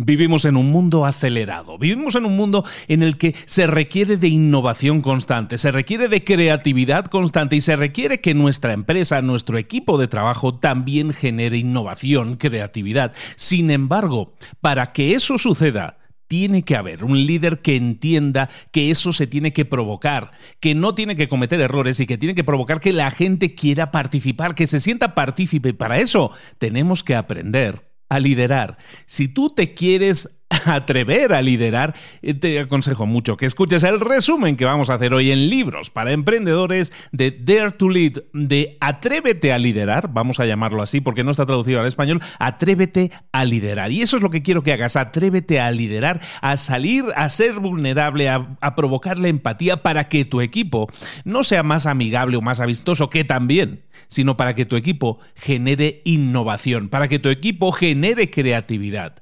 Vivimos en un mundo acelerado, vivimos en un mundo en el que se requiere de innovación constante, se requiere de creatividad constante y se requiere que nuestra empresa, nuestro equipo de trabajo también genere innovación, creatividad. Sin embargo, para que eso suceda, tiene que haber un líder que entienda que eso se tiene que provocar, que no tiene que cometer errores y que tiene que provocar que la gente quiera participar, que se sienta partícipe. Para eso tenemos que aprender a liderar. Si tú te quieres atrever a liderar, eh, te aconsejo mucho que escuches el resumen que vamos a hacer hoy en libros para emprendedores de Dare to Lead, de Atrévete a liderar, vamos a llamarlo así porque no está traducido al español, Atrévete a liderar. Y eso es lo que quiero que hagas, atrévete a liderar, a salir, a ser vulnerable, a, a provocar la empatía para que tu equipo no sea más amigable o más avistoso, que también sino para que tu equipo genere innovación, para que tu equipo genere creatividad.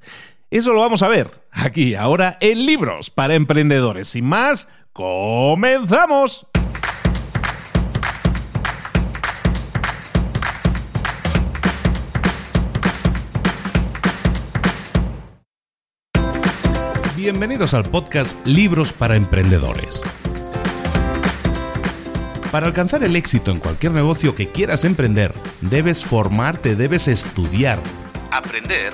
Eso lo vamos a ver aquí, ahora, en Libros para Emprendedores. Sin más, comenzamos. Bienvenidos al podcast Libros para Emprendedores. Para alcanzar el éxito en cualquier negocio que quieras emprender, debes formarte, debes estudiar, aprender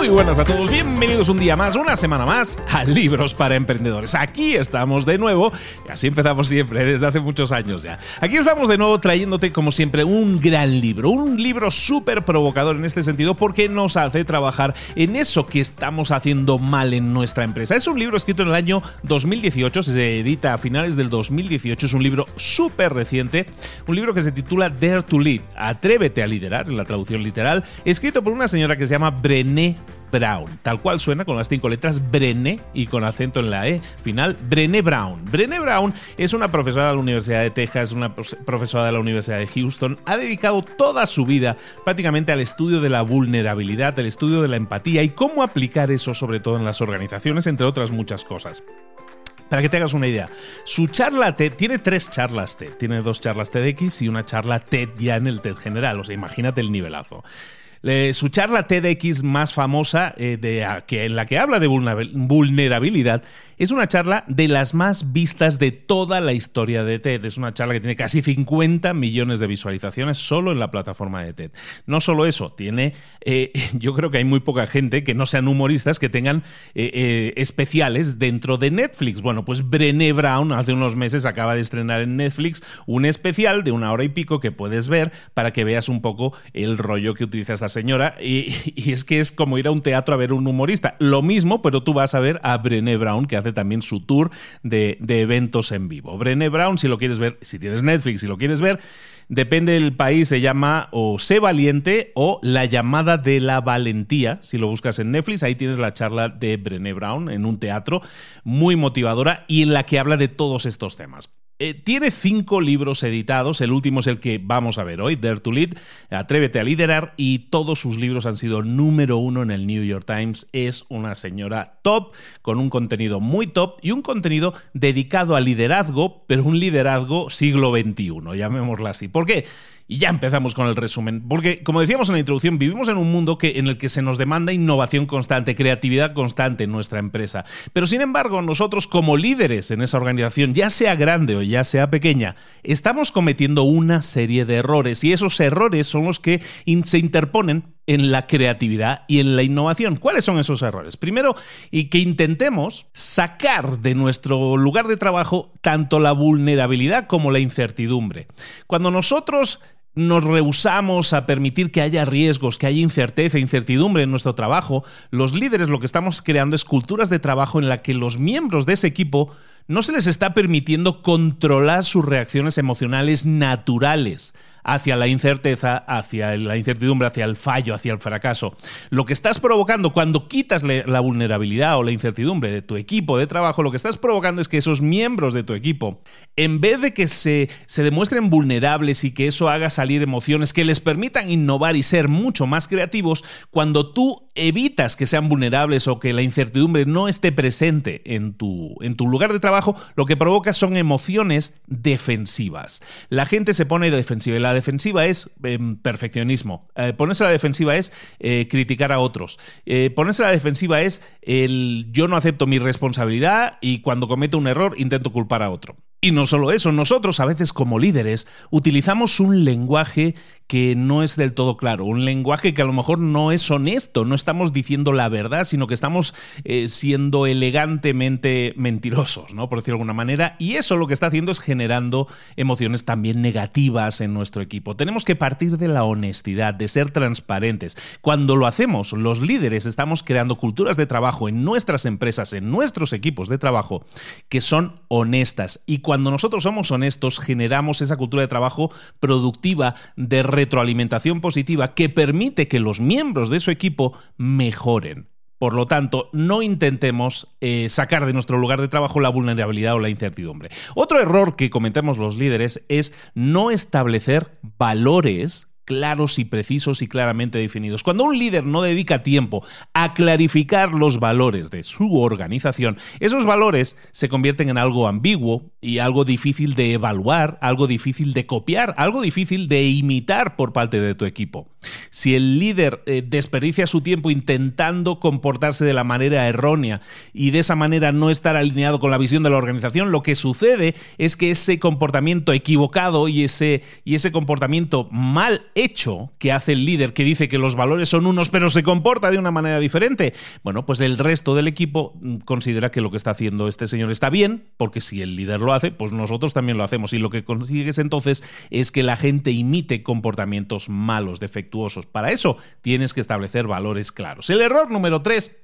Muy buenas a todos, bienvenidos un día más, una semana más a Libros para Emprendedores. Aquí estamos de nuevo, y así empezamos siempre, desde hace muchos años ya. Aquí estamos de nuevo trayéndote, como siempre, un gran libro, un libro súper provocador en este sentido, porque nos hace trabajar en eso que estamos haciendo mal en nuestra empresa. Es un libro escrito en el año 2018, se edita a finales del 2018, es un libro súper reciente, un libro que se titula Dare to Lead, Atrévete a liderar, en la traducción literal, escrito por una señora que se llama Brené Brown, tal cual suena con las cinco letras Brené y con acento en la E final, Brené Brown. Brené Brown es una profesora de la Universidad de Texas, una profesora de la Universidad de Houston, ha dedicado toda su vida prácticamente al estudio de la vulnerabilidad, el estudio de la empatía y cómo aplicar eso sobre todo en las organizaciones, entre otras muchas cosas. Para que te hagas una idea, su charla TED tiene tres charlas TED. Tiene dos charlas TEDx y una charla TED ya en el TED general. O sea, imagínate el nivelazo su charla TEDx más famosa, eh, de, que, en la que habla de vulnerabilidad, es una charla de las más vistas de toda la historia de TED. Es una charla que tiene casi 50 millones de visualizaciones solo en la plataforma de TED. No solo eso, tiene, eh, yo creo que hay muy poca gente que no sean humoristas que tengan eh, especiales dentro de Netflix. Bueno, pues Brené Brown hace unos meses acaba de estrenar en Netflix un especial de una hora y pico que puedes ver para que veas un poco el rollo que utiliza esta señora. Y, es que es como ir a un teatro a ver un humorista. Lo mismo, pero tú vas a ver a Brené Brown, que hace también su tour de, de eventos en vivo. Brené Brown, si lo quieres ver, si tienes Netflix, si lo quieres ver, depende del país, se llama o Sé Valiente o La llamada de la valentía. Si lo buscas en Netflix, ahí tienes la charla de Brené Brown en un teatro muy motivadora y en la que habla de todos estos temas. Eh, tiene cinco libros editados, el último es el que vamos a ver hoy, Dare to Lead, Atrévete a liderar, y todos sus libros han sido número uno en el New York Times. Es una señora top, con un contenido muy top y un contenido dedicado al liderazgo, pero un liderazgo siglo XXI, llamémoslo así. ¿Por qué? Y ya empezamos con el resumen, porque como decíamos en la introducción, vivimos en un mundo que, en el que se nos demanda innovación constante, creatividad constante en nuestra empresa. Pero sin embargo, nosotros como líderes en esa organización, ya sea grande o ya sea pequeña, estamos cometiendo una serie de errores y esos errores son los que se interponen en la creatividad y en la innovación. ¿Cuáles son esos errores? Primero, y que intentemos sacar de nuestro lugar de trabajo tanto la vulnerabilidad como la incertidumbre. Cuando nosotros nos rehusamos a permitir que haya riesgos, que haya incerteza, incertidumbre en nuestro trabajo, los líderes lo que estamos creando es culturas de trabajo en la que los miembros de ese equipo no se les está permitiendo controlar sus reacciones emocionales naturales hacia la incerteza, hacia la incertidumbre, hacia el fallo, hacia el fracaso. Lo que estás provocando cuando quitas la vulnerabilidad o la incertidumbre de tu equipo de trabajo, lo que estás provocando es que esos miembros de tu equipo, en vez de que se, se demuestren vulnerables y que eso haga salir emociones que les permitan innovar y ser mucho más creativos, cuando tú evitas que sean vulnerables o que la incertidumbre no esté presente en tu, en tu lugar de trabajo, lo que provoca son emociones defensivas. La gente se pone defensiva y la defensiva es em, perfeccionismo. Eh, ponerse a la defensiva es eh, criticar a otros. Eh, ponerse a la defensiva es el yo no acepto mi responsabilidad y cuando cometo un error intento culpar a otro. Y no solo eso, nosotros a veces como líderes utilizamos un lenguaje que no es del todo claro, un lenguaje que a lo mejor no es honesto, no estamos diciendo la verdad, sino que estamos eh, siendo elegantemente mentirosos, ¿no? Por decirlo de alguna manera, y eso lo que está haciendo es generando emociones también negativas en nuestro equipo. Tenemos que partir de la honestidad, de ser transparentes. Cuando lo hacemos, los líderes estamos creando culturas de trabajo en nuestras empresas, en nuestros equipos de trabajo, que son honestas. Y cuando nosotros somos honestos, generamos esa cultura de trabajo productiva de retroalimentación positiva que permite que los miembros de su equipo mejoren. Por lo tanto, no intentemos eh, sacar de nuestro lugar de trabajo la vulnerabilidad o la incertidumbre. Otro error que cometemos los líderes es no establecer valores claros y precisos y claramente definidos. Cuando un líder no dedica tiempo a clarificar los valores de su organización, esos valores se convierten en algo ambiguo y algo difícil de evaluar, algo difícil de copiar, algo difícil de imitar por parte de tu equipo. Si el líder eh, desperdicia su tiempo intentando comportarse de la manera errónea y de esa manera no estar alineado con la visión de la organización, lo que sucede es que ese comportamiento equivocado y ese, y ese comportamiento mal hecho que hace el líder, que dice que los valores son unos pero se comporta de una manera diferente, bueno, pues el resto del equipo mm, considera que lo que está haciendo este señor está bien, porque si el líder lo hace, pues nosotros también lo hacemos. Y lo que consigues entonces es que la gente imite comportamientos malos, defectuosos para eso tienes que establecer valores claros. El error número tres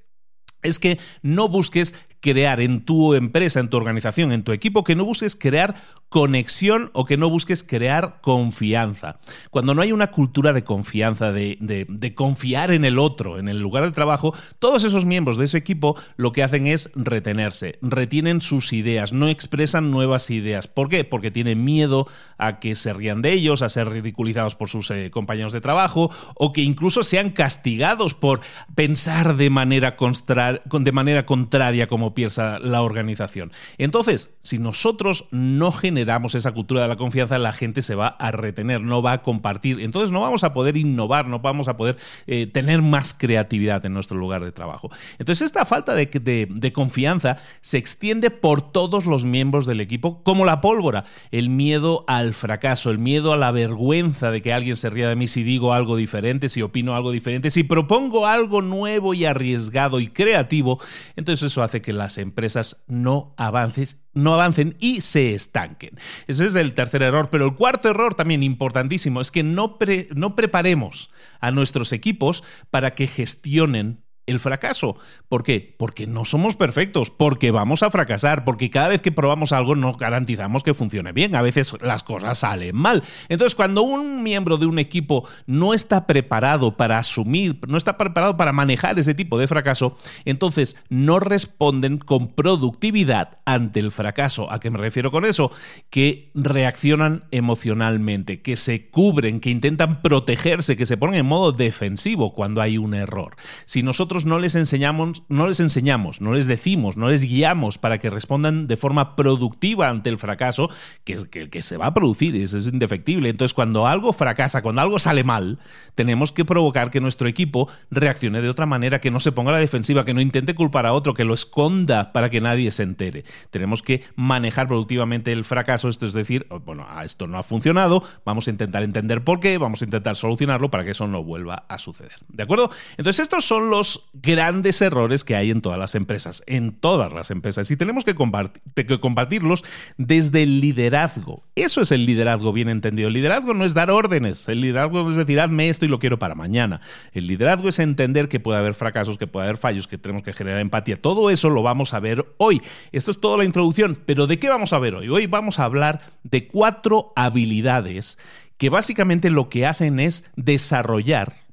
es que no busques crear en tu empresa, en tu organización, en tu equipo, que no busques crear conexión o que no busques crear confianza. Cuando no hay una cultura de confianza, de, de, confiar en el otro, en el lugar de trabajo, todos esos miembros de ese equipo lo que hacen es retenerse, retienen sus ideas, no expresan nuevas ideas. ¿Por qué? Porque tienen miedo a que se rían de ellos, a ser ridiculizados por sus eh, compañeros de trabajo o que incluso sean castigados por pensar de manera, de manera contraria como piensa la organización. Entonces, si nosotros no generamos esa cultura de la confianza, la gente se va a retener, no va a compartir. Entonces no vamos a poder innovar, no vamos a poder eh, tener más creatividad en nuestro lugar de trabajo. Entonces esta falta de, confianza se extiende por todos los miembros del equipo como la pólvora. El miedo al fracaso, el miedo a la vergüenza de que alguien se ría de mí si digo algo diferente, si opino algo diferente, si propongo algo nuevo y arriesgado y creativo, entonces eso hace que las empresas no avancen, no avancen y se estanquen. Ese es el tercer error, pero el cuarto error también importantísimo es que no, no preparemos a nuestros equipos para que gestionen el fracaso. ¿Por qué? Porque no somos perfectos, porque vamos a fracasar, porque cada vez que probamos algo no garantizamos que funcione bien. A veces las cosas salen mal. Entonces, cuando un miembro de un equipo no está preparado para asumir, no está preparado para manejar ese tipo de fracaso, entonces no responden con productividad ante el fracaso. ¿A qué me refiero con eso? Que reaccionan emocionalmente, que se cubren, que intentan protegerse, que se ponen en modo defensivo cuando hay un error. Si nosotros no les enseñamos, no les enseñamos, no les decimos, no les guiamos para que respondan de forma productiva ante el fracaso, que, que, que se va a producir, eso es indefectible. Entonces, cuando algo fracasa, cuando algo sale mal, tenemos que provocar que nuestro equipo reaccione de otra manera, que no se ponga a la defensiva, que no intente culpar a otro, que lo esconda para que nadie se entere. Tenemos que manejar productivamente el fracaso, esto es decir, oh, bueno, esto no ha funcionado, vamos a intentar entender por qué, vamos a intentar solucionarlo para que eso no vuelva a suceder. ¿De acuerdo? Entonces, estos son los grandes errores que hay en todas las empresas, en todas las empresas, y tenemos que, compartirlos desde el liderazgo. Eso es el liderazgo bien entendido. El liderazgo no es dar órdenes, el liderazgo no es decir, hazme esto y lo quiero para mañana. El liderazgo es entender que puede haber fracasos, que puede haber fallos, que tenemos que generar empatía. Todo eso lo vamos a ver hoy. Esto es toda la introducción, pero ¿de qué vamos a ver hoy? Hoy vamos a hablar de cuatro habilidades que básicamente lo que hacen es desarrollar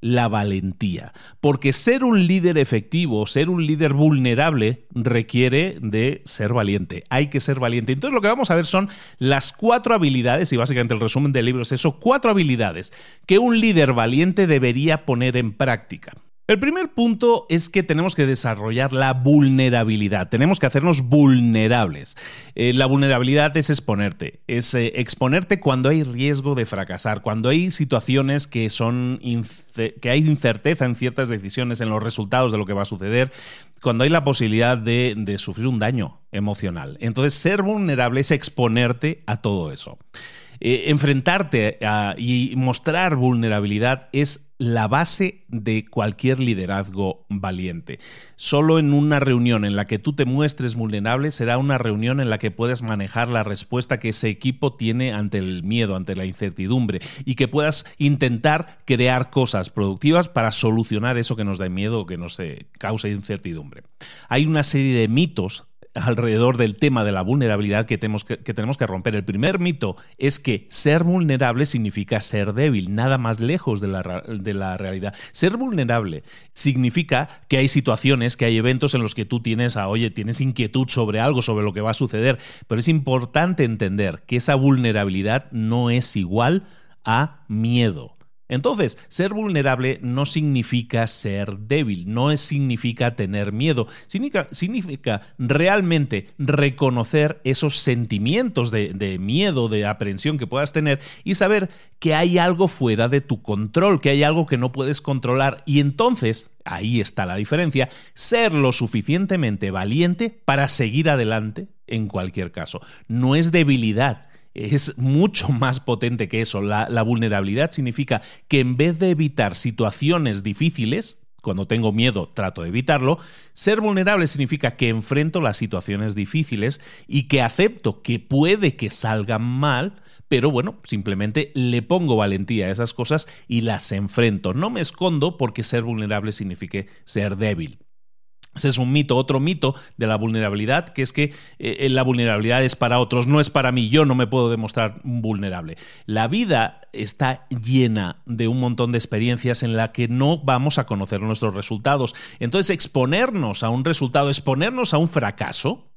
la valentía. Porque ser un líder efectivo, ser un líder vulnerable, requiere de ser valiente. Hay que ser valiente. Entonces lo que vamos a ver son las cuatro habilidades, y básicamente el resumen del libro es eso, cuatro habilidades que un líder valiente debería poner en práctica. El primer punto es que tenemos que desarrollar la vulnerabilidad, tenemos que hacernos vulnerables. Eh, la vulnerabilidad es exponerte, es eh, exponerte cuando hay riesgo de fracasar, cuando hay situaciones que son que hay incerteza en ciertas decisiones, en los resultados de lo que va a suceder, cuando hay la posibilidad de, sufrir un daño emocional. Entonces, ser vulnerable es exponerte a todo eso. Eh, enfrentarte y mostrar vulnerabilidad es la base de cualquier liderazgo valiente. Solo en una reunión en la que tú te muestres vulnerable será una reunión en la que puedas manejar la respuesta que ese equipo tiene ante el miedo, ante la incertidumbre y que puedas intentar crear cosas productivas para solucionar eso que nos da miedo o que nos eh, causa incertidumbre. Hay una serie de mitos alrededor del tema de la vulnerabilidad que tenemos que, tenemos que romper. El primer mito es que ser vulnerable significa ser débil, nada más lejos de la, de la realidad. Ser vulnerable significa que hay situaciones, que hay eventos en los que tú tienes, a, oye, tienes inquietud sobre algo, sobre lo que va a suceder, pero es importante entender que esa vulnerabilidad no es igual a miedo. Entonces, ser vulnerable no significa ser débil, no significa tener miedo, significa, realmente reconocer esos sentimientos de, de, miedo, de aprensión que puedas tener y saber que hay algo fuera de tu control, que hay algo que no puedes controlar y entonces, ahí está la diferencia, ser lo suficientemente valiente para seguir adelante en cualquier caso. No es debilidad, es mucho más potente que eso. La, vulnerabilidad significa que en vez de evitar situaciones difíciles, cuando tengo miedo trato de evitarlo, ser vulnerable significa que enfrento las situaciones difíciles y que acepto que puede que salgan mal, pero bueno, simplemente le pongo valentía a esas cosas y las enfrento. No me escondo porque ser vulnerable signifique ser débil. Ese es un mito, otro mito de la vulnerabilidad, que es que eh, la vulnerabilidad es para otros, no es para mí, yo no me puedo demostrar vulnerable. La vida está llena de un montón de experiencias en la que no vamos a conocer nuestros resultados. Entonces, exponernos a un resultado, exponernos a un fracaso,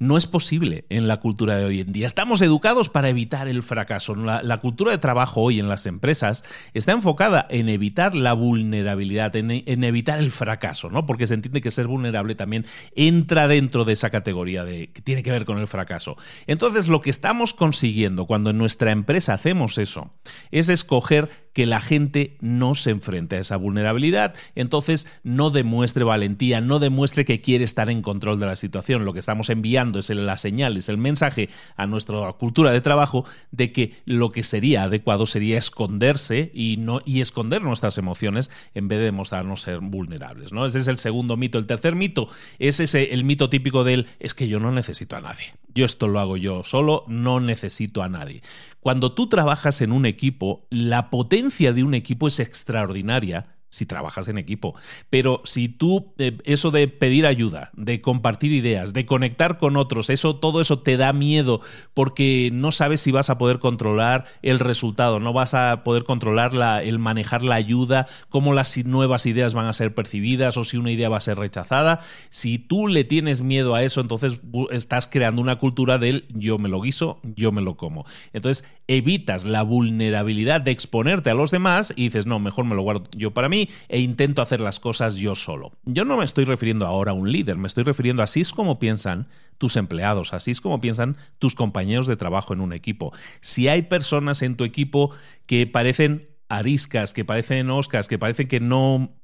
no es posible en la cultura de hoy en día. Estamos educados para evitar el fracaso. La, cultura de trabajo hoy en las empresas está enfocada en evitar la vulnerabilidad, en, en, evitar el fracaso, ¿no? Porque se entiende que ser vulnerable también entra dentro de esa categoría de que tiene que ver con el fracaso. Entonces, lo que estamos consiguiendo cuando en nuestra empresa hacemos eso es escoger que la gente no se enfrente a esa vulnerabilidad, entonces no demuestre valentía, no demuestre que quiere estar en control de la situación. Lo que estamos enviando es la señal, es el mensaje a nuestra cultura de trabajo de que lo que sería adecuado sería esconderse y, no, y esconder nuestras emociones en vez de mostrarnos ser vulnerables. ¿no? Ese es el segundo mito. El tercer mito es ese, el mito típico del es que yo no necesito a nadie. Yo esto lo hago yo solo, no necesito a nadie. Cuando tú trabajas en un equipo, la potencia de un equipo es extraordinaria si trabajas en equipo. Pero si tú, eh, eso de pedir ayuda, de compartir ideas, de conectar con otros, eso, todo eso te da miedo porque no sabes si vas a poder controlar el resultado, no vas a poder controlar la, el manejar la ayuda, cómo las nuevas ideas van a ser percibidas o si una idea va a ser rechazada. Si tú le tienes miedo a eso, entonces estás creando una cultura del yo me lo guiso, yo me lo como. Entonces evitas la vulnerabilidad de exponerte a los demás y dices, no, mejor me lo guardo yo para mí e intento hacer las cosas yo solo. Yo no me estoy refiriendo ahora a un líder, me estoy refiriendo a así es como piensan tus empleados, así es como piensan tus compañeros de trabajo en un equipo. Si hay personas en tu equipo que parecen ariscas, que parecen oscas, que parecen que no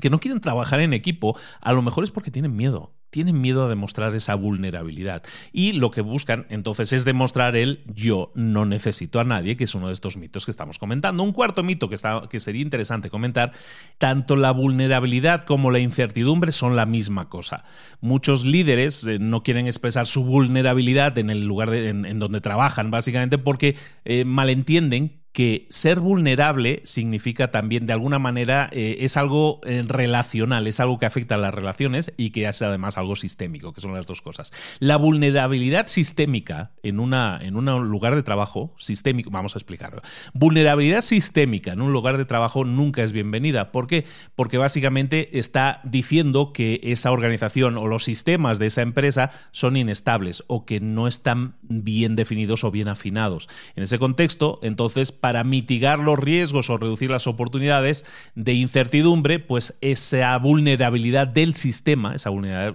que no quieren trabajar en equipo, a lo mejor es porque tienen miedo tienen miedo a demostrar esa vulnerabilidad. Y lo que buscan entonces es demostrar el yo no necesito a nadie, que es uno de estos mitos que estamos comentando. Un cuarto mito que, está, que sería interesante comentar, tanto la vulnerabilidad como la incertidumbre son la misma cosa. Muchos líderes eh, no quieren expresar su vulnerabilidad en el lugar en, donde trabajan, básicamente porque eh, malentienden que ser vulnerable significa también, de alguna manera, eh, es algo eh, relacional, es algo que afecta a las relaciones y que es además algo sistémico, que son las dos cosas. La vulnerabilidad sistémica en, una, en un lugar de trabajo, sistémico, vamos a explicarlo. Vulnerabilidad sistémica en un lugar de trabajo nunca es bienvenida. ¿Por qué? Porque básicamente está diciendo que esa organización o los sistemas de esa empresa son inestables o que no están bien definidos o bien afinados. En ese contexto, entonces, para mitigar los riesgos o reducir las oportunidades de incertidumbre, pues esa vulnerabilidad del sistema, esa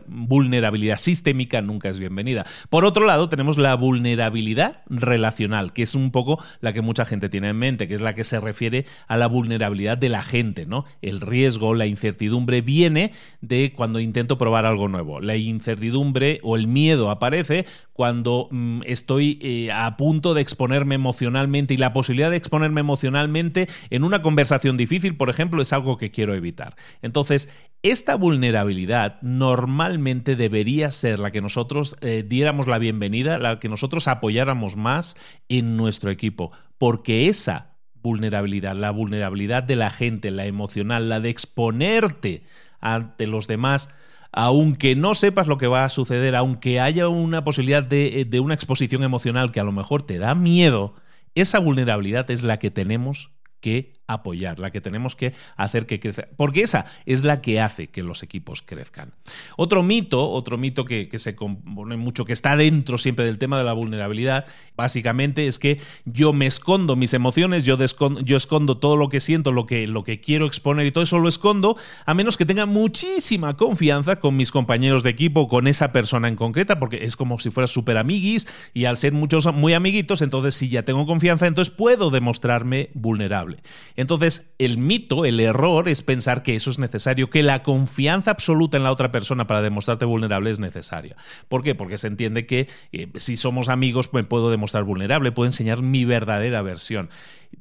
vulnerabilidad sistémica nunca es bienvenida. Por otro lado, tenemos la vulnerabilidad relacional, que es un poco la que mucha gente tiene en mente, que es la que se refiere a la vulnerabilidad de la gente, ¿no? El riesgo, la incertidumbre viene de cuando intento probar algo nuevo. La incertidumbre o el miedo aparece cuando mm, estoy eh, a punto de exponerme emocionalmente y la posibilidad de exponerme emocionalmente en una conversación difícil, por ejemplo, es algo que quiero evitar. Entonces, esta vulnerabilidad normalmente debería ser la que nosotros eh, diéramos la bienvenida, la que nosotros apoyáramos más en nuestro equipo, porque esa vulnerabilidad, la vulnerabilidad de la gente, la emocional, la de exponerte ante los demás, aunque no sepas lo que va a suceder, aunque haya una posibilidad de, de, una exposición emocional que a lo mejor te da miedo, esa vulnerabilidad es la que tenemos que apoyar, la que tenemos que hacer que crezca, porque esa es la que hace que los equipos crezcan. Otro mito, otro mito que, se compone mucho, que está dentro siempre del tema de la vulnerabilidad, básicamente es que yo me escondo mis emociones, yo, yo escondo todo lo que siento, lo que, lo que quiero exponer y todo eso lo escondo, a menos que tenga muchísima confianza con mis compañeros de equipo, con esa persona en concreta, porque es como si fuera súper amiguis y al ser muchos muy amiguitos, entonces si ya tengo confianza, entonces puedo demostrarme vulnerable. Entonces, el mito, el error es pensar que eso es necesario, que la confianza absoluta en la otra persona para demostrarte vulnerable es necesaria. ¿Por qué? Porque se entiende que eh, si somos amigos, pues puedo demostrar vulnerable, puedo enseñar mi verdadera versión.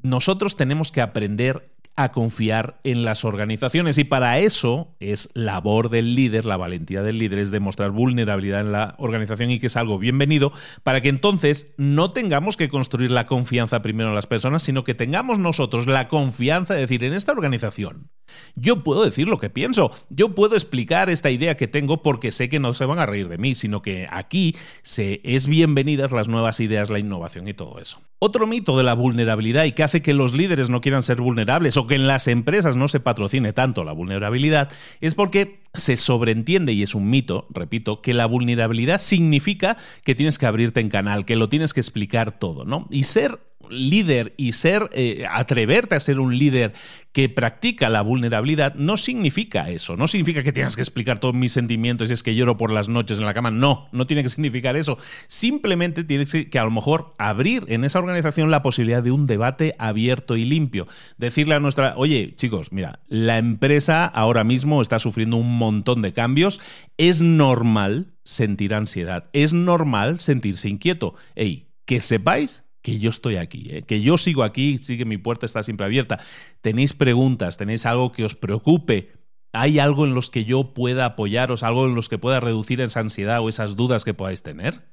Nosotros tenemos que aprender a confiar en las organizaciones. Y para eso es labor del líder, la valentía del líder es demostrar vulnerabilidad en la organización y que es algo bienvenido, para que entonces no tengamos que construir la confianza primero en las personas, sino que tengamos nosotros la confianza de decir, en esta organización Yo puedo decir lo que pienso, yo puedo explicar esta idea que tengo porque sé que no se van a reír de mí, sino que aquí se es bienvenidas las nuevas ideas, la innovación y todo eso. Otro mito de la vulnerabilidad y que hace que los líderes no quieran ser vulnerables o que en las empresas no se patrocine tanto la vulnerabilidad es porque se sobreentiende, y es un mito, repito, que la vulnerabilidad significa que tienes que abrirte en canal, que lo tienes que explicar todo, ¿no? Y ser líder y ser, eh, atreverte a ser un líder que practica la vulnerabilidad, no significa eso. No significa que tengas que explicar todos mis sentimientos y es que lloro por las noches en la cama. No, no tiene que significar eso. Simplemente tienes que a lo mejor abrir en esa organización la posibilidad de un debate abierto y limpio. Decirle a nuestra, oye, chicos, mira, la empresa ahora mismo está sufriendo un montón de cambios. Es normal sentir ansiedad. Es normal sentirse inquieto. Ey, que sepáis que yo estoy aquí, ¿eh? que yo sigo aquí, sí que mi puerta está siempre abierta. Tenéis preguntas, tenéis algo que os preocupe, hay algo en los que yo pueda apoyaros, algo en los que pueda reducir esa ansiedad o esas dudas que podáis tener.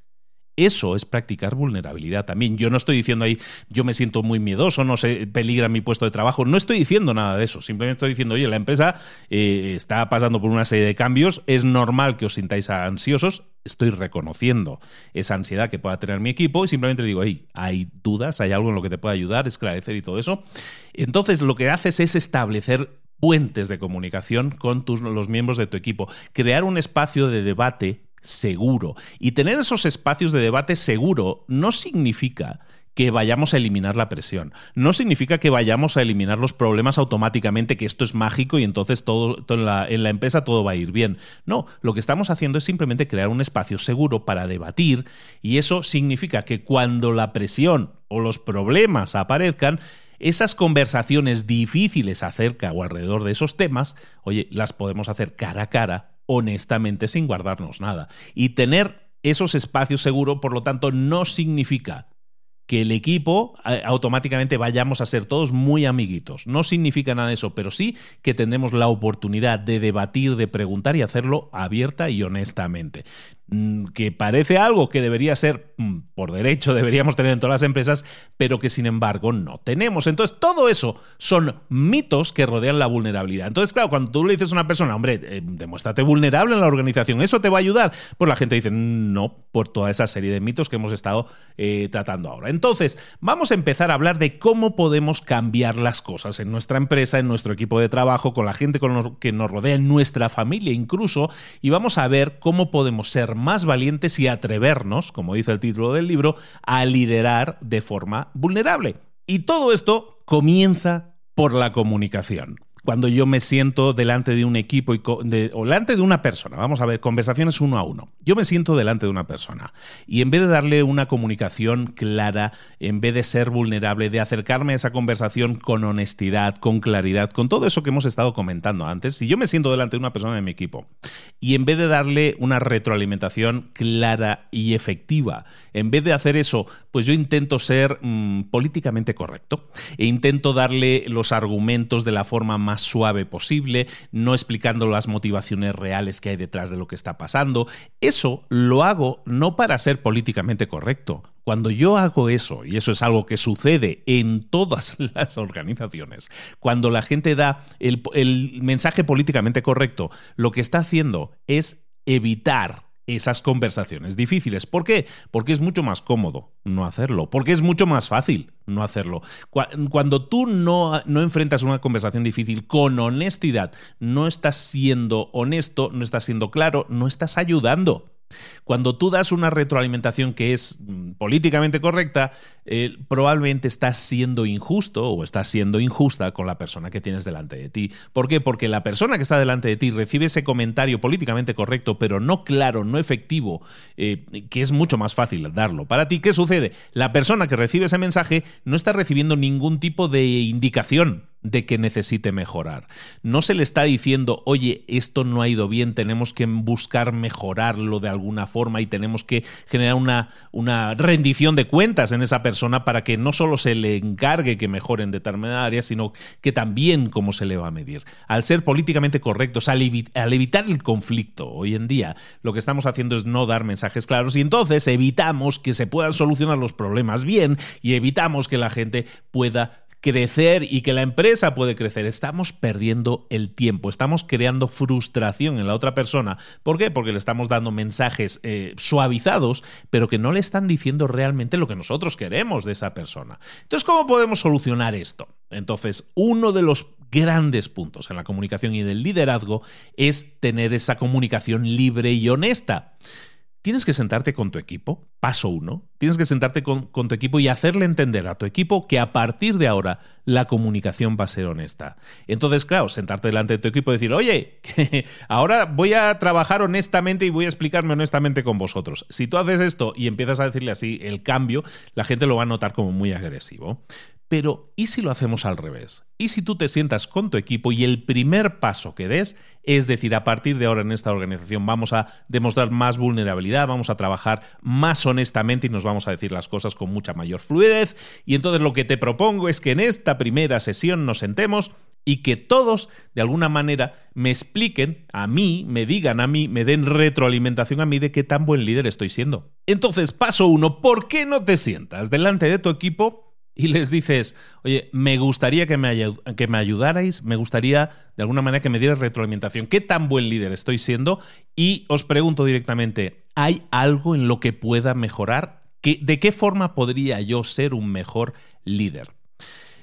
Eso es practicar vulnerabilidad también. Yo no estoy diciendo ahí, yo me siento muy miedoso, no sé, peligra mi puesto de trabajo. No estoy diciendo nada de eso. Simplemente estoy diciendo, oye, la empresa eh, está pasando por una serie de cambios. Es normal que os sintáis ansiosos. Estoy reconociendo esa ansiedad que pueda tener mi equipo y simplemente digo, hey, hay dudas, hay algo en lo que te pueda ayudar, esclarecer y todo eso. Entonces, lo que haces es establecer puentes de comunicación con tus, los miembros de tu equipo, crear un espacio de debate seguro. Y tener esos espacios de debate seguro no significa que vayamos a eliminar la presión. No significa que vayamos a eliminar los problemas automáticamente, que esto es mágico y entonces todo, en, la, en, la, empresa todo va a ir bien. No, lo que estamos haciendo es simplemente crear un espacio seguro para debatir y eso significa que cuando la presión o los problemas aparezcan, esas conversaciones difíciles acerca o alrededor de esos temas, oye, las podemos hacer cara a cara honestamente sin guardarnos nada. Y tener esos espacios seguros, por lo tanto, no significa que el equipo eh, automáticamente vayamos a ser todos muy amiguitos. No significa nada de eso, pero sí que tenemos la oportunidad de debatir, de preguntar y hacerlo abierta y honestamente. Mm, que parece algo que debería ser mm, por derecho, deberíamos tener en todas las empresas, pero que sin embargo no tenemos. Entonces, todo eso son mitos que rodean la vulnerabilidad. Entonces, claro, cuando tú le dices a una persona, hombre, eh, demuéstrate vulnerable en la organización, ¿eso te va a ayudar? Pues la gente dice, no, por toda esa serie de mitos que hemos estado eh, tratando ahora. Entonces, vamos a empezar a hablar de cómo podemos cambiar las cosas en nuestra empresa, en nuestro equipo de trabajo, con la gente con que nos rodea, en nuestra familia incluso, y vamos a ver cómo podemos ser más valientes y atrevernos, como dice el título del libro, a liderar de forma vulnerable. Y todo esto comienza por la comunicación cuando yo me siento delante de un equipo y de, o delante de una persona, vamos a ver, conversaciones uno a uno. Yo me siento delante de una persona y en vez de darle una comunicación clara, en vez de ser vulnerable, de acercarme a esa conversación con honestidad, con claridad, con todo eso que hemos estado comentando antes, si yo me siento delante de una persona de mi equipo y en vez de darle una retroalimentación clara y efectiva, en vez de hacer eso, pues yo intento ser mm, políticamente correcto e intento darle los argumentos de la forma más suave posible, no explicando las motivaciones reales que hay detrás de lo que está pasando. Eso lo hago no para ser políticamente correcto. Cuando yo hago eso, y eso es algo que sucede en todas las organizaciones, cuando la gente da el, mensaje políticamente correcto, lo que está haciendo es evitar esas conversaciones difíciles. ¿Por qué? Porque es mucho más cómodo no hacerlo, porque es mucho más fácil no hacerlo. Cuando tú no, no, enfrentas una conversación difícil con honestidad, no estás siendo honesto, no estás siendo claro, no estás ayudando. Cuando tú das una retroalimentación que es mm, políticamente correcta, eh, probablemente estás siendo injusto o estás siendo injusta con la persona que tienes delante de ti. ¿Por qué? Porque la persona que está delante de ti recibe ese comentario políticamente correcto, pero no claro, no efectivo, eh, que es mucho más fácil darlo. Para ti, ¿qué sucede? La persona que recibe ese mensaje no está recibiendo ningún tipo de indicación de que necesite mejorar. No se le está diciendo, oye, esto no ha ido bien, tenemos que buscar mejorarlo de alguna forma y tenemos que generar una, una rendición de cuentas en esa persona para que no solo se le encargue que mejore en determinada área, sino que también cómo se le va a medir. Al ser políticamente correctos, al, al evitar el conflicto hoy en día, lo que estamos haciendo es no dar mensajes claros y entonces evitamos que se puedan solucionar los problemas bien y evitamos que la gente pueda crecer y que la empresa puede crecer, estamos perdiendo el tiempo, estamos creando frustración en la otra persona. ¿Por qué? Porque le estamos dando mensajes eh, suavizados, pero que no le están diciendo realmente lo que nosotros queremos de esa persona. Entonces, ¿cómo podemos solucionar esto? Entonces, uno de los grandes puntos en la comunicación y en el liderazgo es tener esa comunicación libre y honesta. Tienes que sentarte con tu equipo, paso uno, tienes que sentarte con, tu equipo y hacerle entender a tu equipo que a partir de ahora la comunicación va a ser honesta. Entonces, claro, sentarte delante de tu equipo y decir, oye, ahora voy a trabajar honestamente y voy a explicarme honestamente con vosotros. Si tú haces esto y empiezas a decirle así el cambio, la gente lo va a notar como muy agresivo. Pero, ¿y si lo hacemos al revés? ¿Y si tú te sientas con tu equipo y el primer paso que des, es decir, a partir de ahora en esta organización vamos a demostrar más vulnerabilidad, vamos a trabajar más honestamente y nos vamos a decir las cosas con mucha mayor fluidez? Y entonces lo que te propongo es que en esta primera sesión nos sentemos y que todos, de alguna manera, me expliquen a mí, me digan a mí, me den retroalimentación a mí de qué tan buen líder estoy siendo. Entonces, paso uno, ¿por qué no te sientas delante de tu equipo y les dices, oye, me gustaría que me, que me ayudarais, me gustaría de alguna manera que me dierais retroalimentación. ¿Qué tan buen líder estoy siendo? Y os pregunto directamente, ¿hay algo en lo que pueda mejorar? ¿De qué forma podría yo ser un mejor líder?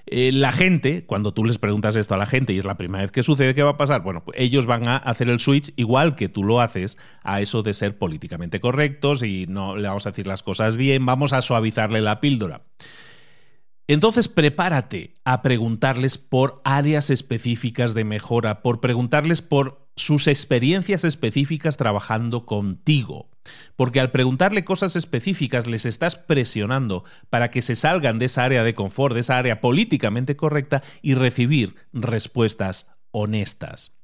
Eh, la gente, cuando tú les preguntas esto a la gente y es la primera vez que sucede, ¿qué va a pasar? Bueno, pues ellos van a hacer el switch igual que tú lo haces a eso de ser políticamente correctos y no le vamos a decir las cosas bien, vamos a suavizarle la píldora. Entonces prepárate a preguntarles por áreas específicas de mejora, por preguntarles por sus experiencias específicas trabajando contigo. Porque al preguntarle cosas específicas les estás presionando para que se salgan de esa área de confort, de esa área políticamente correcta y recibir respuestas honestas.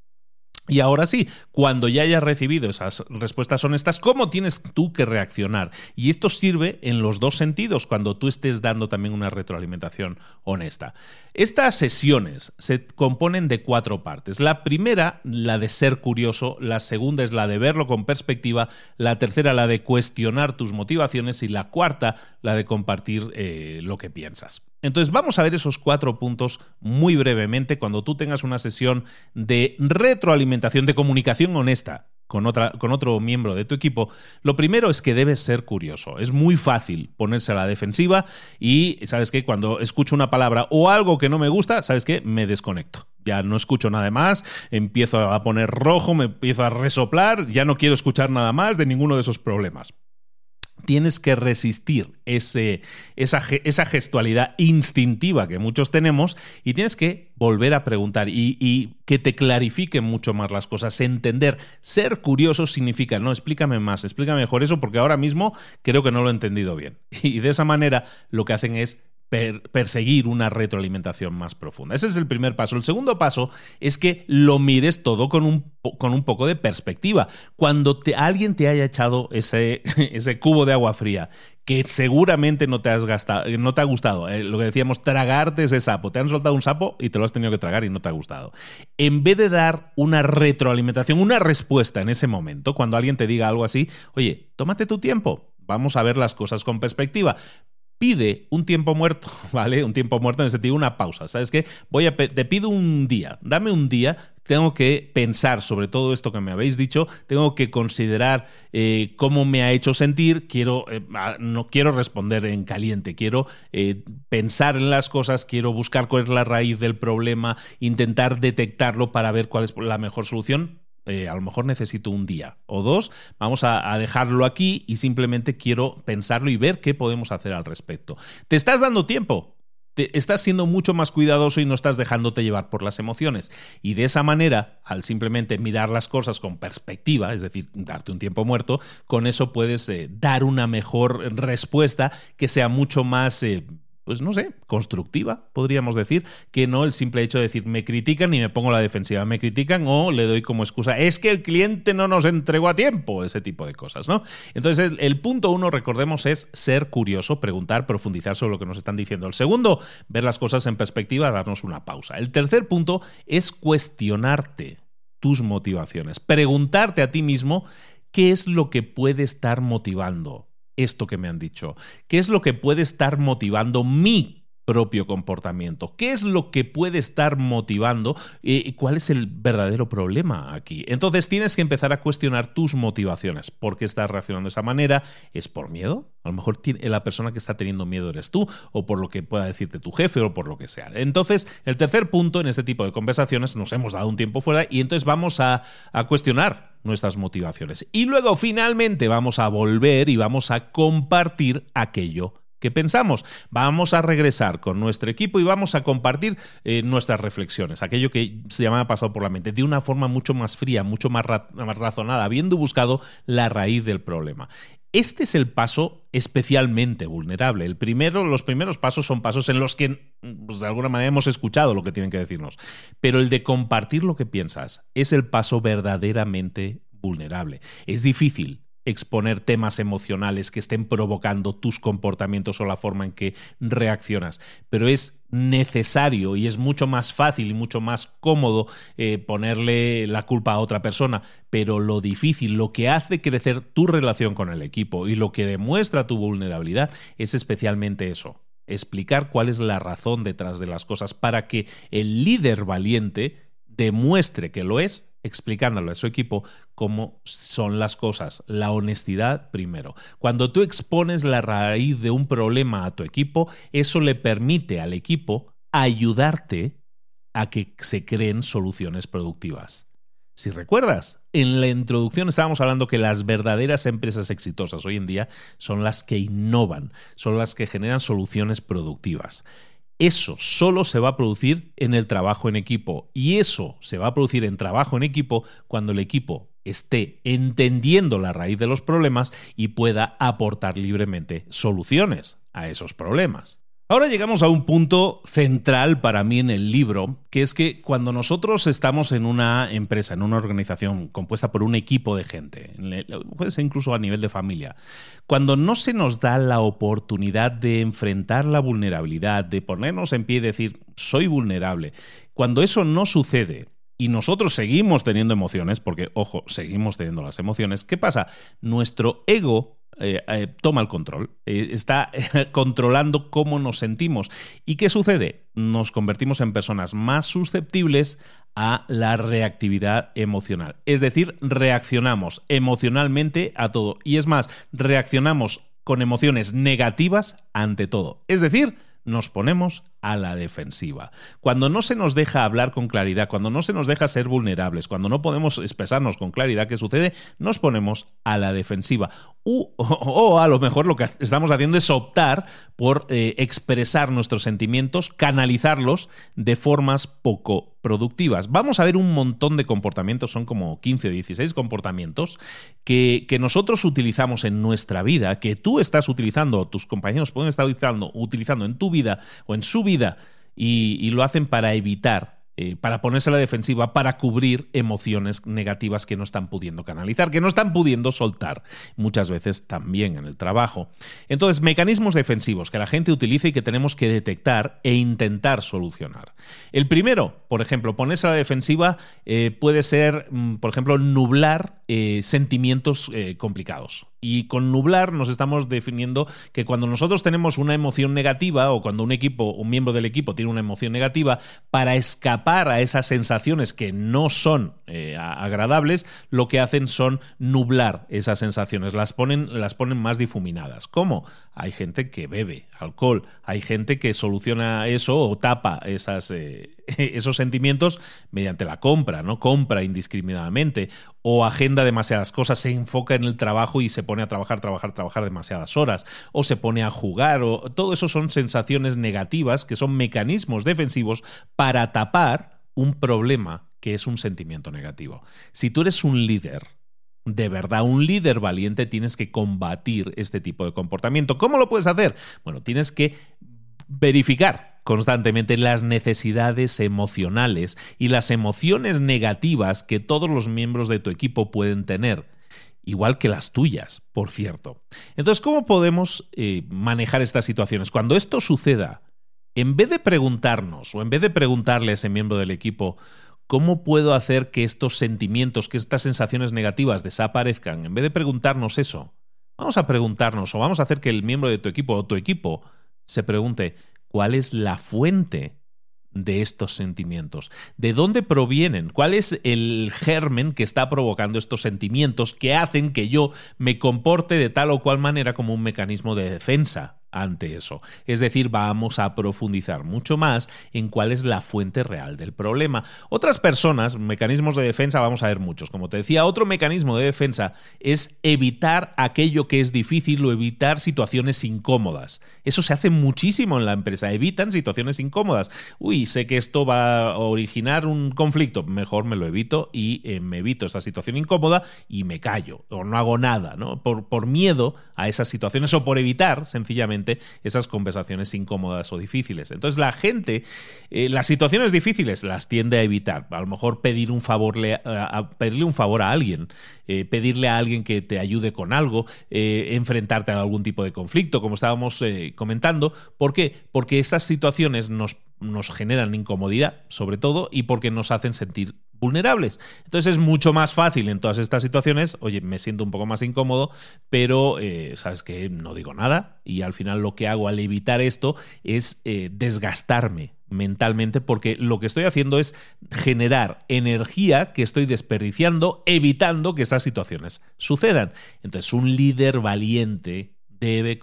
Y ahora sí, cuando ya hayas recibido esas respuestas honestas, ¿cómo tienes tú que reaccionar? Y esto sirve en los dos sentidos cuando tú estés dando también una retroalimentación honesta. Estas sesiones se componen de cuatro partes. La primera, la de ser curioso, la segunda es la de verlo con perspectiva, la tercera, la de cuestionar tus motivaciones y la cuarta, la de compartir eh, lo que piensas. Entonces vamos a ver esos cuatro puntos muy brevemente cuando tú tengas una sesión de retroalimentación, de comunicación honesta con, otra, con otro miembro de tu equipo. Lo primero es que debes ser curioso. Es muy fácil ponerse a la defensiva y, ¿sabes qué? Cuando escucho una palabra o algo que no me gusta, ¿sabes qué? Me desconecto ya no escucho nada más, empiezo a poner rojo, me empiezo a resoplar, ya no quiero escuchar nada más de ninguno de esos problemas tienes que resistir ese, esa, esa, gestualidad instintiva que muchos tenemos y tienes que volver a preguntar y, y, que te clarifiquen mucho más las cosas, entender. Ser curioso significa, no, explícame más, explícame mejor eso porque ahora mismo creo que no lo he entendido bien. Y de esa manera lo que hacen es perseguir una retroalimentación más profunda. Ese es el primer paso. El segundo paso es que lo mires todo con un, con un poco de perspectiva. Cuando te, alguien te haya echado ese, ese cubo de agua fría que seguramente no te, has gastado, no te ha gustado. Eh, lo que decíamos, tragarte ese sapo. Te han soltado un sapo y te lo has tenido que tragar y no te ha gustado. En vez de dar una retroalimentación, una respuesta en ese momento, cuando alguien te diga algo así, oye, tómate tu tiempo. Vamos a ver las cosas con perspectiva pide un tiempo muerto, ¿vale? Un tiempo muerto en ese sentido, una pausa. ¿Sabes qué? Voy a te pido un día, dame un día, tengo que pensar sobre todo esto que me habéis dicho, tengo que considerar eh, cómo me ha hecho sentir, quiero, eh, no quiero responder en caliente, quiero eh, pensar en las cosas, quiero buscar cuál es la raíz del problema, intentar detectarlo para ver cuál es la mejor solución eh, a lo mejor necesito un día o dos, vamos a, dejarlo aquí y simplemente quiero pensarlo y ver qué podemos hacer al respecto. ¿Te estás dando tiempo? Te estás siendo mucho más cuidadoso y no estás dejándote llevar por las emociones. Y de esa manera, al simplemente mirar las cosas con perspectiva, es decir, darte un tiempo muerto, con eso puedes eh, dar una mejor respuesta que sea mucho más... Eh, pues no sé, constructiva, podríamos decir, que no el simple hecho de decir me critican y me pongo la defensiva, me critican o le doy como excusa, es que el cliente no nos entregó a tiempo, ese tipo de cosas, ¿no? Entonces, el, punto uno, recordemos, es ser curioso, preguntar, profundizar sobre lo que nos están diciendo. El segundo, ver las cosas en perspectiva, darnos una pausa. El tercer punto es cuestionarte tus motivaciones, preguntarte a ti mismo qué es lo que puede estar motivando esto que me han dicho? ¿Qué es lo que puede estar motivando mi propio comportamiento. ¿Qué es lo que puede estar motivando y cuál es el verdadero problema aquí? Entonces tienes que empezar a cuestionar tus motivaciones. ¿Por qué estás reaccionando de esa manera? ¿Es por miedo? A lo mejor la persona que está teniendo miedo eres tú o por lo que pueda decirte tu jefe o por lo que sea. Entonces, el tercer punto en este tipo de conversaciones nos hemos dado un tiempo fuera y entonces vamos a, a cuestionar nuestras motivaciones. Y luego finalmente vamos a volver y vamos a compartir aquello que pensamos. Vamos a regresar con nuestro equipo y vamos a compartir eh, nuestras reflexiones, aquello que se llama pasado por la mente, de una forma mucho más fría, mucho más, más razonada, habiendo buscado la raíz del problema. Este es el paso especialmente vulnerable. El primero, los primeros pasos son pasos en los que, pues, de alguna manera, hemos escuchado lo que tienen que decirnos. Pero el de compartir lo que piensas es el paso verdaderamente vulnerable. Es difícil, exponer temas emocionales que estén provocando tus comportamientos o la forma en que reaccionas. Pero es necesario y es mucho más fácil y mucho más cómodo eh, ponerle la culpa a otra persona. Pero lo difícil, lo que hace crecer tu relación con el equipo y lo que demuestra tu vulnerabilidad es especialmente eso. Explicar cuál es la razón detrás de las cosas para que el líder valiente demuestre que lo es explicándole a su equipo cómo son las cosas. La honestidad primero. Cuando tú expones la raíz de un problema a tu equipo, eso le permite al equipo ayudarte a que se creen soluciones productivas. Si recuerdas, en la introducción estábamos hablando que las verdaderas empresas exitosas hoy en día son las que innovan, son las que generan soluciones productivas. Eso solo se va a producir en el trabajo en equipo y eso se va a producir en trabajo en equipo cuando el equipo esté entendiendo la raíz de los problemas y pueda aportar libremente soluciones a esos problemas. Ahora llegamos a un punto central para mí en el libro, que es que cuando nosotros estamos en una empresa, en una organización compuesta por un equipo de gente, puede ser incluso a nivel de familia, cuando no se nos da la oportunidad de enfrentar la vulnerabilidad, de ponernos en pie y decir, soy vulnerable, cuando eso no sucede, y nosotros seguimos teniendo emociones, porque, ojo, seguimos teniendo las emociones, ¿qué pasa? Nuestro ego eh, eh, toma el control, eh, está controlando cómo nos sentimos. ¿Y qué sucede? Nos convertimos en personas más susceptibles a la reactividad emocional. Es decir, reaccionamos emocionalmente a todo. Y es más, reaccionamos con emociones negativas ante todo. Es decir, nos ponemos a la defensiva. Cuando no se nos deja hablar con claridad, cuando no se nos deja ser vulnerables, cuando no podemos expresarnos con claridad qué sucede, nos ponemos a la defensiva. o, a lo mejor lo que estamos haciendo es optar por eh, expresar nuestros sentimientos, canalizarlos de formas poco productivas. Vamos a ver un montón de comportamientos, son como 15, 16 comportamientos que, que nosotros utilizamos en nuestra vida, que tú estás utilizando, tus compañeros pueden estar utilizando, utilizando en tu vida o en su vida y, lo hacen para evitar eh, para ponerse a la defensiva, para cubrir emociones negativas que no están pudiendo canalizar, que no están pudiendo soltar, muchas veces también en el trabajo. Entonces, mecanismos defensivos que la gente utiliza y que tenemos que detectar e intentar solucionar. El primero, por ejemplo, ponerse a la defensiva eh, puede ser, mm, por ejemplo, nublar eh, sentimientos complicados. Y con nublar nos estamos definiendo que cuando nosotros tenemos una emoción negativa o cuando un equipo, un miembro del equipo tiene una emoción negativa, para escapar a esas sensaciones que no son eh, agradables, lo que hacen son nublar esas sensaciones, las ponen, las ponen más difuminadas. ¿Cómo? Hay gente que bebe alcohol, hay gente que soluciona eso o tapa esas, eh, esos sentimientos mediante la compra, ¿no? Compra indiscriminadamente o agenda demasiadas cosas, se enfoca en el trabajo y se pone a trabajar, trabajar, trabajar demasiadas horas, o se pone a jugar, o todo eso son sensaciones negativas que son mecanismos defensivos para tapar un problema que es un sentimiento negativo. Si tú eres un líder, de verdad un líder valiente, tienes que combatir este tipo de comportamiento. ¿Cómo lo puedes hacer? Bueno, tienes que verificar constantemente las necesidades emocionales y las emociones negativas que todos los miembros de tu equipo pueden tener igual que las tuyas, por cierto. Entonces, ¿cómo podemos eh, manejar estas situaciones? Cuando esto suceda, en vez de preguntarnos o en vez de preguntarle a ese miembro del equipo, ¿cómo puedo hacer que estos sentimientos, que estas sensaciones negativas desaparezcan? En vez de preguntarnos eso, vamos a preguntarnos o vamos a hacer que el miembro de tu equipo o tu equipo se pregunte, cuál es la fuente de estos sentimientos. ¿De dónde provienen? ¿Cuál es el germen que está provocando estos sentimientos que hacen que yo me comporte de tal o cual manera como un mecanismo de defensa? Ante eso. Es decir, vamos a profundizar mucho más en cuál es la fuente real del problema. Otras personas, mecanismos de defensa, vamos a ver muchos. Como te decía, otro mecanismo de defensa es evitar aquello que es difícil o evitar situaciones incómodas. Eso se hace muchísimo en la empresa. Evitan situaciones incómodas. Uy, sé que esto va a originar un conflicto. Mejor me lo evito y eh, me evito esa situación incómoda y me callo o no hago nada, ¿no? Por, por miedo a esas situaciones o por evitar sencillamente esas conversaciones incómodas o difíciles. Entonces la gente, eh, las situaciones difíciles las tiende a evitar. A lo mejor pedir un favor, a pedirle un favor a alguien, eh, pedirle a alguien que te ayude con algo, eh, enfrentarte a algún tipo de conflicto, como estábamos comentando. ¿Por qué? Porque estas situaciones nos nos generan incomodidad, sobre todo, y porque nos hacen sentir vulnerables. Entonces es mucho más fácil en todas estas situaciones, oye, me siento un poco más incómodo, pero eh, sabes que no digo nada y al final lo que hago al evitar esto es eh, desgastarme mentalmente porque lo que estoy haciendo es generar energía que estoy desperdiciando evitando que estas situaciones sucedan. Entonces un líder valiente debe,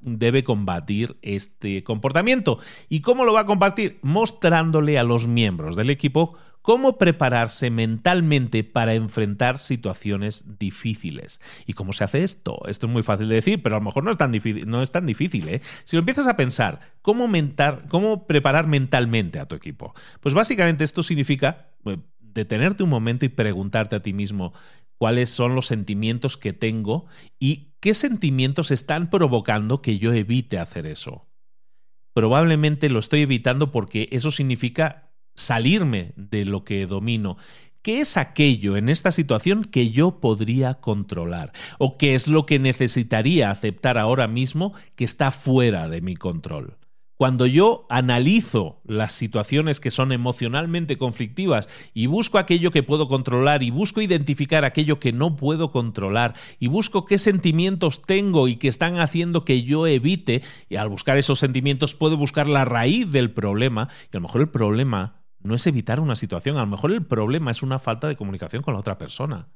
debe combatir este comportamiento. ¿Y cómo lo va a combatir? Mostrándole a los miembros del equipo cómo prepararse mentalmente para enfrentar situaciones difíciles. ¿Y cómo se hace esto? Esto es muy fácil de decir, pero a lo mejor no es tan difícil. No es tan difícil ¿eh? Si lo empiezas a pensar, ¿cómo, ¿cómo preparar mentalmente a tu equipo? Pues básicamente esto significa eh, detenerte un momento y preguntarte a ti mismo cuáles son los sentimientos que tengo y qué sentimientos están provocando que yo evite hacer eso. Probablemente lo estoy evitando porque eso significa salirme de lo que domino. ¿Qué es aquello en esta situación que yo podría controlar? ¿O qué es lo que necesitaría aceptar ahora mismo que está fuera de mi control? Cuando yo analizo las situaciones que son emocionalmente conflictivas y busco aquello que puedo controlar y busco identificar aquello que no puedo controlar y busco qué sentimientos tengo y que están haciendo que yo evite, y al buscar esos sentimientos puedo buscar la raíz del problema, y a lo mejor el problema no es evitar una situación, a lo mejor el problema es una falta de comunicación con la otra persona.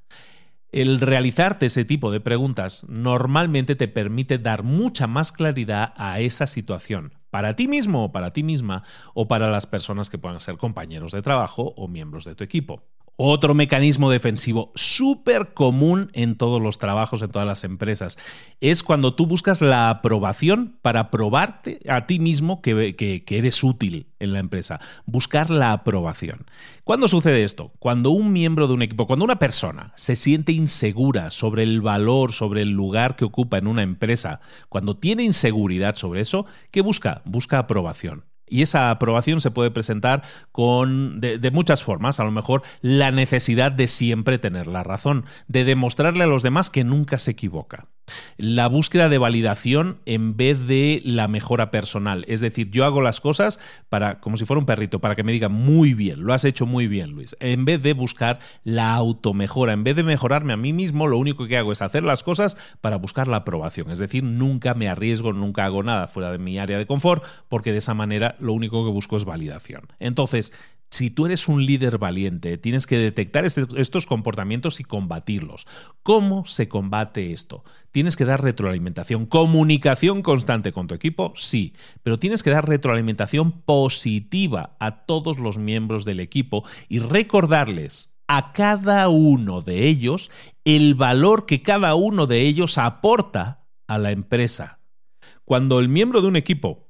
El realizarte ese tipo de preguntas normalmente te permite dar mucha más claridad a esa situación, para ti mismo o para ti misma, o para las personas que puedan ser compañeros de trabajo o miembros de tu equipo. Otro mecanismo defensivo súper común en todos los trabajos, en todas las empresas, es cuando tú buscas la aprobación para probarte a ti mismo que, que, eres útil en la empresa. Buscar la aprobación. ¿Cuándo sucede esto? Cuando un miembro de un equipo, cuando una persona se siente insegura sobre el valor, sobre el lugar que ocupa en una empresa, cuando tiene inseguridad sobre eso, ¿qué busca? Busca aprobación. Y esa aprobación se puede presentar con, de, muchas formas. A lo mejor la necesidad de siempre tener la razón, de demostrarle a los demás que nunca se equivoca la búsqueda de validación en vez de la mejora personal. Es decir, yo hago las cosas para, como si fuera un perrito, para que me digan muy bien, lo has hecho muy bien, Luis. En vez de buscar la automejora, en vez de mejorarme a mí mismo, lo único que hago es hacer las cosas para buscar la aprobación. Es decir, nunca me arriesgo, nunca hago nada fuera de mi área de confort, porque de esa manera lo único que busco es validación. Entonces, si tú eres un líder valiente, tienes que detectar este, estos comportamientos y combatirlos. ¿Cómo se combate esto? Tienes que dar retroalimentación, comunicación constante con tu equipo, sí, pero tienes que dar retroalimentación positiva a todos los miembros del equipo y recordarles a cada uno de ellos el valor que cada uno de ellos aporta a la empresa. Cuando el miembro de un equipo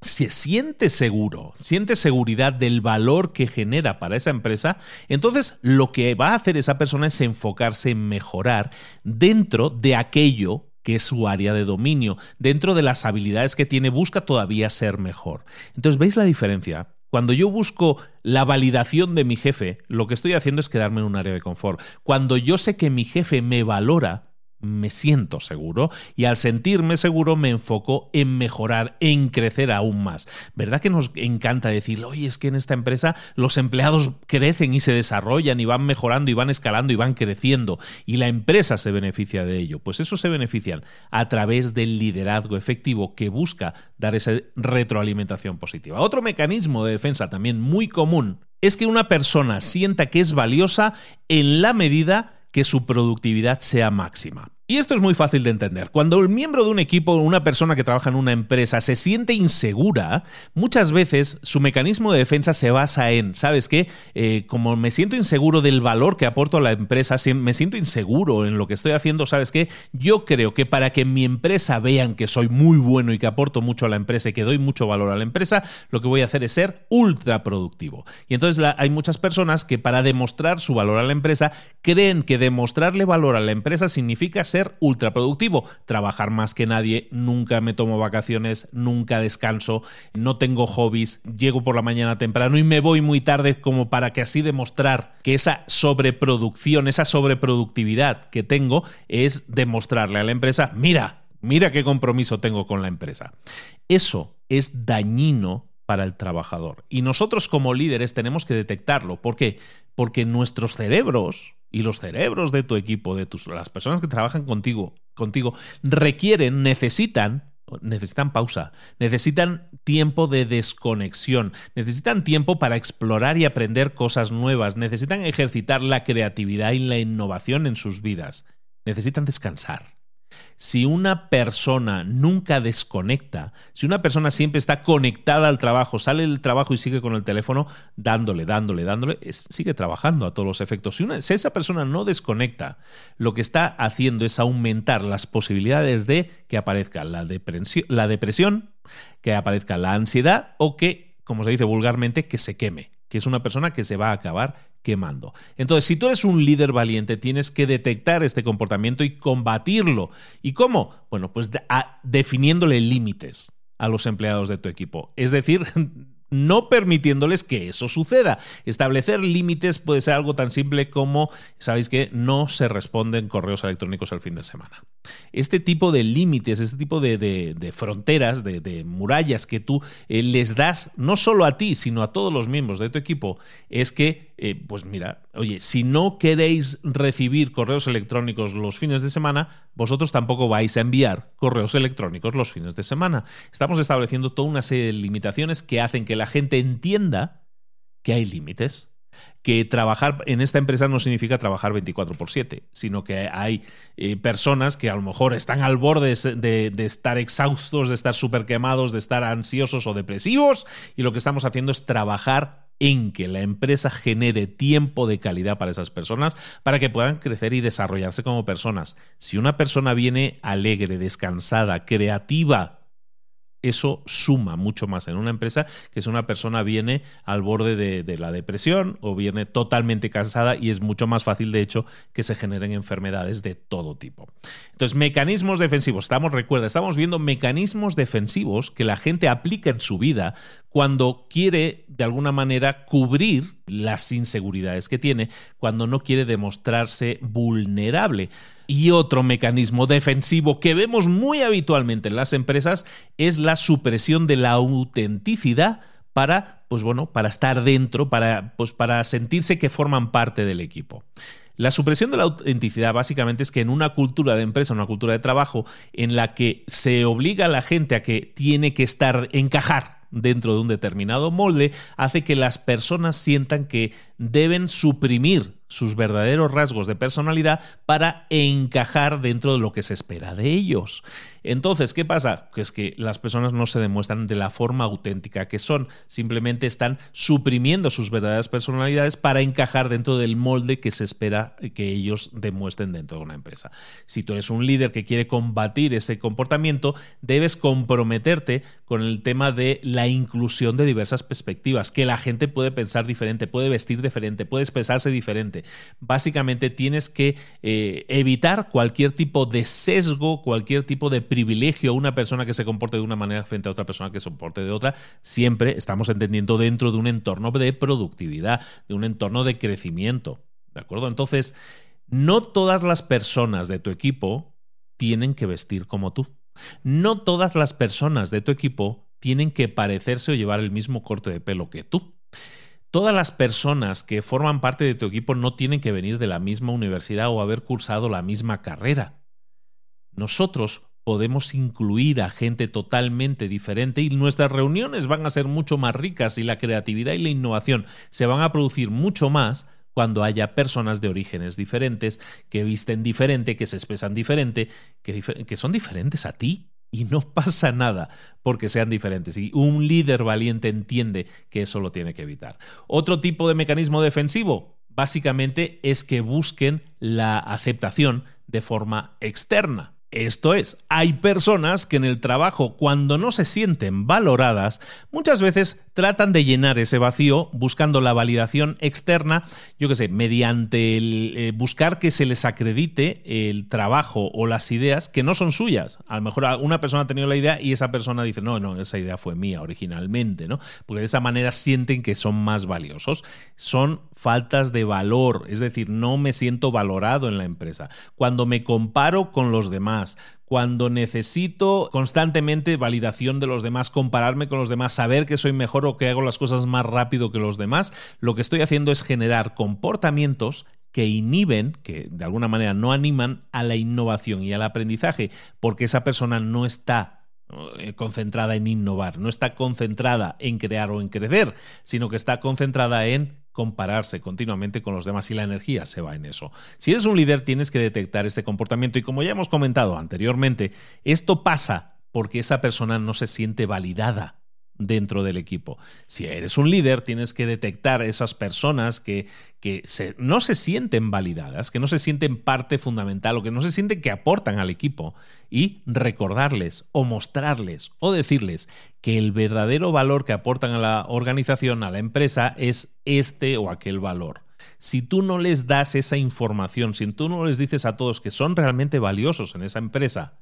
se siente seguro, siente seguridad del valor que genera para esa empresa, entonces lo que va a hacer esa persona es enfocarse en mejorar dentro de aquello que es su área de dominio, dentro de las habilidades que tiene, busca todavía ser mejor. Entonces, ¿veis la diferencia? Cuando yo busco la validación de mi jefe, lo que estoy haciendo es quedarme en un área de confort. Cuando yo sé que mi jefe me valora, me siento seguro y al sentirme seguro me enfoco en mejorar, en crecer aún más. ¿Verdad que nos encanta decir, oye, es que en esta empresa los empleados crecen y se desarrollan y van mejorando y van escalando y van creciendo y la empresa se beneficia de ello? Pues eso se benefician a través del liderazgo efectivo que busca dar esa retroalimentación positiva. Otro mecanismo de defensa también muy común es que una persona sienta que es valiosa en la medida que su productividad sea máxima. Y esto es muy fácil de entender. Cuando el miembro de un equipo o una persona que trabaja en una empresa se siente insegura, muchas veces su mecanismo de defensa se basa en, ¿sabes qué? Eh, como me siento inseguro del valor que aporto a la empresa, me siento inseguro en lo que estoy haciendo, ¿sabes qué? Yo creo que para que mi empresa vean que soy muy bueno y que aporto mucho a la empresa y que doy mucho valor a la empresa, lo que voy a hacer es ser ultra productivo. Y entonces hay muchas personas que para demostrar su valor a la empresa creen que demostrarle valor a la empresa significa ser ser ultra productivo, trabajar más que nadie, nunca me tomo vacaciones, nunca descanso, no tengo hobbies, llego por la mañana temprano y me voy muy tarde como para que así demostrar que esa sobreproducción, esa sobreproductividad que tengo es demostrarle a la empresa, mira, mira qué compromiso tengo con la empresa. Eso es dañino para el trabajador. Y nosotros como líderes tenemos que detectarlo. ¿Por qué? Porque nuestros cerebros y los cerebros de tu equipo, de tus, las personas que trabajan contigo, contigo, requieren, necesitan necesitan pausa, necesitan tiempo de desconexión, necesitan tiempo para explorar y aprender cosas nuevas, necesitan ejercitar la creatividad y la innovación en sus vidas, necesitan descansar si una persona nunca desconecta, si una persona siempre está conectada al trabajo, sale del trabajo y sigue con el teléfono dándole, dándole, dándole, sigue trabajando a todos los efectos. Si, si, esa persona no desconecta, lo que está haciendo es aumentar las posibilidades de que aparezca la depresión, la depresión que aparezca la ansiedad o que, como se dice vulgarmente, que se queme, que es una persona que se va a acabar quemando. Entonces, si tú eres un líder valiente, tienes que detectar este comportamiento y combatirlo. ¿Y cómo? Bueno, pues definiéndole límites a los empleados de tu equipo. Es decir, no permitiéndoles que eso suceda. Establecer límites puede ser algo tan simple como, sabéis que no se responden correos electrónicos el fin de semana. Este tipo de límites, este tipo de, fronteras, de, murallas que tú eh, les das no solo a ti, sino a todos los miembros de tu equipo, es que, eh, pues mira, oye, si no queréis recibir correos electrónicos los fines de semana, vosotros tampoco vais a enviar correos electrónicos los fines de semana. Estamos estableciendo toda una serie de limitaciones que hacen que la gente entienda que hay límites que trabajar en esta empresa no significa trabajar 24 por 7, sino que hay eh, personas que a lo mejor están al borde de, de estar exhaustos, de estar súper quemados, de estar ansiosos o depresivos, y lo que estamos haciendo es trabajar en que la empresa genere tiempo de calidad para esas personas para que puedan crecer y desarrollarse como personas. Si una persona viene alegre, descansada, creativa, eso suma mucho más en una empresa que si una persona viene al borde de, la depresión o viene totalmente cansada y es mucho más fácil, de hecho, que se generen enfermedades de todo tipo. Entonces, mecanismos defensivos. Estamos, recuerda, estamos viendo mecanismos defensivos que la gente aplica en su vida cuando quiere, de alguna manera, cubrir las inseguridades que tiene, cuando no quiere demostrarse vulnerable. Y otro mecanismo defensivo que vemos muy habitualmente en las empresas es la supresión de la autenticidad para, pues bueno, para estar dentro, para, pues para sentirse que forman parte del equipo. La supresión de la autenticidad básicamente es que en una cultura de empresa, una cultura de trabajo, en la que se obliga a la gente a que tiene que estar, encajar dentro de un determinado molde, hace que las personas sientan que deben suprimir sus verdaderos rasgos de personalidad para encajar dentro de lo que se espera de ellos. Entonces, ¿qué pasa? Que es que las personas no se demuestran de la forma auténtica que son, simplemente están suprimiendo sus verdaderas personalidades para encajar dentro del molde que se espera que ellos demuestren dentro de una empresa. Si tú eres un líder que quiere combatir ese comportamiento, debes comprometerte con el tema de la inclusión de diversas perspectivas, que la gente puede pensar diferente, puede vestir diferente, puede expresarse diferente. Básicamente tienes que eh, evitar cualquier tipo de sesgo, cualquier tipo de privilegio a una persona que se comporte de una manera frente a otra persona que se comporte de otra, siempre estamos entendiendo dentro de un entorno de productividad, de un entorno de crecimiento. ¿De acuerdo? Entonces, no todas las personas de tu equipo tienen que vestir como tú. No todas las personas de tu equipo tienen que parecerse o llevar el mismo corte de pelo que tú. Todas las personas que forman parte de tu equipo no tienen que venir de la misma universidad o haber cursado la misma carrera. Nosotros podemos incluir a gente totalmente diferente y nuestras reuniones van a ser mucho más ricas y la creatividad y la innovación se van a producir mucho más cuando haya personas de orígenes diferentes, que visten diferente, que se expresan diferente, que, son diferentes a ti. Y no pasa nada porque sean diferentes. Y un líder valiente entiende que eso lo tiene que evitar. Otro tipo de mecanismo defensivo, básicamente, es que busquen la aceptación de forma externa. Esto es, hay personas que en el trabajo, cuando no se sienten valoradas, muchas veces tratan de llenar ese vacío buscando la validación externa, yo qué sé, mediante el, eh, buscar que se les acredite el trabajo o las ideas que no son suyas. A lo mejor una persona ha tenido la idea y esa persona dice, no, no, esa idea fue mía originalmente, ¿no? Porque de esa manera sienten que son más valiosos. Son faltas de valor, es decir, no me siento valorado en la empresa. Cuando me comparo con los demás, cuando necesito constantemente validación de los demás, compararme con los demás, saber que soy mejor o que hago las cosas más rápido que los demás, lo que estoy haciendo es generar comportamientos que inhiben, que de alguna manera no animan a la innovación y al aprendizaje, porque esa persona no está eh, concentrada en innovar, no está concentrada en crear o en crecer, sino que está concentrada en compararse continuamente con los demás y la energía se va en eso. Si eres un líder tienes que detectar este comportamiento y como ya hemos comentado anteriormente, esto pasa porque esa persona no se siente validada dentro del equipo. Si eres un líder, tienes que detectar esas personas que, que no se sienten validadas, que no se sienten parte fundamental o que no se sienten que aportan al equipo y recordarles o mostrarles o decirles que el verdadero valor que aportan a la organización, a la empresa, es este o aquel valor. Si tú no les das esa información, si tú no les dices a todos que son realmente valiosos en esa empresa,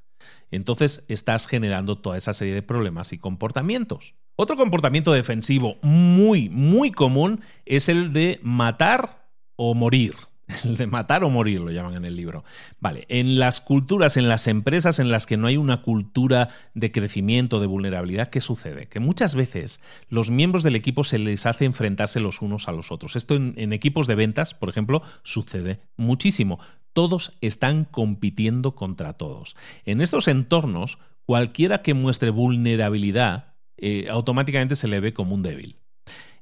entonces estás generando toda esa serie de problemas y comportamientos. Otro comportamiento defensivo muy, muy común es el de matar o morir. El de matar o morir lo llaman en el libro. Vale, en las culturas, en las empresas en las que no hay una cultura de crecimiento, de vulnerabilidad, ¿qué sucede? Que muchas veces los miembros del equipo se les hace enfrentarse los unos a los otros. Esto en, en equipos de ventas, por ejemplo, sucede muchísimo. Todos están compitiendo contra todos. En estos entornos, cualquiera que muestre vulnerabilidad eh, automáticamente se le ve como un débil.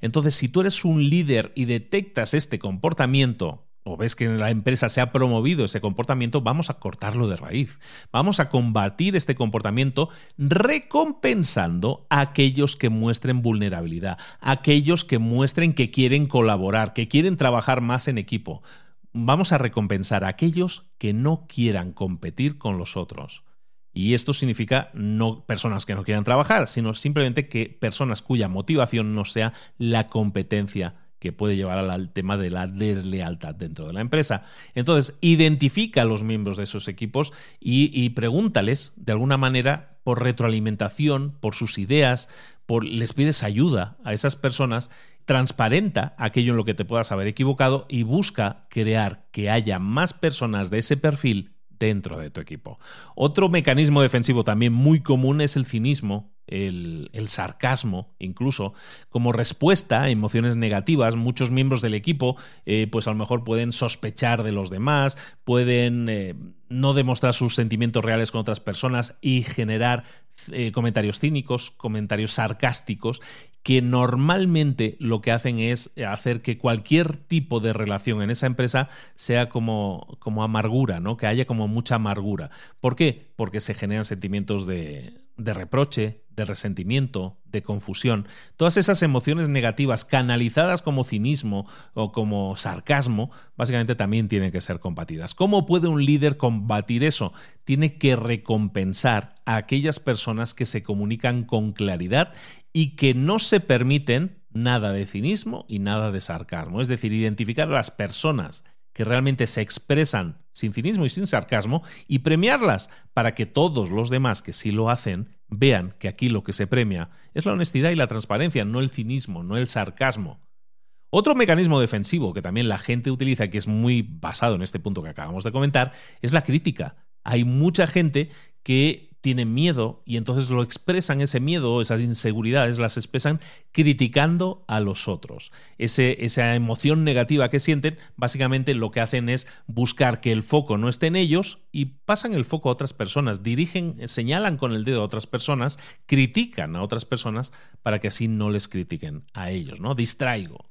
Entonces, si tú eres un líder y detectas este comportamiento, o ves que en la empresa se ha promovido ese comportamiento, vamos a cortarlo de raíz. Vamos a combatir este comportamiento recompensando a aquellos que muestren vulnerabilidad, aquellos que muestren que quieren colaborar, que quieren trabajar más en equipo. Vamos a recompensar a aquellos que no quieran competir con los otros. Y esto significa no personas que no quieran trabajar, sino simplemente que personas cuya motivación no sea la competencia que puede llevar al tema de la deslealtad dentro de la empresa. Entonces, identifica a los miembros de esos equipos y, pregúntales de alguna manera por retroalimentación, por sus ideas, por, les pides ayuda a esas personas, transparenta aquello en lo que te puedas haber equivocado y busca crear que haya más personas de ese perfil dentro de tu equipo. Otro mecanismo defensivo también muy común es el cinismo, el, sarcasmo, incluso como respuesta a emociones negativas. Muchos miembros del equipo, eh, pues a lo mejor pueden sospechar de los demás, pueden eh, no demostrar sus sentimientos reales con otras personas y generar eh, comentarios cínicos, comentarios sarcásticos que normalmente lo que hacen es hacer que cualquier tipo de relación en esa empresa sea como, como amargura, ¿no? Que haya como mucha amargura. ¿Por qué? Porque se generan sentimientos de, de reproche, de resentimiento, de confusión. Todas esas emociones negativas canalizadas como cinismo o como sarcasmo, básicamente también tienen que ser combatidas. ¿Cómo puede un líder combatir eso? Tiene que recompensar a aquellas personas que se comunican con claridad y que no se permiten nada de cinismo y nada de sarcasmo. Es decir, identificar a las personas que realmente se expresan sin cinismo y sin sarcasmo y premiarlas para que todos los demás que sí lo hacen vean que aquí lo que se premia es la honestidad y la transparencia, no el cinismo, no el sarcasmo. Otro mecanismo defensivo que también la gente utiliza, que es muy basado en este punto que acabamos de comentar, es la crítica. Hay mucha gente que tienen miedo y entonces lo expresan ese miedo, esas inseguridades, las expresan criticando a los otros. esa emoción negativa que sienten, básicamente lo que hacen es buscar que el foco no esté en ellos y pasan el foco a otras personas, dirigen, señalan con el dedo a otras personas, critican a otras personas para que así no les critiquen a ellos, ¿no? Distraigo.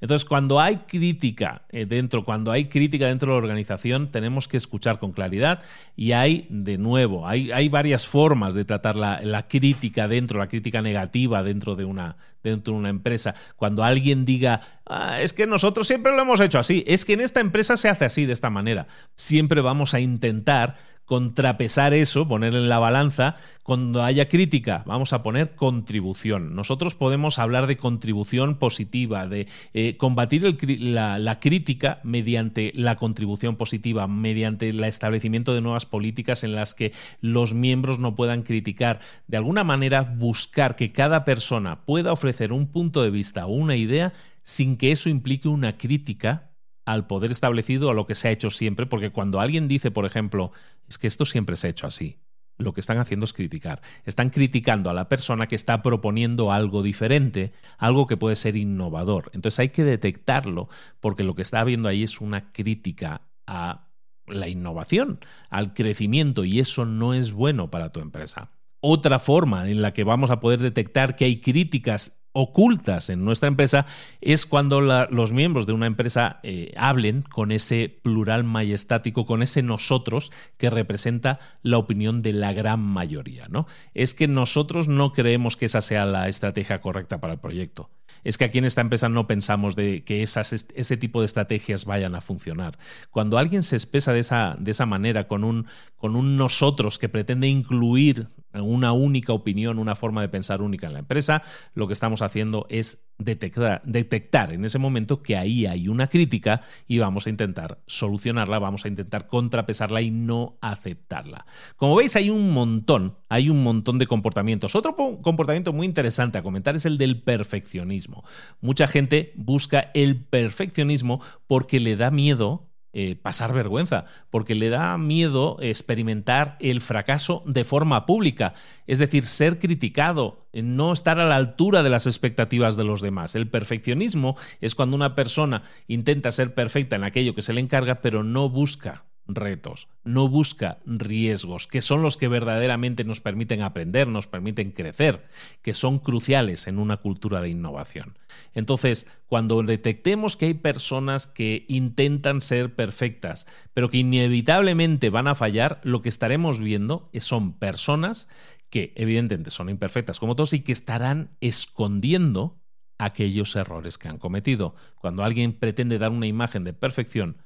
Entonces, cuando hay crítica eh, dentro, cuando hay crítica dentro de la organización, tenemos que escuchar con claridad y hay, de nuevo, hay, varias formas de tratar la, la, crítica dentro, la crítica negativa dentro de una, dentro de una empresa. Cuando alguien diga, ah, es que nosotros siempre lo hemos hecho así, es que en esta empresa se hace así, de esta manera, siempre vamos a intentar contrapesar eso, poner en la balanza, cuando haya crítica, vamos a poner contribución. Nosotros podemos hablar de contribución positiva, de eh, combatir la, la, crítica mediante la contribución positiva, mediante el establecimiento de nuevas políticas en las que los miembros no puedan criticar. De alguna manera, buscar que cada persona pueda ofrecer un punto de vista o una idea sin que eso implique una crítica al poder establecido a lo que se ha hecho siempre, porque cuando alguien dice, por ejemplo, es que esto siempre se ha hecho así, lo que están haciendo es criticar. Están criticando a la persona que está proponiendo algo diferente, algo que puede ser innovador. Entonces hay que detectarlo, porque lo que está habiendo ahí es una crítica a la innovación, al crecimiento, y eso no es bueno para tu empresa. Otra forma en la que vamos a poder detectar que hay críticas ocultas en nuestra empresa es cuando los miembros de una empresa eh, hablen con ese plural majestático, con ese nosotros que representa la opinión de la gran mayoría. ¿no? Es que nosotros no creemos que esa sea la estrategia correcta para el proyecto es que aquí en esta empresa no pensamos de que esas, ese tipo de estrategias vayan a funcionar. Cuando alguien se expresa de esa, de esa manera, con un, con un nosotros que pretende incluir una única opinión, una forma de pensar única en la empresa, lo que estamos haciendo es detectar, detectar en ese momento que ahí hay una crítica y vamos a intentar solucionarla, vamos a intentar contrapesarla y no aceptarla. Como veis, hay un montón, hay un montón de comportamientos. Otro comportamiento muy interesante a comentar es el del perfeccionismo. Mucha gente busca el perfeccionismo porque le da miedo eh, pasar vergüenza, porque le da miedo experimentar el fracaso de forma pública, es decir, ser criticado, no estar a la altura de las expectativas de los demás. El perfeccionismo es cuando una persona intenta ser perfecta en aquello que se le encarga, pero no busca retos, no busca riesgos, que son los que verdaderamente nos permiten aprender, nos permiten crecer, que son cruciales en una cultura de innovación. Entonces, cuando detectemos que hay personas que intentan ser perfectas, pero que inevitablemente van a fallar, lo que estaremos viendo son personas que evidentemente son imperfectas como todos y que estarán escondiendo aquellos errores que han cometido. Cuando alguien pretende dar una imagen de perfección,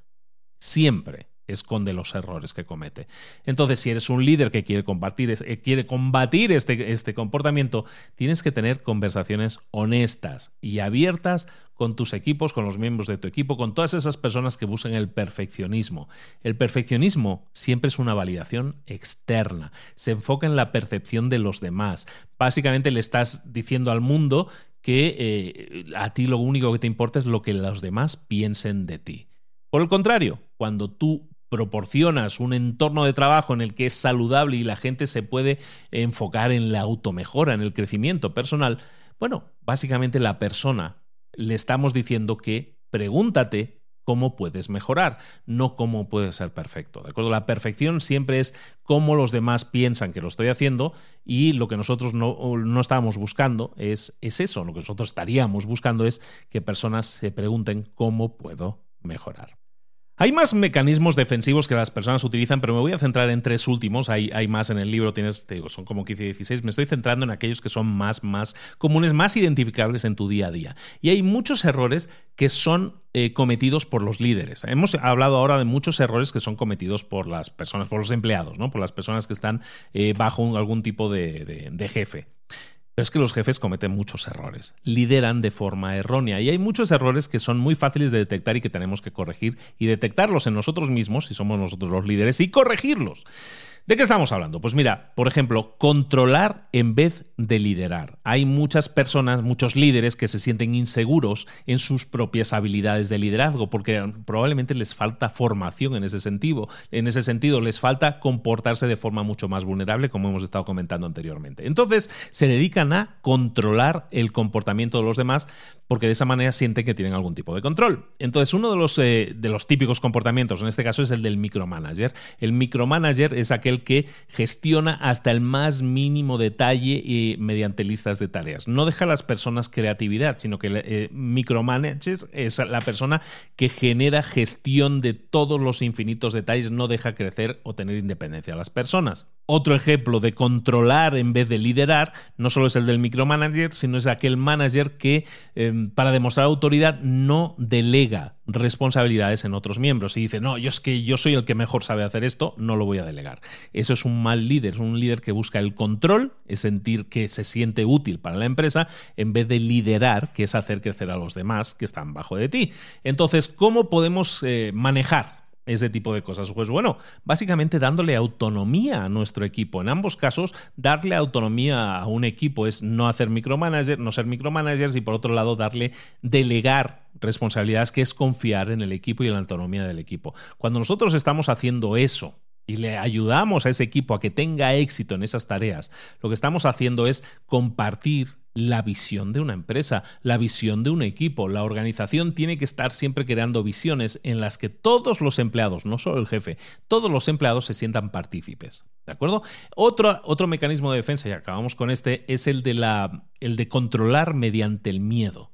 siempre esconde los errores que comete. Entonces, si eres un líder que quiere combatir, eh, quiere combatir este, este comportamiento, tienes que tener conversaciones honestas y abiertas con tus equipos, con los miembros de tu equipo, con todas esas personas que buscan el perfeccionismo. El perfeccionismo siempre es una validación externa, se enfoca en la percepción de los demás. Básicamente le estás diciendo al mundo que eh, a ti lo único que te importa es lo que los demás piensen de ti. Por el contrario, cuando tú proporcionas un entorno de trabajo en el que es saludable y la gente se puede enfocar en la automejora, en el crecimiento personal, bueno, básicamente la persona le estamos diciendo que pregúntate cómo puedes mejorar, no cómo puedes ser perfecto. ¿De acuerdo? La perfección siempre es cómo los demás piensan que lo estoy haciendo y lo que nosotros no, no estábamos buscando es, es eso, lo que nosotros estaríamos buscando es que personas se pregunten cómo puedo mejorar. Hay más mecanismos defensivos que las personas utilizan, pero me voy a centrar en tres últimos. Hay, hay más en el libro, tienes, son como 15 y 16. Me estoy centrando en aquellos que son más, más comunes, más identificables en tu día a día. Y hay muchos errores que son eh, cometidos por los líderes. Hemos hablado ahora de muchos errores que son cometidos por las personas, por los empleados, ¿no? por las personas que están eh, bajo algún tipo de jefe. Pero es que los jefes cometen muchos errores, lideran de forma errónea y hay muchos errores que son muy fáciles de detectar y que tenemos que corregir y detectarlos en nosotros mismos, si somos nosotros los líderes, y corregirlos. ¿De qué estamos hablando? Pues mira, por ejemplo, controlar en vez de liderar. Hay muchas personas, muchos líderes que se sienten inseguros en sus propias habilidades de liderazgo porque probablemente les falta formación en ese sentido. En ese sentido, les falta comportarse de forma mucho más vulnerable, como hemos estado comentando anteriormente. Entonces, se dedican a controlar el comportamiento de los demás porque de esa manera sienten que tienen algún tipo de control. Entonces, uno de los, eh, de los típicos comportamientos, en este caso, es el del micromanager. El micromanager es aquel que gestiona hasta el más mínimo detalle y mediante listas de tareas. No deja a las personas creatividad, sino que el eh, micromanager es la persona que genera gestión de todos los infinitos detalles, no deja crecer o tener independencia a las personas. Otro ejemplo de controlar en vez de liderar no solo es el del micromanager, sino es aquel manager que em, para demostrar autoridad no delega responsabilidades en otros miembros y dice, no, yo es que yo soy el que mejor sabe hacer esto, no lo voy a delegar. Eso es un mal líder, es un líder que busca el control, es sentir que se siente útil para la empresa, en vez de liderar, que es hacer crecer a los demás que están bajo de ti. Entonces, ¿cómo podemos eh, manejar ese tipo de cosas? Pues bueno, básicamente dándole autonomía a nuestro equipo. En ambos casos, darle autonomía a un equipo es no hacer micromanager, no ser micromanagers y por otro lado darle delegar responsabilidades que es confiar en el equipo y en la autonomía del equipo. Cuando nosotros estamos haciendo eso, y le ayudamos a ese equipo a que tenga éxito en esas tareas, lo que estamos haciendo es compartir la visión de una empresa, la visión de un equipo. La organización tiene que estar siempre creando visiones en las que todos los empleados, no solo el jefe, todos los empleados se sientan partícipes. ¿De acuerdo? Otro, otro mecanismo de defensa, y acabamos con este, es el de, la, el de controlar mediante el miedo.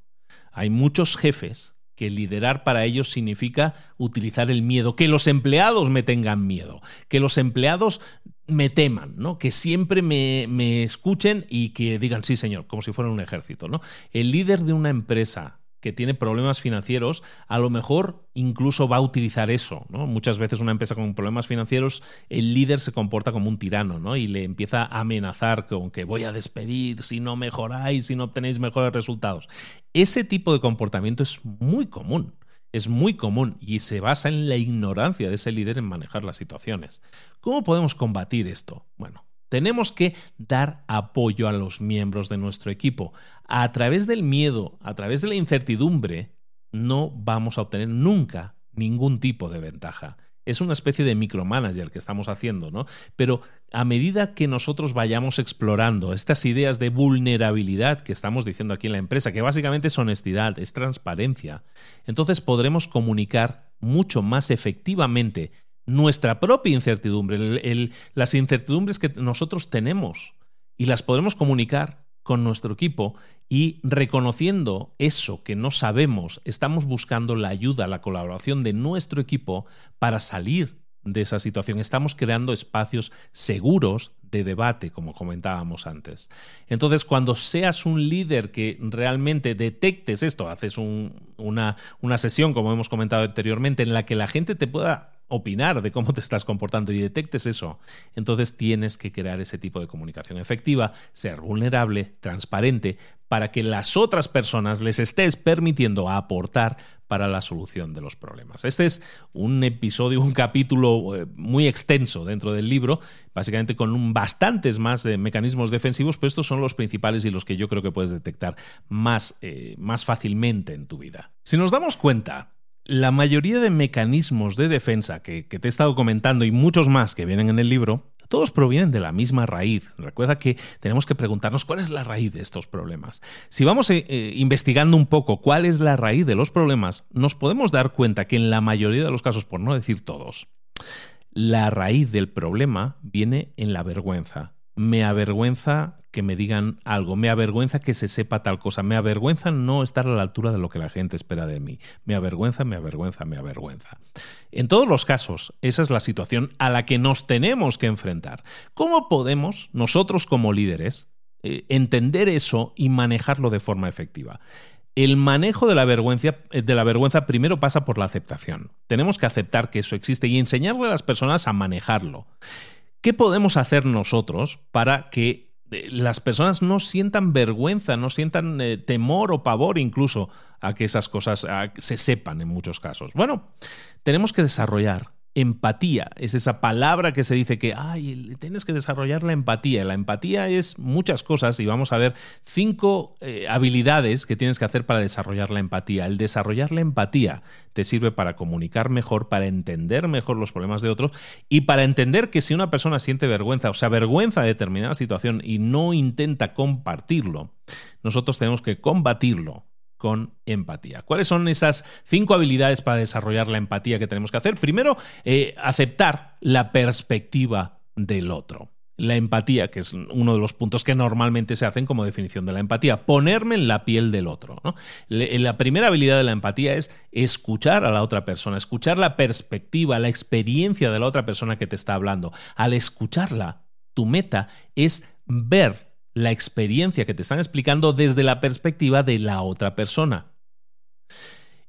Hay muchos jefes que liderar para ellos significa utilizar el miedo, que los empleados me tengan miedo, que los empleados me teman, ¿no? Que siempre me, me, escuchen y que digan sí, señor, como si fuera un ejército, ¿no? El líder de una empresa que tiene problemas financieros, a lo mejor incluso va a utilizar eso. ¿no? Muchas veces una empresa con problemas financieros, el líder se comporta como un tirano ¿no? y le empieza a amenazar con que voy a despedir si no mejoráis, si no obtenéis mejores resultados. Ese tipo de comportamiento es muy común. Es muy común y se basa en la ignorancia de ese líder en manejar las situaciones. ¿Cómo podemos combatir esto? Bueno, tenemos que dar apoyo a los miembros de nuestro equipo. A través del miedo, a través de la incertidumbre, no vamos a obtener nunca ningún tipo de ventaja. Es una especie de micromanager que estamos haciendo, ¿no? Pero a medida que nosotros vayamos explorando estas ideas de vulnerabilidad que estamos diciendo aquí en la empresa, que básicamente es honestidad, es transparencia, entonces podremos comunicar mucho más efectivamente nuestra propia incertidumbre, las incertidumbres que nosotros tenemos y las podremos comunicar con nuestro equipo y reconociendo eso que no sabemos, estamos buscando la ayuda, la colaboración de nuestro equipo para salir de esa situación. Estamos creando espacios seguros de debate, como comentábamos antes. Entonces, cuando seas un líder que realmente detectes esto, haces una, una sesión, como hemos comentado anteriormente, en la que la gente te pueda opinar de cómo te estás comportando y detectes eso, entonces tienes que crear ese tipo de comunicación efectiva, ser vulnerable, transparente, para que las otras personas les estés permitiendo aportar para la solución de los problemas. Este es un episodio, un capítulo eh, muy extenso dentro del libro, básicamente con bastantes más eh, mecanismos defensivos, pero estos son los principales y los que yo creo que puedes detectar más, eh, más fácilmente en tu vida. Si nos damos cuenta, la mayoría de mecanismos de defensa que, te he estado comentando y muchos más que vienen en el libro, todos provienen de la misma raíz. Recuerda que tenemos que preguntarnos cuál es la raíz de estos problemas. Si vamos eh, eh, investigando un poco cuál es la raíz de los problemas, nos podemos dar cuenta que en la mayoría de los casos, por no decir todos, la raíz del problema viene en la vergüenza. Me avergüenza que me digan algo, me avergüenza que se sepa tal cosa, me avergüenza no estar a la altura de lo que la gente espera de mí, me avergüenza, me avergüenza, me avergüenza. En todos los casos, esa es la situación a la que nos tenemos que enfrentar. ¿Cómo podemos, nosotros como líderes, eh, entender eso y manejarlo de forma efectiva? El manejo de la, vergüenza, eh, de la vergüenza primero pasa por la aceptación. Tenemos que aceptar que eso existe y enseñarle a las personas a manejarlo. ¿Qué podemos hacer nosotros para que las personas no sientan vergüenza, no sientan eh, temor o pavor incluso a que esas cosas se sepan en muchos casos. Bueno, tenemos que desarrollar empatía. Es esa palabra que se dice que, ay, tienes que desarrollar la empatía. La empatía es muchas cosas y vamos a ver cinco eh, habilidades que tienes que hacer para desarrollar la empatía. El desarrollar la empatía te sirve para comunicar mejor, para entender mejor los problemas de otros y para entender que si una persona siente vergüenza o se avergüenza de determinada situación y no intenta compartirlo, nosotros tenemos que combatirlo con empatía. ¿Cuáles son esas cinco habilidades para desarrollar la empatía que tenemos que hacer? Primero, eh, aceptar la perspectiva del otro. La empatía, que es uno de los puntos que normalmente se hacen como definición de la empatía, ponerme en la piel del otro. La primera habilidad de la empatía es escuchar a la otra persona, escuchar la perspectiva, la experiencia de la otra persona que te está hablando. Al escucharla, tu meta es ver la experiencia que te están explicando desde la perspectiva de la otra persona.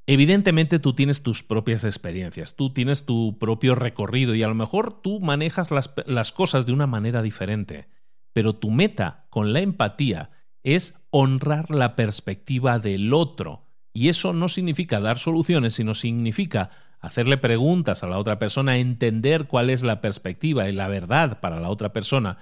Evidentemente tú tienes tus propias experiencias, tú tienes tu propio recorrido y a lo mejor tú manejas las, las, cosas de una manera diferente, pero tu meta con la empatía es honrar la perspectiva del otro. Y eso no significa dar soluciones, sino significa hacerle preguntas a la otra persona, entender cuál es la perspectiva y la verdad para la otra persona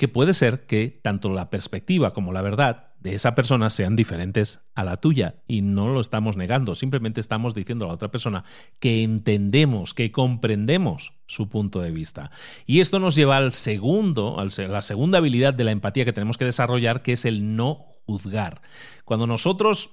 que puede ser que tanto la perspectiva como la verdad de esa persona sean diferentes a la tuya y no lo estamos negando, simplemente estamos diciendo a la otra persona que entendemos, que comprendemos su punto de vista. Y esto nos lleva al segundo, a la segunda habilidad de la empatía que tenemos que desarrollar, que es el no juzgar. Cuando nosotros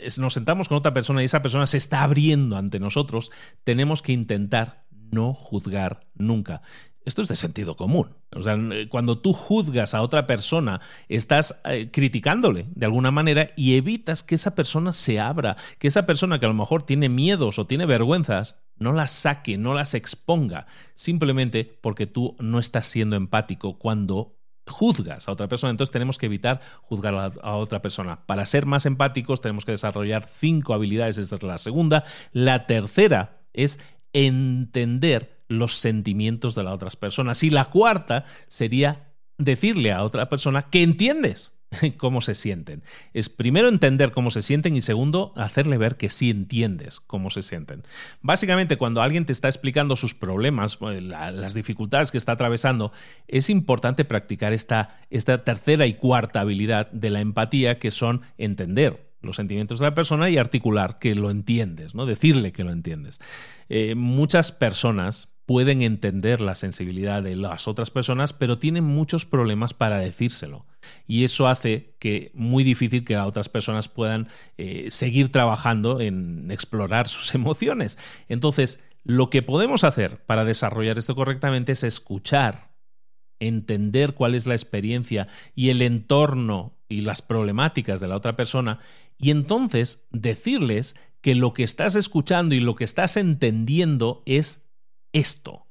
eh, nos sentamos con otra persona y esa persona se está abriendo ante nosotros, tenemos que intentar no juzgar nunca. Esto es de sentido común. O sea, cuando tú juzgas a otra persona, estás eh, criticándole de alguna manera y evitas que esa persona se abra, que esa persona que a lo mejor tiene miedos o tiene vergüenzas, no las saque, no las exponga, simplemente porque tú no estás siendo empático cuando juzgas a otra persona. Entonces tenemos que evitar juzgar a, a, otra persona. Para ser más empáticos tenemos que desarrollar cinco habilidades. Esta es la segunda. La tercera es entender los sentimientos de las otras personas. Y la cuarta sería decirle a otra persona que entiendes cómo se sienten. Es primero entender cómo se sienten y segundo hacerle ver que sí entiendes cómo se sienten. Básicamente cuando alguien te está explicando sus problemas, eh, las dificultades que está atravesando, es importante practicar esta, esta tercera y cuarta habilidad de la empatía que son entender los sentimientos de la persona y articular que lo entiendes, ¿no? Decirle que lo entiendes. Eh, muchas personas pueden entender la sensibilidad de las otras personas, pero tienen muchos problemas para decírselo. Y eso hace que muy difícil que otras personas puedan eh, seguir trabajando en explorar sus emociones. Entonces, lo que podemos hacer para desarrollar esto correctamente es escuchar, entender cuál es la experiencia y el entorno y las problemáticas de la otra persona, y entonces decirles que lo que estás escuchando y lo que estás entendiendo es esto.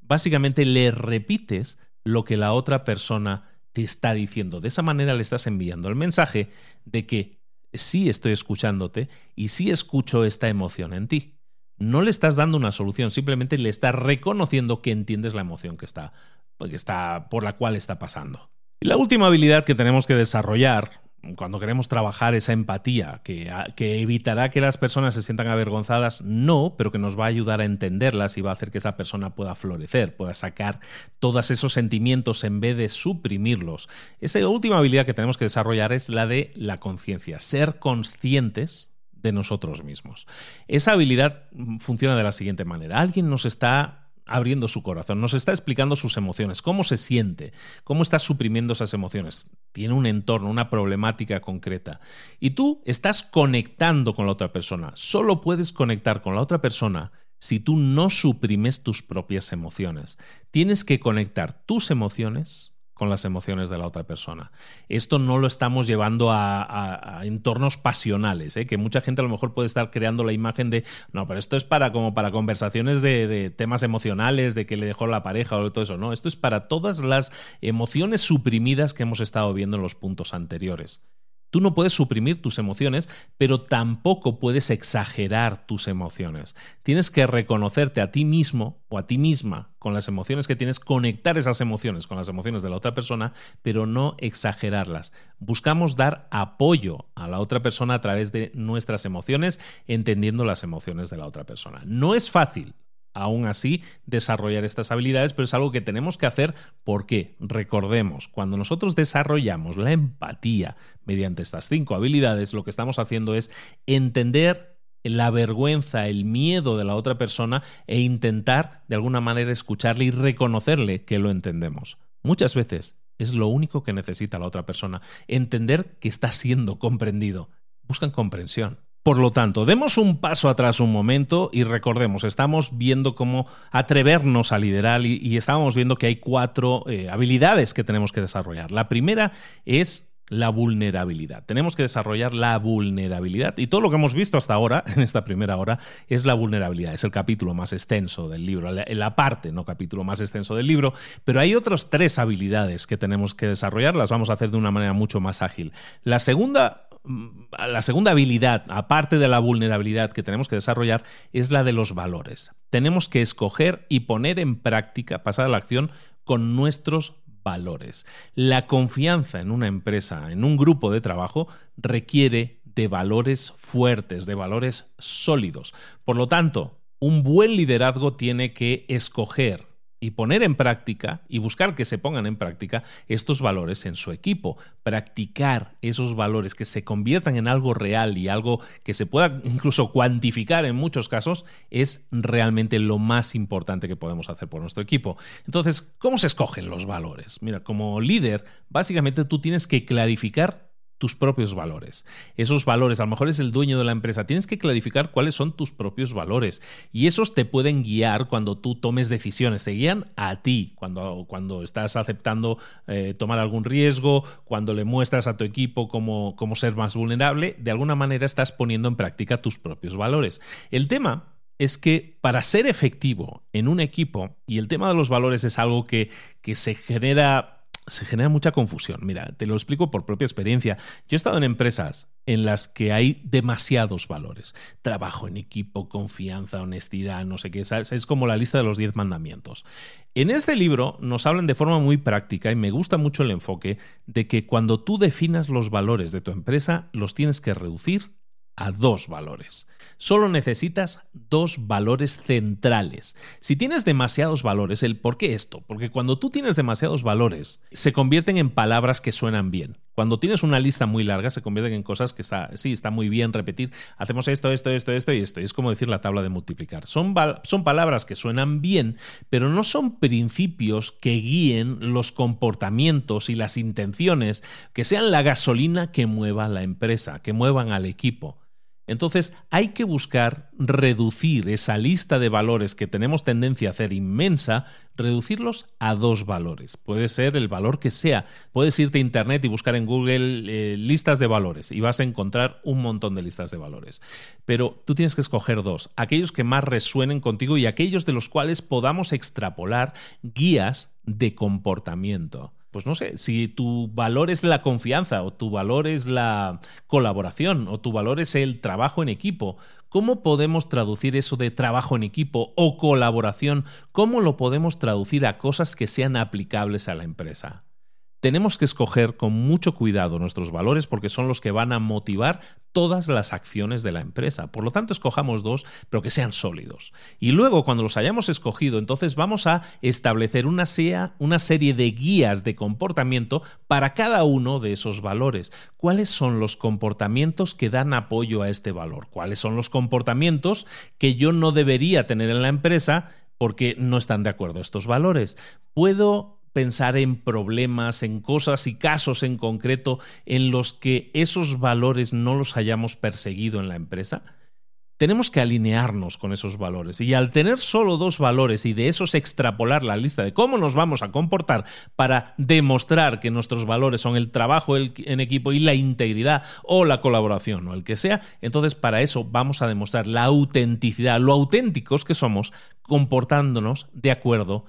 Básicamente le repites lo que la otra persona te está diciendo. De esa manera le estás enviando el mensaje de que sí estoy escuchándote y sí escucho esta emoción en ti. No le estás dando una solución, simplemente le estás reconociendo que entiendes la emoción que está, que está por la cual está pasando. Y la última habilidad que tenemos que desarrollar cuando queremos trabajar esa empatía que, que, evitará que las personas se sientan avergonzadas, no, pero que nos va a ayudar a entenderlas y va a hacer que esa persona pueda florecer, pueda sacar todos esos sentimientos en vez de suprimirlos. Esa última habilidad que tenemos que desarrollar es la de la conciencia, ser conscientes de nosotros mismos. Esa habilidad funciona de la siguiente manera. Alguien nos está abriendo su corazón, nos está explicando sus emociones, cómo se siente, cómo está suprimiendo esas emociones. Tiene un entorno, una problemática concreta. Y tú estás conectando con la otra persona. Solo puedes conectar con la otra persona si tú no suprimes tus propias emociones. Tienes que conectar tus emociones con las emociones de la otra persona. Esto no lo estamos llevando a, entornos pasionales, ¿eh? que mucha gente a lo mejor puede estar creando la imagen de, no, pero esto es para como para conversaciones de, de temas emocionales, de que le dejó la pareja o todo eso, no, esto es para todas las emociones suprimidas que hemos estado viendo en los puntos anteriores. Tú no puedes suprimir tus emociones, pero tampoco puedes exagerar tus emociones. Tienes que reconocerte a ti mismo o a ti misma con las emociones que tienes, conectar esas emociones con las emociones de la otra persona, pero no exagerarlas. Buscamos dar apoyo a la otra persona a través de nuestras emociones, entendiendo las emociones de la otra persona. No es fácil, aún así desarrollar estas habilidades, pero es algo que tenemos que hacer porque, recordemos, cuando nosotros desarrollamos la empatía mediante estas cinco habilidades, lo que estamos haciendo es entender la vergüenza, el miedo de la otra persona e intentar de alguna manera escucharle y reconocerle que lo entendemos. Muchas veces es lo único que necesita la otra persona, entender que está siendo comprendido. Buscan comprensión. Por lo tanto, demos un paso atrás un momento y recordemos, estamos viendo cómo atrevernos a liderar y, estábamos viendo que hay cuatro eh, habilidades que tenemos que desarrollar. La primera es la vulnerabilidad. Tenemos que desarrollar la vulnerabilidad. Y todo lo que hemos visto hasta ahora, en esta primera hora, es la vulnerabilidad. Es el capítulo más extenso del libro, la parte, no capítulo más extenso del libro. Pero hay otras tres habilidades que tenemos que desarrollar. Las vamos a hacer de una manera mucho más ágil. La segunda la segunda habilidad, aparte de la vulnerabilidad que tenemos que desarrollar, es la de los valores. Tenemos que escoger y poner en práctica, pasar a la acción con nuestros valores. La confianza en una empresa, en un grupo de trabajo, requiere de valores fuertes, de valores sólidos. Por lo tanto, un buen liderazgo tiene que escoger y poner en práctica y buscar que se pongan en práctica estos valores en su equipo, practicar esos valores que se conviertan en algo real y algo que se pueda incluso cuantificar en muchos casos es realmente lo más importante que podemos hacer por nuestro equipo. Entonces, ¿cómo se escogen los valores? Mira, como líder, básicamente tú tienes que clarificar tus propios valores. Esos valores, a lo mejor es el dueño de la empresa, tienes que clarificar cuáles son tus propios valores y esos te pueden guiar cuando tú tomes decisiones, te guían a ti cuando, cuando estás aceptando eh, tomar algún riesgo, cuando le muestras a tu equipo cómo, cómo ser más vulnerable, de alguna manera estás poniendo en práctica tus propios valores. El tema es que para ser efectivo en un equipo, y el tema de los valores es algo que, que se genera se genera mucha confusión. Mira, te lo explico por propia experiencia. Yo he estado en empresas en las que hay demasiados valores. Trabajo en equipo, confianza, honestidad, no sé qué. Es como la lista de los diez mandamientos. En este libro nos hablan de forma muy práctica y me gusta mucho el enfoque de que cuando tú definas los valores de tu empresa, los tienes que reducir a dos valores. Solo necesitas dos valores centrales. Si tienes demasiados valores, el por qué esto? Porque cuando tú tienes demasiados valores, se convierten en palabras que suenan bien. Cuando tienes una lista muy larga, se convierten en cosas que está, sí, está muy bien repetir. Hacemos esto, esto, esto, esto y esto. Y es como decir la tabla de multiplicar. Son, son palabras que suenan bien, pero no son principios que guíen los comportamientos y las intenciones, que sean la gasolina que mueva la empresa, que muevan al equipo. Entonces hay que buscar reducir esa lista de valores que tenemos tendencia a hacer inmensa, reducirlos a dos valores. Puede ser el valor que sea. Puedes irte a Internet y buscar en Google eh, listas de valores y vas a encontrar un montón de listas de valores. Pero tú tienes que escoger dos, aquellos que más resuenen contigo y aquellos de los cuales podamos extrapolar guías de comportamiento pues no sé, si tu valor es la confianza o tu valor es la colaboración o tu valor es el trabajo en equipo, ¿cómo podemos traducir eso de trabajo en equipo o colaboración? ¿Cómo lo podemos traducir a cosas que sean aplicables a la empresa? Tenemos que escoger con mucho cuidado nuestros valores porque son los que van a motivar todas las acciones de la empresa. Por lo tanto, escojamos dos, pero que sean sólidos. Y luego, cuando los hayamos escogido, entonces vamos a establecer una, serie de guías de comportamiento para cada uno de esos valores. ¿Cuáles son los comportamientos que dan apoyo a este valor? ¿Cuáles son los comportamientos que yo no debería tener en la empresa porque no están de acuerdo a estos valores? ¿Puedo pensar en problemas, en cosas y casos en concreto en los que esos valores no los hayamos perseguido en la empresa? Tenemos que alinearnos con esos valores y al tener solo dos valores y de esos extrapolar la lista de cómo nos vamos a comportar para demostrar que nuestros valores son el trabajo en equipo y la integridad o la colaboración o el que sea, entonces para eso vamos a demostrar la autenticidad, lo auténticos que somos comportándonos de acuerdo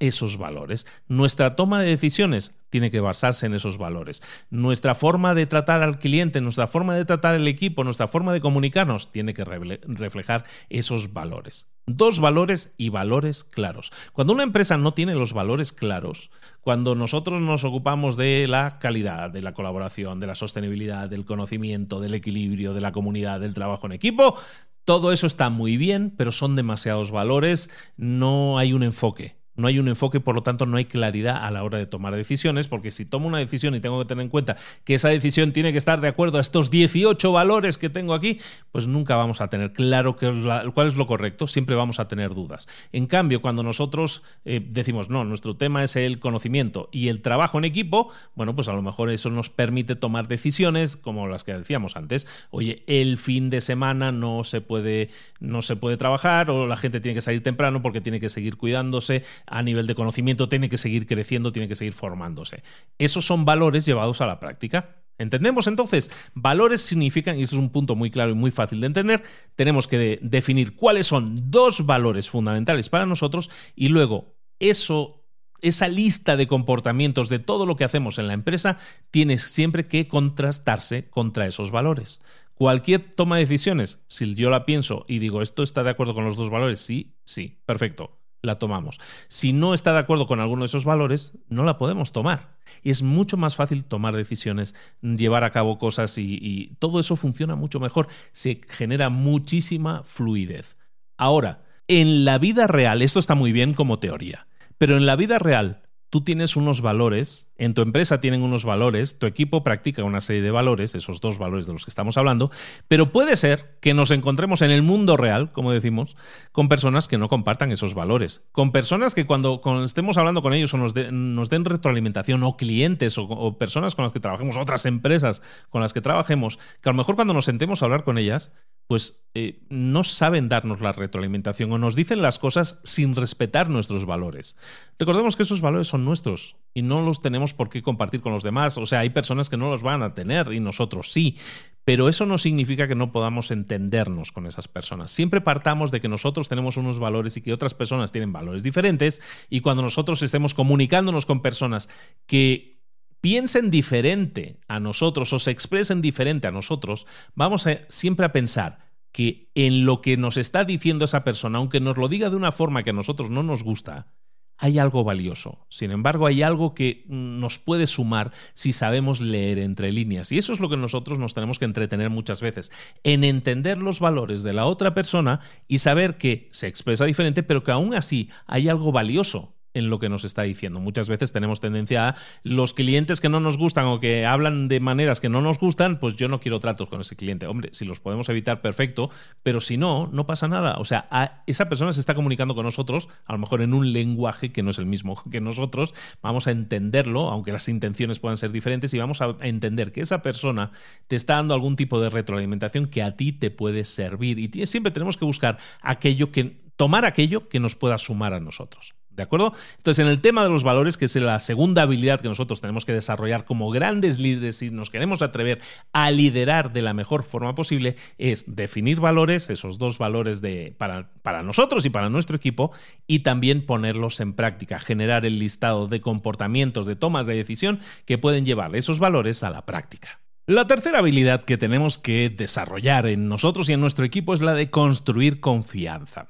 esos valores. Nuestra toma de decisiones tiene que basarse en esos valores. Nuestra forma de tratar al cliente, nuestra forma de tratar al equipo, nuestra forma de comunicarnos tiene que reflejar esos valores. Dos valores y valores claros. Cuando una empresa no tiene los valores claros, cuando nosotros nos ocupamos de la calidad, de la colaboración, de la sostenibilidad, del conocimiento, del equilibrio, de la comunidad, del trabajo en equipo, Todo eso está muy bien, pero son demasiados valores, no hay un enfoque. No hay un enfoque, por lo tanto, no hay claridad a la hora de tomar decisiones, porque si tomo una decisión y tengo que tener en cuenta que esa decisión tiene que estar de acuerdo a estos 18 valores que tengo aquí, pues nunca vamos a tener claro cuál es lo correcto, siempre vamos a tener dudas. En cambio, cuando nosotros eh, decimos, no, nuestro tema es el conocimiento y el trabajo en equipo, bueno, pues a lo mejor eso nos permite tomar decisiones como las que decíamos antes. Oye, el fin de semana no se puede, no se puede trabajar o la gente tiene que salir temprano porque tiene que seguir cuidándose a nivel de conocimiento tiene que seguir creciendo, tiene que seguir formándose. Esos son valores llevados a la práctica. ¿Entendemos entonces? Valores significan, y eso es un punto muy claro y muy fácil de entender, tenemos que definir cuáles son dos valores fundamentales para nosotros y luego eso, esa lista de comportamientos de todo lo que hacemos en la empresa tiene siempre que contrastarse contra esos valores. Cualquier toma de decisiones, si yo la pienso y digo, ¿esto está de acuerdo con los dos valores? Sí, sí, perfecto la tomamos. Si no está de acuerdo con alguno de esos valores, no la podemos tomar. Y es mucho más fácil tomar decisiones, llevar a cabo cosas y, todo eso funciona mucho mejor. Se genera muchísima fluidez. Ahora, en la vida real, esto está muy bien como teoría, pero en la vida real, tú tienes unos valores, en tu empresa tienen unos valores, tu equipo practica una serie de valores, esos dos valores de los que estamos hablando, pero puede ser que nos encontremos en el mundo real, como decimos, con personas que no compartan esos valores, con personas que cuando, estemos hablando con ellos o nos, den retroalimentación o clientes o, personas con las que trabajemos, otras empresas con las que trabajemos, que a lo mejor cuando nos sentemos a hablar con ellas, pues eh, no saben darnos la retroalimentación o nos dicen las cosas sin respetar nuestros valores. Recordemos que esos valores son nuestros y no los tenemos por qué compartir con los demás. O sea, hay personas que no los van a tener y nosotros sí. Pero eso no significa que no podamos entendernos con esas personas. Siempre partamos de que nosotros tenemos unos valores y que otras personas tienen valores diferentes y cuando nosotros estemos comunicándonos con personas que piensen diferente a nosotros o se expresen diferente a nosotros, vamos siempre a pensar que en lo que nos está diciendo esa persona, aunque nos lo diga de una forma que a nosotros no nos gusta, hay algo valioso. Sin embargo, hay algo que nos puede sumar si sabemos leer entre líneas. Y eso es lo que nosotros nos tenemos que entretener muchas veces, en entender los valores de la otra persona y saber que se expresa diferente, pero que aún así hay algo valioso en lo que nos está diciendo. Muchas veces tenemos tendencia a los clientes que no nos gustan o que hablan de maneras que no nos gustan, pues yo no quiero tratos con ese cliente. Hombre, si los podemos evitar, perfecto, pero si no, no pasa nada. O sea, esa persona se está comunicando con nosotros, a lo mejor en un lenguaje que no es el mismo que nosotros, vamos a entenderlo, aunque las intenciones puedan ser diferentes, y vamos a entender que esa persona te está dando algún tipo de retroalimentación que a ti te puede servir. Y siempre tenemos que buscar aquello que, tomar aquello que nos pueda sumar a nosotros. ¿De acuerdo? Entonces, en el tema de los valores, que es la segunda habilidad que nosotros tenemos que desarrollar como grandes líderes y nos queremos atrever a liderar de la mejor forma posible, es definir valores, esos dos valores de, para, para nosotros y para nuestro equipo, y también ponerlos en práctica, generar el listado de comportamientos, de tomas de decisión que pueden llevar esos valores a la práctica. La tercera habilidad que tenemos que desarrollar en nosotros y en nuestro equipo es la de construir confianza.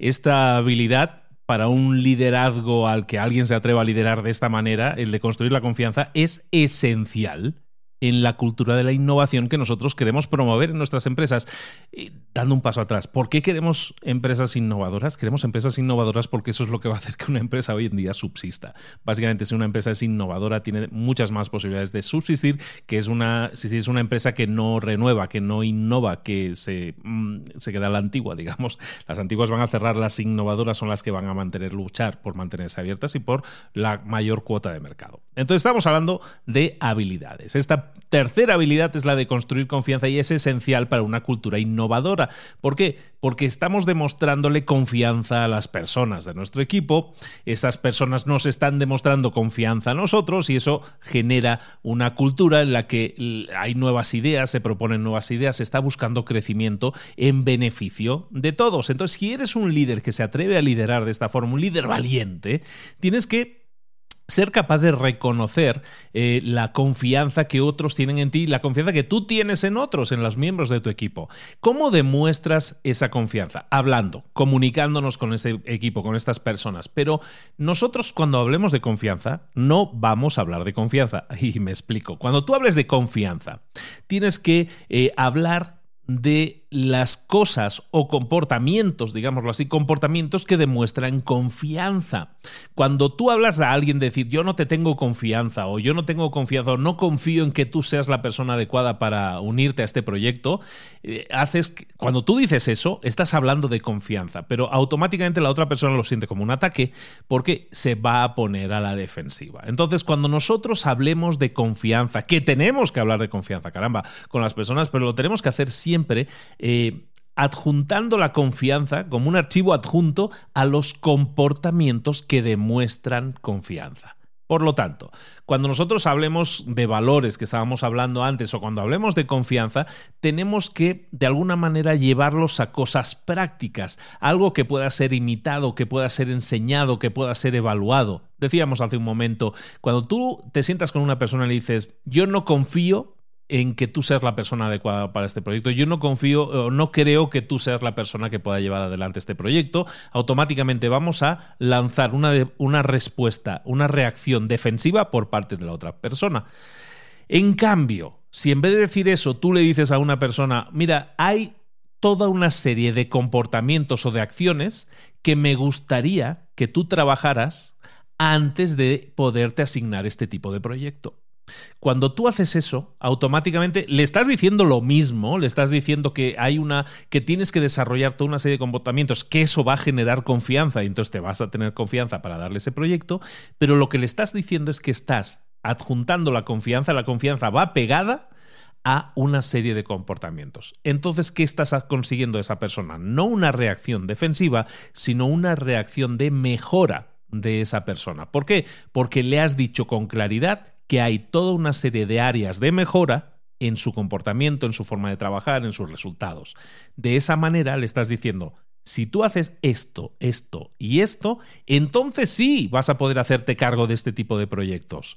Esta habilidad para un liderazgo al que alguien se atreva a liderar de esta manera, el de construir la confianza, es esencial en la cultura de la innovación que nosotros queremos promover en nuestras empresas. dando un paso atrás, ¿por qué queremos empresas innovadoras? Queremos empresas innovadoras porque eso es lo que va a hacer que una empresa hoy en día subsista. Básicamente, si una empresa es innovadora, tiene muchas más posibilidades de subsistir que es una, si es una empresa que no renueva, que no innova, que se, mm, se queda la antigua, digamos. Las antiguas van a cerrar, las innovadoras son las que van a mantener, luchar por mantenerse abiertas y por la mayor cuota de mercado. Entonces, estamos hablando de habilidades. Esta tercera habilidad es la de construir confianza y es esencial para una cultura innovadora. ¿Por qué? Porque estamos demostrándole confianza a las personas de nuestro equipo, estas personas nos están demostrando confianza a nosotros y eso genera una cultura en la que hay nuevas ideas, se proponen nuevas ideas, se está buscando crecimiento en beneficio de todos. Entonces, si eres un líder que se atreve a liderar de esta forma, un líder valiente, tienes que ser capaz de reconocer eh, la confianza que otros tienen en ti, la confianza que tú tienes en otros, en los miembros de tu equipo. ¿Cómo demuestras esa confianza? Hablando, comunicándonos con ese equipo, con estas personas. Pero nosotros cuando hablemos de confianza, no vamos a hablar de confianza. Y me explico. Cuando tú hables de confianza, tienes que eh, hablar de las cosas o comportamientos, digámoslo así, comportamientos que demuestran confianza. Cuando tú hablas a alguien decir yo no te tengo confianza o yo no tengo confianza o no confío en que tú seas la persona adecuada para unirte a este proyecto, eh, haces cuando tú dices eso, estás hablando de confianza, pero automáticamente la otra persona lo siente como un ataque porque se va a poner a la defensiva. Entonces, cuando nosotros hablemos de confianza, que tenemos que hablar de confianza, caramba, con las personas, pero lo tenemos que hacer siempre eh, adjuntando la confianza como un archivo adjunto a los comportamientos que demuestran confianza. Por lo tanto, cuando nosotros hablemos de valores que estábamos hablando antes o cuando hablemos de confianza, tenemos que de alguna manera llevarlos a cosas prácticas, algo que pueda ser imitado, que pueda ser enseñado, que pueda ser evaluado. Decíamos hace un momento, cuando tú te sientas con una persona y le dices, yo no confío en que tú seas la persona adecuada para este proyecto. Yo no confío, no creo que tú seas la persona que pueda llevar adelante este proyecto. Automáticamente vamos a lanzar una, una respuesta, una reacción defensiva por parte de la otra persona. En cambio, si en vez de decir eso tú le dices a una persona, mira, hay toda una serie de comportamientos o de acciones que me gustaría que tú trabajaras antes de poderte asignar este tipo de proyecto. Cuando tú haces eso, automáticamente le estás diciendo lo mismo, le estás diciendo que hay una que tienes que desarrollar toda una serie de comportamientos, que eso va a generar confianza y entonces te vas a tener confianza para darle ese proyecto, pero lo que le estás diciendo es que estás adjuntando la confianza, la confianza va pegada a una serie de comportamientos. Entonces, ¿qué estás consiguiendo esa persona? No una reacción defensiva, sino una reacción de mejora de esa persona. ¿Por qué? Porque le has dicho con claridad que hay toda una serie de áreas de mejora en su comportamiento, en su forma de trabajar, en sus resultados. De esa manera le estás diciendo, si tú haces esto, esto y esto, entonces sí vas a poder hacerte cargo de este tipo de proyectos.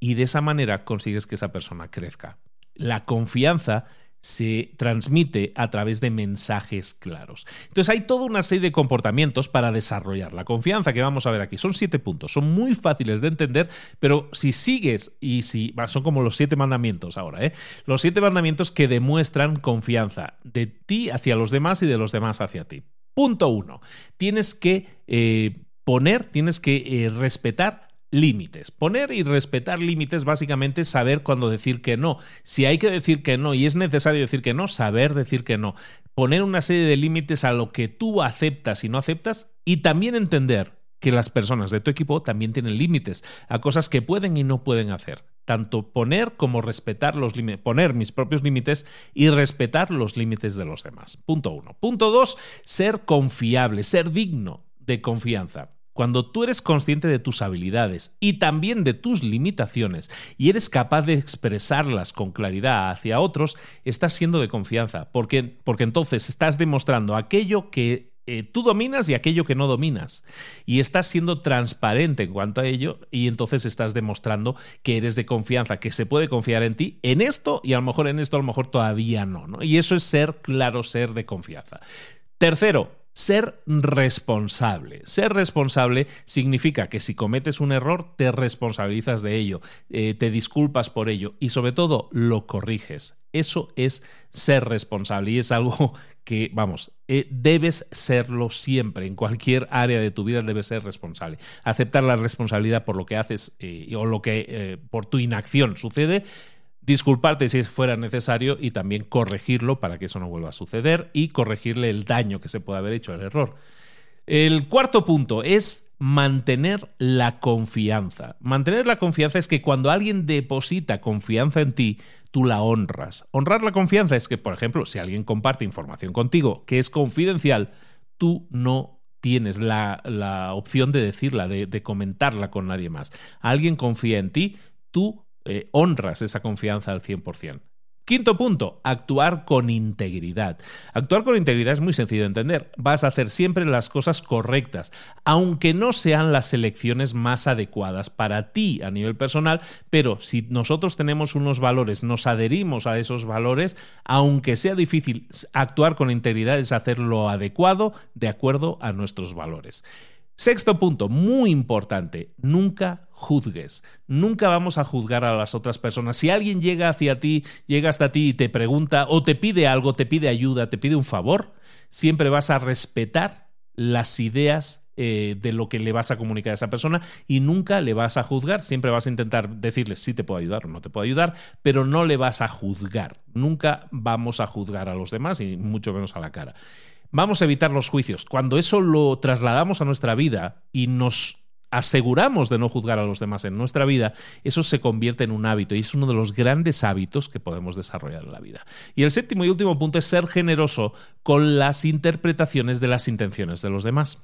Y de esa manera consigues que esa persona crezca. La confianza se transmite a través de mensajes claros. Entonces hay toda una serie de comportamientos para desarrollar la confianza que vamos a ver aquí. Son siete puntos, son muy fáciles de entender, pero si sigues y si son como los siete mandamientos ahora, ¿eh? los siete mandamientos que demuestran confianza de ti hacia los demás y de los demás hacia ti. Punto uno, tienes que eh, poner, tienes que eh, respetar límites. Poner y respetar límites básicamente es saber cuándo decir que no. Si hay que decir que no y es necesario decir que no, saber decir que no. Poner una serie de límites a lo que tú aceptas y no aceptas y también entender que las personas de tu equipo también tienen límites a cosas que pueden y no pueden hacer. Tanto poner como respetar los límites, poner mis propios límites y respetar los límites de los demás. Punto uno. Punto dos, ser confiable, ser digno de confianza. Cuando tú eres consciente de tus habilidades y también de tus limitaciones y eres capaz de expresarlas con claridad hacia otros, estás siendo de confianza, porque, porque entonces estás demostrando aquello que eh, tú dominas y aquello que no dominas. Y estás siendo transparente en cuanto a ello y entonces estás demostrando que eres de confianza, que se puede confiar en ti en esto y a lo mejor en esto a lo mejor todavía no. ¿no? Y eso es ser claro, ser de confianza. Tercero, ser responsable. Ser responsable significa que si cometes un error, te responsabilizas de ello, eh, te disculpas por ello y sobre todo lo corriges. Eso es ser responsable y es algo que, vamos, eh, debes serlo siempre. En cualquier área de tu vida debes ser responsable. Aceptar la responsabilidad por lo que haces eh, o lo que por tu inacción sucede disculparte si fuera necesario y también corregirlo para que eso no vuelva a suceder y corregirle el daño que se puede haber hecho, el error. El cuarto punto es mantener la confianza. Mantener la confianza es que cuando alguien deposita confianza en ti, tú la honras. Honrar la confianza es que, por ejemplo, si alguien comparte información contigo que es confidencial, tú no tienes la, opción de decirla, de, de comentarla con nadie más. Alguien confía en ti, tú eh, honras esa confianza al 100%. Quinto punto, actuar con integridad. Actuar con integridad es muy sencillo de entender. Vas a hacer siempre las cosas correctas, aunque no sean las elecciones más adecuadas para ti a nivel personal, pero si nosotros tenemos unos valores, nos adherimos a esos valores, aunque sea difícil, actuar con integridad es hacer lo adecuado de acuerdo a nuestros valores. Sexto punto, muy importante, nunca juzgues. Nunca vamos a juzgar a las otras personas. Si alguien llega hacia ti, llega hasta ti y te pregunta o te pide algo, te pide ayuda, te pide un favor, siempre vas a respetar las ideas eh, de lo que le vas a comunicar a esa persona y nunca le vas a juzgar. Siempre vas a intentar decirle si te puedo ayudar o no te puedo ayudar, pero no le vas a juzgar. Nunca vamos a juzgar a los demás y mucho menos a la cara. Vamos a evitar los juicios. Cuando eso lo trasladamos a nuestra vida y nos aseguramos de no juzgar a los demás en nuestra vida, eso se convierte en un hábito y es uno de los grandes hábitos que podemos desarrollar en la vida. Y el séptimo y último punto es ser generoso con las interpretaciones de las intenciones de los demás.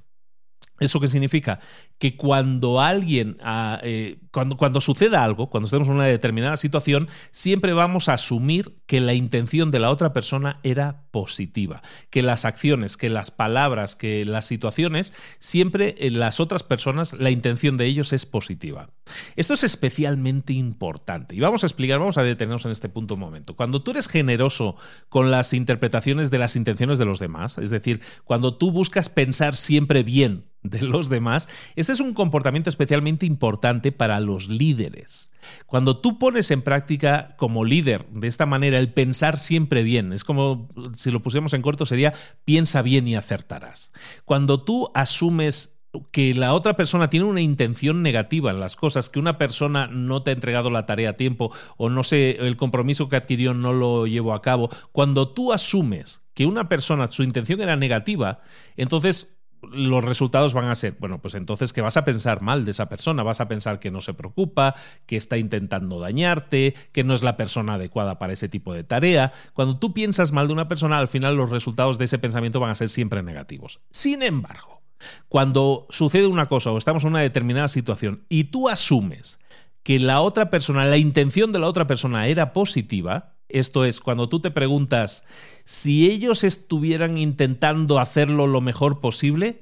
¿Eso qué significa? Que cuando alguien, ah, eh, cuando, cuando suceda algo, cuando estemos en una determinada situación, siempre vamos a asumir que la intención de la otra persona era positiva, que las acciones, que las palabras, que las situaciones, siempre en las otras personas, la intención de ellos es positiva. Esto es especialmente importante y vamos a explicar, vamos a detenernos en este punto un momento. Cuando tú eres generoso con las interpretaciones de las intenciones de los demás, es decir, cuando tú buscas pensar siempre bien de los demás, este es un comportamiento especialmente importante para los líderes. Cuando tú pones en práctica como líder de esta manera el pensar siempre bien, es como si lo pusiéramos en corto sería piensa bien y acertarás. Cuando tú asumes que la otra persona tiene una intención negativa en las cosas, que una persona no te ha entregado la tarea a tiempo o no sé, el compromiso que adquirió no lo llevó a cabo, cuando tú asumes que una persona su intención era negativa, entonces los resultados van a ser, bueno, pues entonces que vas a pensar mal de esa persona, vas a pensar que no se preocupa, que está intentando dañarte, que no es la persona adecuada para ese tipo de tarea. Cuando tú piensas mal de una persona, al final los resultados de ese pensamiento van a ser siempre negativos. Sin embargo, cuando sucede una cosa o estamos en una determinada situación y tú asumes que la otra persona, la intención de la otra persona era positiva, esto es, cuando tú te preguntas si ellos estuvieran intentando hacerlo lo mejor posible,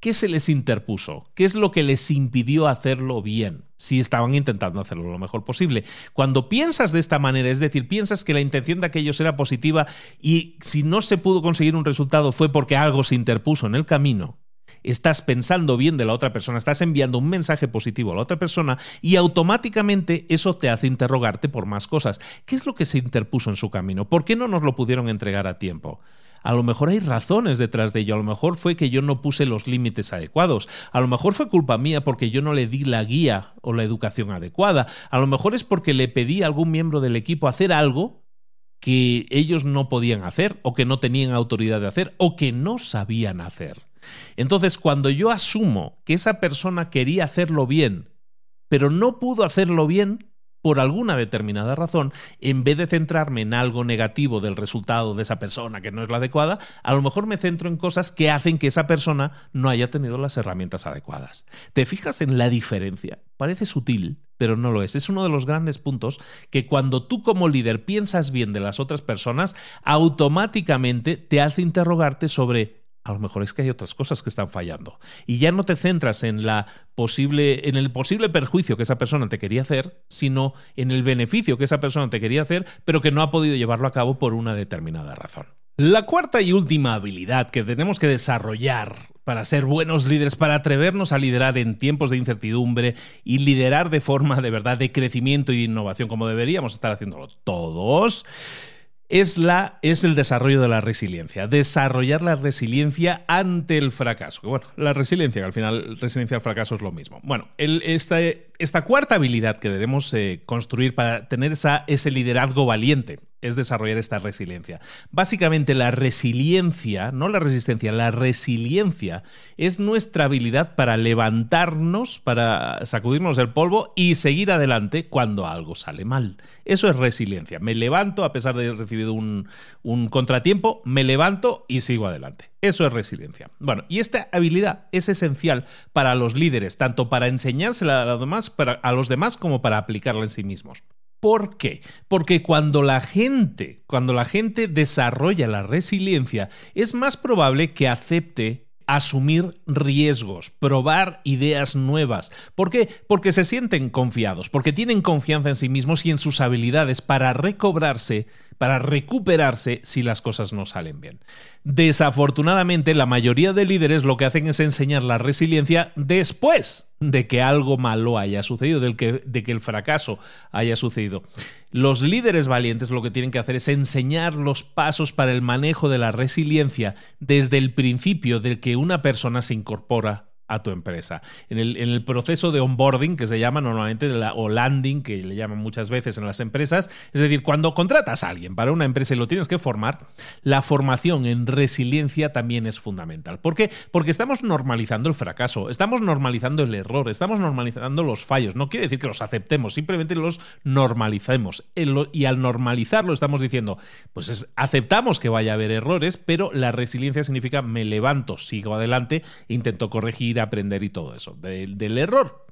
¿qué se les interpuso? ¿Qué es lo que les impidió hacerlo bien? Si estaban intentando hacerlo lo mejor posible. Cuando piensas de esta manera, es decir, piensas que la intención de aquellos era positiva y si no se pudo conseguir un resultado fue porque algo se interpuso en el camino, estás pensando bien de la otra persona, estás enviando un mensaje positivo a la otra persona y automáticamente eso te hace interrogarte por más cosas. ¿Qué es lo que se interpuso en su camino? ¿Por qué no nos lo pudieron entregar a tiempo? A lo mejor hay razones detrás de ello. A lo mejor fue que yo no puse los límites adecuados. A lo mejor fue culpa mía porque yo no le di la guía o la educación adecuada. A lo mejor es porque le pedí a algún miembro del equipo hacer algo que ellos no podían hacer o que no tenían autoridad de hacer o que no sabían hacer. Entonces, cuando yo asumo que esa persona quería hacerlo bien, pero no pudo hacerlo bien por alguna determinada razón, en vez de centrarme en algo negativo del resultado de esa persona que no es la adecuada, a lo mejor me centro en cosas que hacen que esa persona no haya tenido las herramientas adecuadas. ¿Te fijas en la diferencia? Parece sutil, pero no lo es. Es uno de los grandes puntos que cuando tú como líder piensas bien de las otras personas, automáticamente te hace interrogarte sobre a lo mejor es que hay otras cosas que están fallando. Y ya no te centras en, la posible, en el posible perjuicio que esa persona te quería hacer, sino en el beneficio que esa persona te quería hacer, pero que no ha podido llevarlo a cabo por una determinada razón. La cuarta y última habilidad que tenemos que desarrollar para ser buenos líderes, para atrevernos a liderar en tiempos de incertidumbre y liderar de forma de verdad de crecimiento y de innovación como deberíamos estar haciéndolo todos, es, la, es el desarrollo de la resiliencia, desarrollar la resiliencia ante el fracaso. Bueno, la resiliencia, al final resiliencia al fracaso es lo mismo. Bueno, esta, esta cuarta habilidad que debemos eh, construir para tener esa, ese liderazgo valiente es desarrollar esta resiliencia. Básicamente la resiliencia, no la resistencia, la resiliencia es nuestra habilidad para levantarnos, para sacudirnos el polvo y seguir adelante cuando algo sale mal. Eso es resiliencia. Me levanto a pesar de haber recibido un, contratiempo, me levanto y sigo adelante. Eso es resiliencia. Bueno, y esta habilidad es esencial para los líderes, tanto para enseñársela a los demás, a los demás como para aplicarla en sí mismos. ¿Por qué? Porque cuando la gente, cuando la gente desarrolla la resiliencia, es más probable que acepte asumir riesgos, probar ideas nuevas. ¿Por qué? Porque se sienten confiados, porque tienen confianza en sí mismos y en sus habilidades para recobrarse para recuperarse si las cosas no salen bien. Desafortunadamente, la mayoría de líderes lo que hacen es enseñar la resiliencia después de que algo malo haya sucedido, de que el fracaso haya sucedido. Los líderes valientes lo que tienen que hacer es enseñar los pasos para el manejo de la resiliencia desde el principio de que una persona se incorpora a tu empresa. En el, en el, proceso de onboarding, que se llama normalmente, o landing, que le llaman muchas veces en las empresas, es decir, cuando contratas a alguien para una empresa y lo tienes que formar, la formación en resiliencia también es fundamental. ¿Por qué? Porque estamos normalizando el fracaso, estamos normalizando el error, estamos normalizando los fallos. No quiere decir que los aceptemos, simplemente los normalicemos. Y al normalizarlo estamos diciendo, pues aceptamos que vaya a haber errores, pero la resiliencia significa me levanto, sigo adelante, intento corregir aprender y todo eso, del error.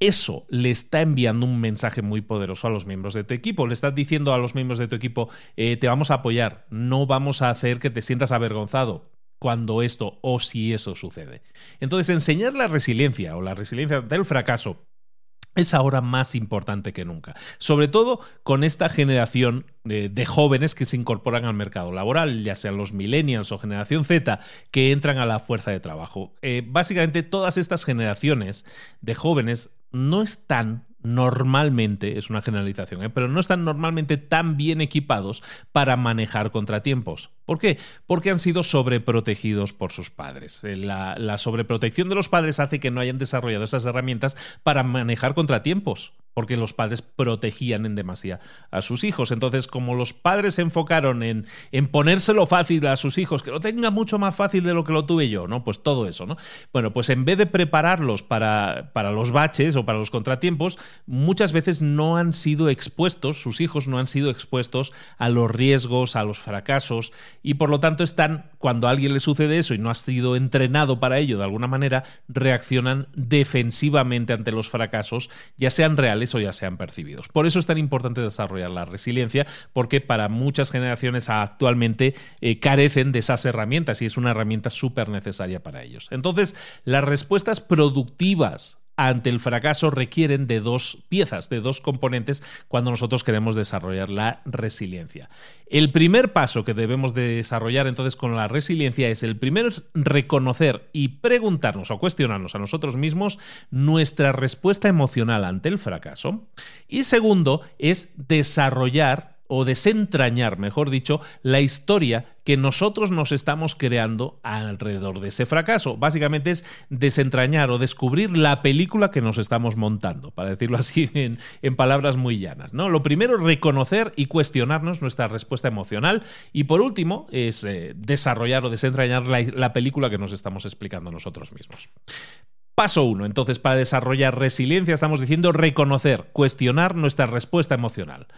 Eso le está enviando un mensaje muy poderoso a los miembros de tu equipo. Le estás diciendo a los miembros de tu equipo, eh, te vamos a apoyar, no vamos a hacer que te sientas avergonzado cuando esto o si eso sucede. Entonces, enseñar la resiliencia o la resiliencia del fracaso es ahora más importante que nunca. Sobre todo con esta generación de, jóvenes que se incorporan al mercado laboral, ya sean los millennials o generación Z, que entran a la fuerza de trabajo. Eh, básicamente todas estas generaciones de jóvenes no están normalmente, es una generalización, ¿eh? pero no están normalmente tan bien equipados para manejar contratiempos. ¿Por qué? Porque han sido sobreprotegidos por sus padres. Eh, la, sobreprotección de los padres hace que no hayan desarrollado esas herramientas para manejar contratiempos porque los padres protegían en demasía a sus hijos. Entonces, como los padres se enfocaron en, en, ponérselo fácil a sus hijos, que lo tenga mucho más fácil de lo que lo tuve yo, ¿no? Pues todo eso, ¿no? Bueno, pues en vez de prepararlos para, para los baches o para los contratiempos, muchas veces no han sido expuestos, sus hijos no han sido expuestos a los riesgos, a los fracasos, y por lo tanto están, cuando a alguien le sucede eso y no ha sido entrenado para ello de alguna manera, reaccionan defensivamente ante los fracasos, ya sean reales o ya sean percibidos. Por eso es tan importante desarrollar la resiliencia, porque para muchas generaciones actualmente eh, carecen de esas herramientas y es una herramienta súper necesaria para ellos. Entonces, las respuestas productivas ante el fracaso requieren de dos piezas, de dos componentes cuando nosotros queremos desarrollar la resiliencia. El primer paso que debemos de desarrollar entonces con la resiliencia es el primero es reconocer y preguntarnos o cuestionarnos a nosotros mismos nuestra respuesta emocional ante el fracaso y segundo es desarrollar o desentrañar, mejor dicho, la historia que nosotros nos estamos creando alrededor de ese fracaso. Básicamente es desentrañar o descubrir la película que nos estamos montando, para decirlo así en, palabras muy llanas. ¿no? Lo primero, reconocer y cuestionarnos nuestra respuesta emocional. Y por último, es eh, desarrollar o desentrañar la, la película que nos estamos explicando nosotros mismos. Paso uno, entonces, para desarrollar resiliencia estamos diciendo reconocer, cuestionar nuestra respuesta emocional.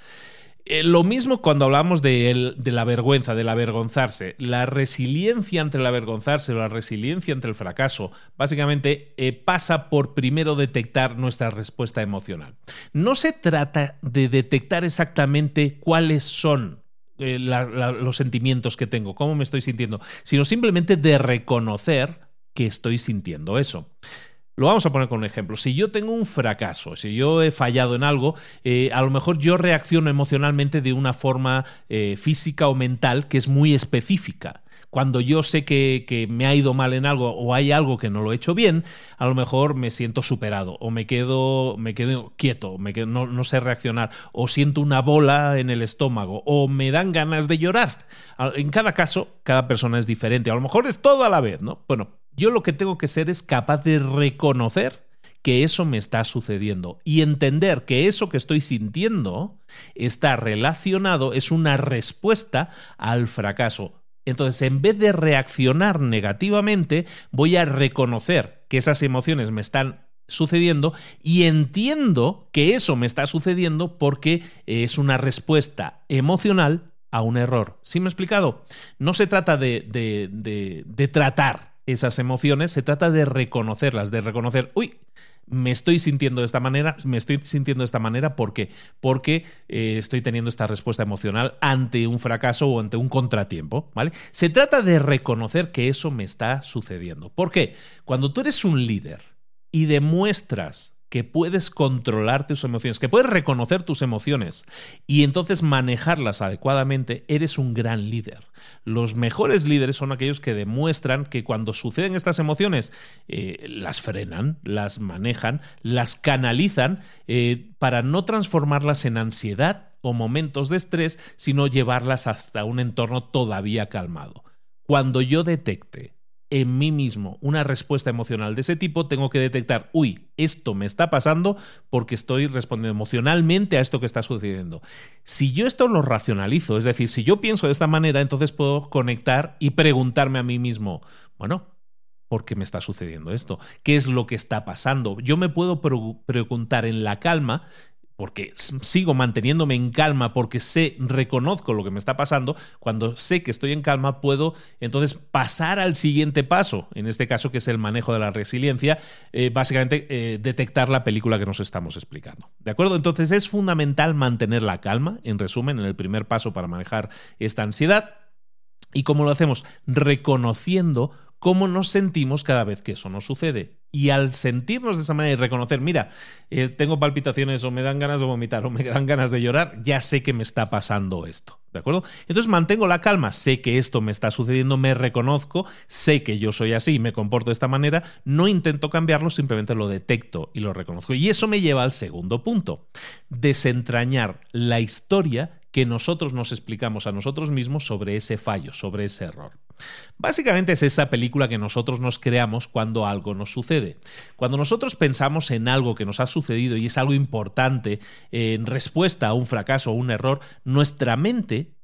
Eh, lo mismo cuando hablamos de, la vergüenza, del avergonzarse. La resiliencia ante el avergonzarse, la resiliencia ante el fracaso, básicamente eh, pasa por primero detectar nuestra respuesta emocional. No se trata de detectar exactamente cuáles son eh, los sentimientos que tengo, cómo me estoy sintiendo, sino simplemente de reconocer que estoy sintiendo eso. Lo vamos a poner con un ejemplo. Si yo tengo un fracaso, si yo he fallado en algo, eh, a lo mejor yo reacciono emocionalmente de una forma eh, física o mental que es muy específica. Cuando yo sé que, me ha ido mal en algo o hay algo que no lo he hecho bien, a lo mejor me siento superado o me quedo, me quedo quieto, me no, no sé reaccionar o siento una bola en el estómago o me dan ganas de llorar. En cada caso, cada persona es diferente. A lo mejor es todo a la vez, ¿no? Bueno, yo lo que tengo que ser es capaz de reconocer que eso me está sucediendo y entender que eso que estoy sintiendo está relacionado, es una respuesta al fracaso. Entonces, en vez de reaccionar negativamente, voy a reconocer que esas emociones me están sucediendo y entiendo que eso me está sucediendo porque es una respuesta emocional a un error. ¿Sí me he explicado? No se trata de, de, de tratar esas emociones, se trata de reconocerlas, de reconocer, uy, me estoy sintiendo de esta manera, me estoy sintiendo de esta manera, ¿por qué? Porque eh, estoy teniendo esta respuesta emocional ante un fracaso o ante un contratiempo, ¿vale? Se trata de reconocer que eso me está sucediendo. ¿Por qué? Cuando tú eres un líder y demuestras que puedes controlar tus emociones, que puedes reconocer tus emociones y entonces manejarlas adecuadamente, eres un gran líder. Los mejores líderes son aquellos que demuestran que cuando suceden estas emociones, eh, las frenan, las manejan, las canalizan eh, para no transformarlas en ansiedad o momentos de estrés, sino llevarlas hasta un entorno todavía calmado. Cuando yo detecte en mí mismo una respuesta emocional de ese tipo, tengo que detectar, uy, esto me está pasando porque estoy respondiendo emocionalmente a esto que está sucediendo. Si yo esto lo racionalizo, es decir, si yo pienso de esta manera, entonces puedo conectar y preguntarme a mí mismo, bueno, ¿por qué me está sucediendo esto? ¿Qué es lo que está pasando? Yo me puedo preguntar en la calma porque sigo manteniéndome en calma, porque sé, reconozco lo que me está pasando, cuando sé que estoy en calma, puedo entonces pasar al siguiente paso, en este caso que es el manejo de la resiliencia, eh, básicamente eh, detectar la película que nos estamos explicando. ¿De acuerdo? Entonces es fundamental mantener la calma, en resumen, en el primer paso para manejar esta ansiedad. ¿Y cómo lo hacemos? Reconociendo cómo nos sentimos cada vez que eso nos sucede. Y al sentirnos de esa manera y reconocer, mira, eh, tengo palpitaciones o me dan ganas de vomitar o me dan ganas de llorar, ya sé que me está pasando esto. ¿De acuerdo? Entonces mantengo la calma, sé que esto me está sucediendo, me reconozco, sé que yo soy así y me comporto de esta manera, no intento cambiarlo, simplemente lo detecto y lo reconozco. Y eso me lleva al segundo punto, desentrañar la historia que nosotros nos explicamos a nosotros mismos sobre ese fallo, sobre ese error. Básicamente es esa película que nosotros nos creamos cuando algo nos sucede. Cuando nosotros pensamos en algo que nos ha sucedido y es algo importante en respuesta a un fracaso o un error, nuestra mente,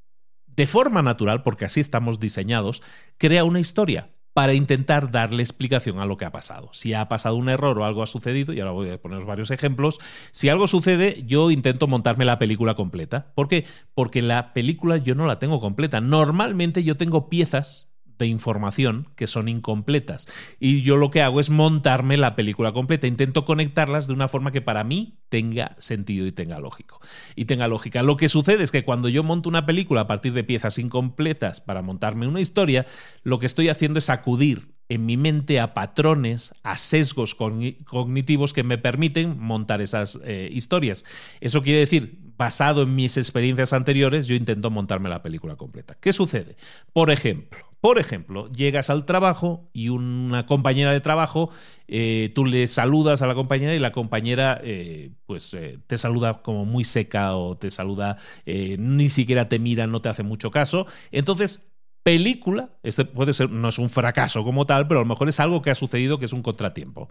de forma natural, porque así estamos diseñados, crea una historia para intentar darle explicación a lo que ha pasado. Si ha pasado un error o algo ha sucedido, y ahora voy a poneros varios ejemplos, si algo sucede, yo intento montarme la película completa. ¿Por qué? Porque la película yo no la tengo completa. Normalmente yo tengo piezas de información que son incompletas. Y yo lo que hago es montarme la película completa. Intento conectarlas de una forma que para mí tenga sentido y tenga lógico. Y tenga lógica. Lo que sucede es que cuando yo monto una película a partir de piezas incompletas para montarme una historia, lo que estoy haciendo es acudir en mi mente a patrones, a sesgos cognitivos que me permiten montar esas eh, historias. Eso quiere decir, basado en mis experiencias anteriores, yo intento montarme la película completa. ¿Qué sucede? Por ejemplo, por ejemplo, llegas al trabajo y una compañera de trabajo, eh, tú le saludas a la compañera y la compañera eh, pues eh, te saluda como muy seca o te saluda, ni siquiera te mira, no te hace mucho caso. Entonces, película, este puede ser, no es un fracaso como tal, pero a lo mejor es algo que ha sucedido que es un contratiempo.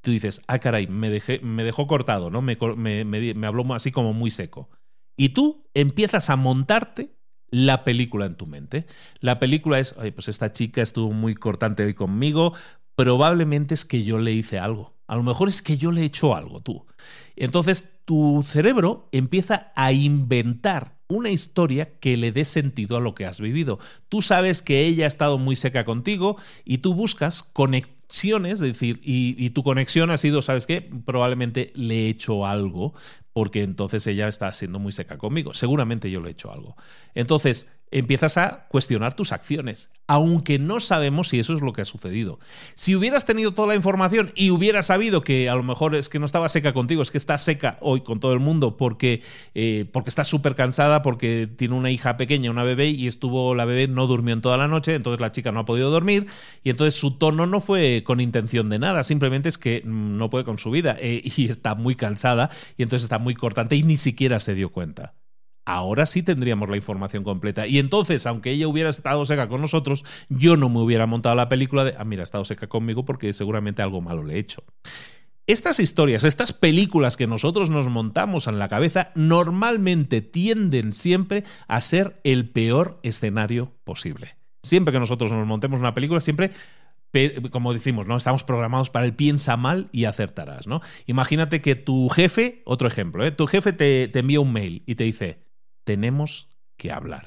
Tú dices, ah, caray, me, dejé, me dejó cortado, ¿no? Me, me, me habló así como muy seco. Y tú empiezas a montarte la película en tu mente. La película es, Ay, pues esta chica estuvo muy cortante hoy conmigo, probablemente es que yo le hice algo. A lo mejor es que yo le he hecho algo, tú. Entonces tu cerebro empieza a inventar una historia que le dé sentido a lo que has vivido. Tú sabes que ella ha estado muy seca contigo y tú buscas conexiones, es decir, y, y tu conexión ha sido, ¿sabes qué? Probablemente le he hecho algo porque entonces ella está siendo muy seca conmigo. Seguramente yo le he hecho algo. Entonces, empiezas a cuestionar tus acciones, aunque no sabemos si eso es lo que ha sucedido. Si hubieras tenido toda la información y hubieras sabido que a lo mejor es que no estaba seca contigo, es que está seca hoy con todo el mundo porque, eh, porque está súper cansada, porque tiene una hija pequeña, una bebé, y estuvo la bebé, no durmió en toda la noche, entonces la chica no ha podido dormir, y entonces su tono no fue con intención de nada, simplemente es que no puede con su vida eh, y está muy cansada, y entonces está muy cortante y ni siquiera se dio cuenta ahora sí tendríamos la información completa. Y entonces, aunque ella hubiera estado seca con nosotros, yo no me hubiera montado la película de, ah, mira, ha estado seca conmigo porque seguramente algo malo le he hecho. Estas historias, estas películas que nosotros nos montamos en la cabeza, normalmente tienden siempre a ser el peor escenario posible. Siempre que nosotros nos montemos una película, siempre como decimos, ¿no? Estamos programados para el piensa mal y acertarás, ¿no? Imagínate que tu jefe, otro ejemplo, ¿eh? tu jefe te, te envía un mail y te dice, tenemos que hablar.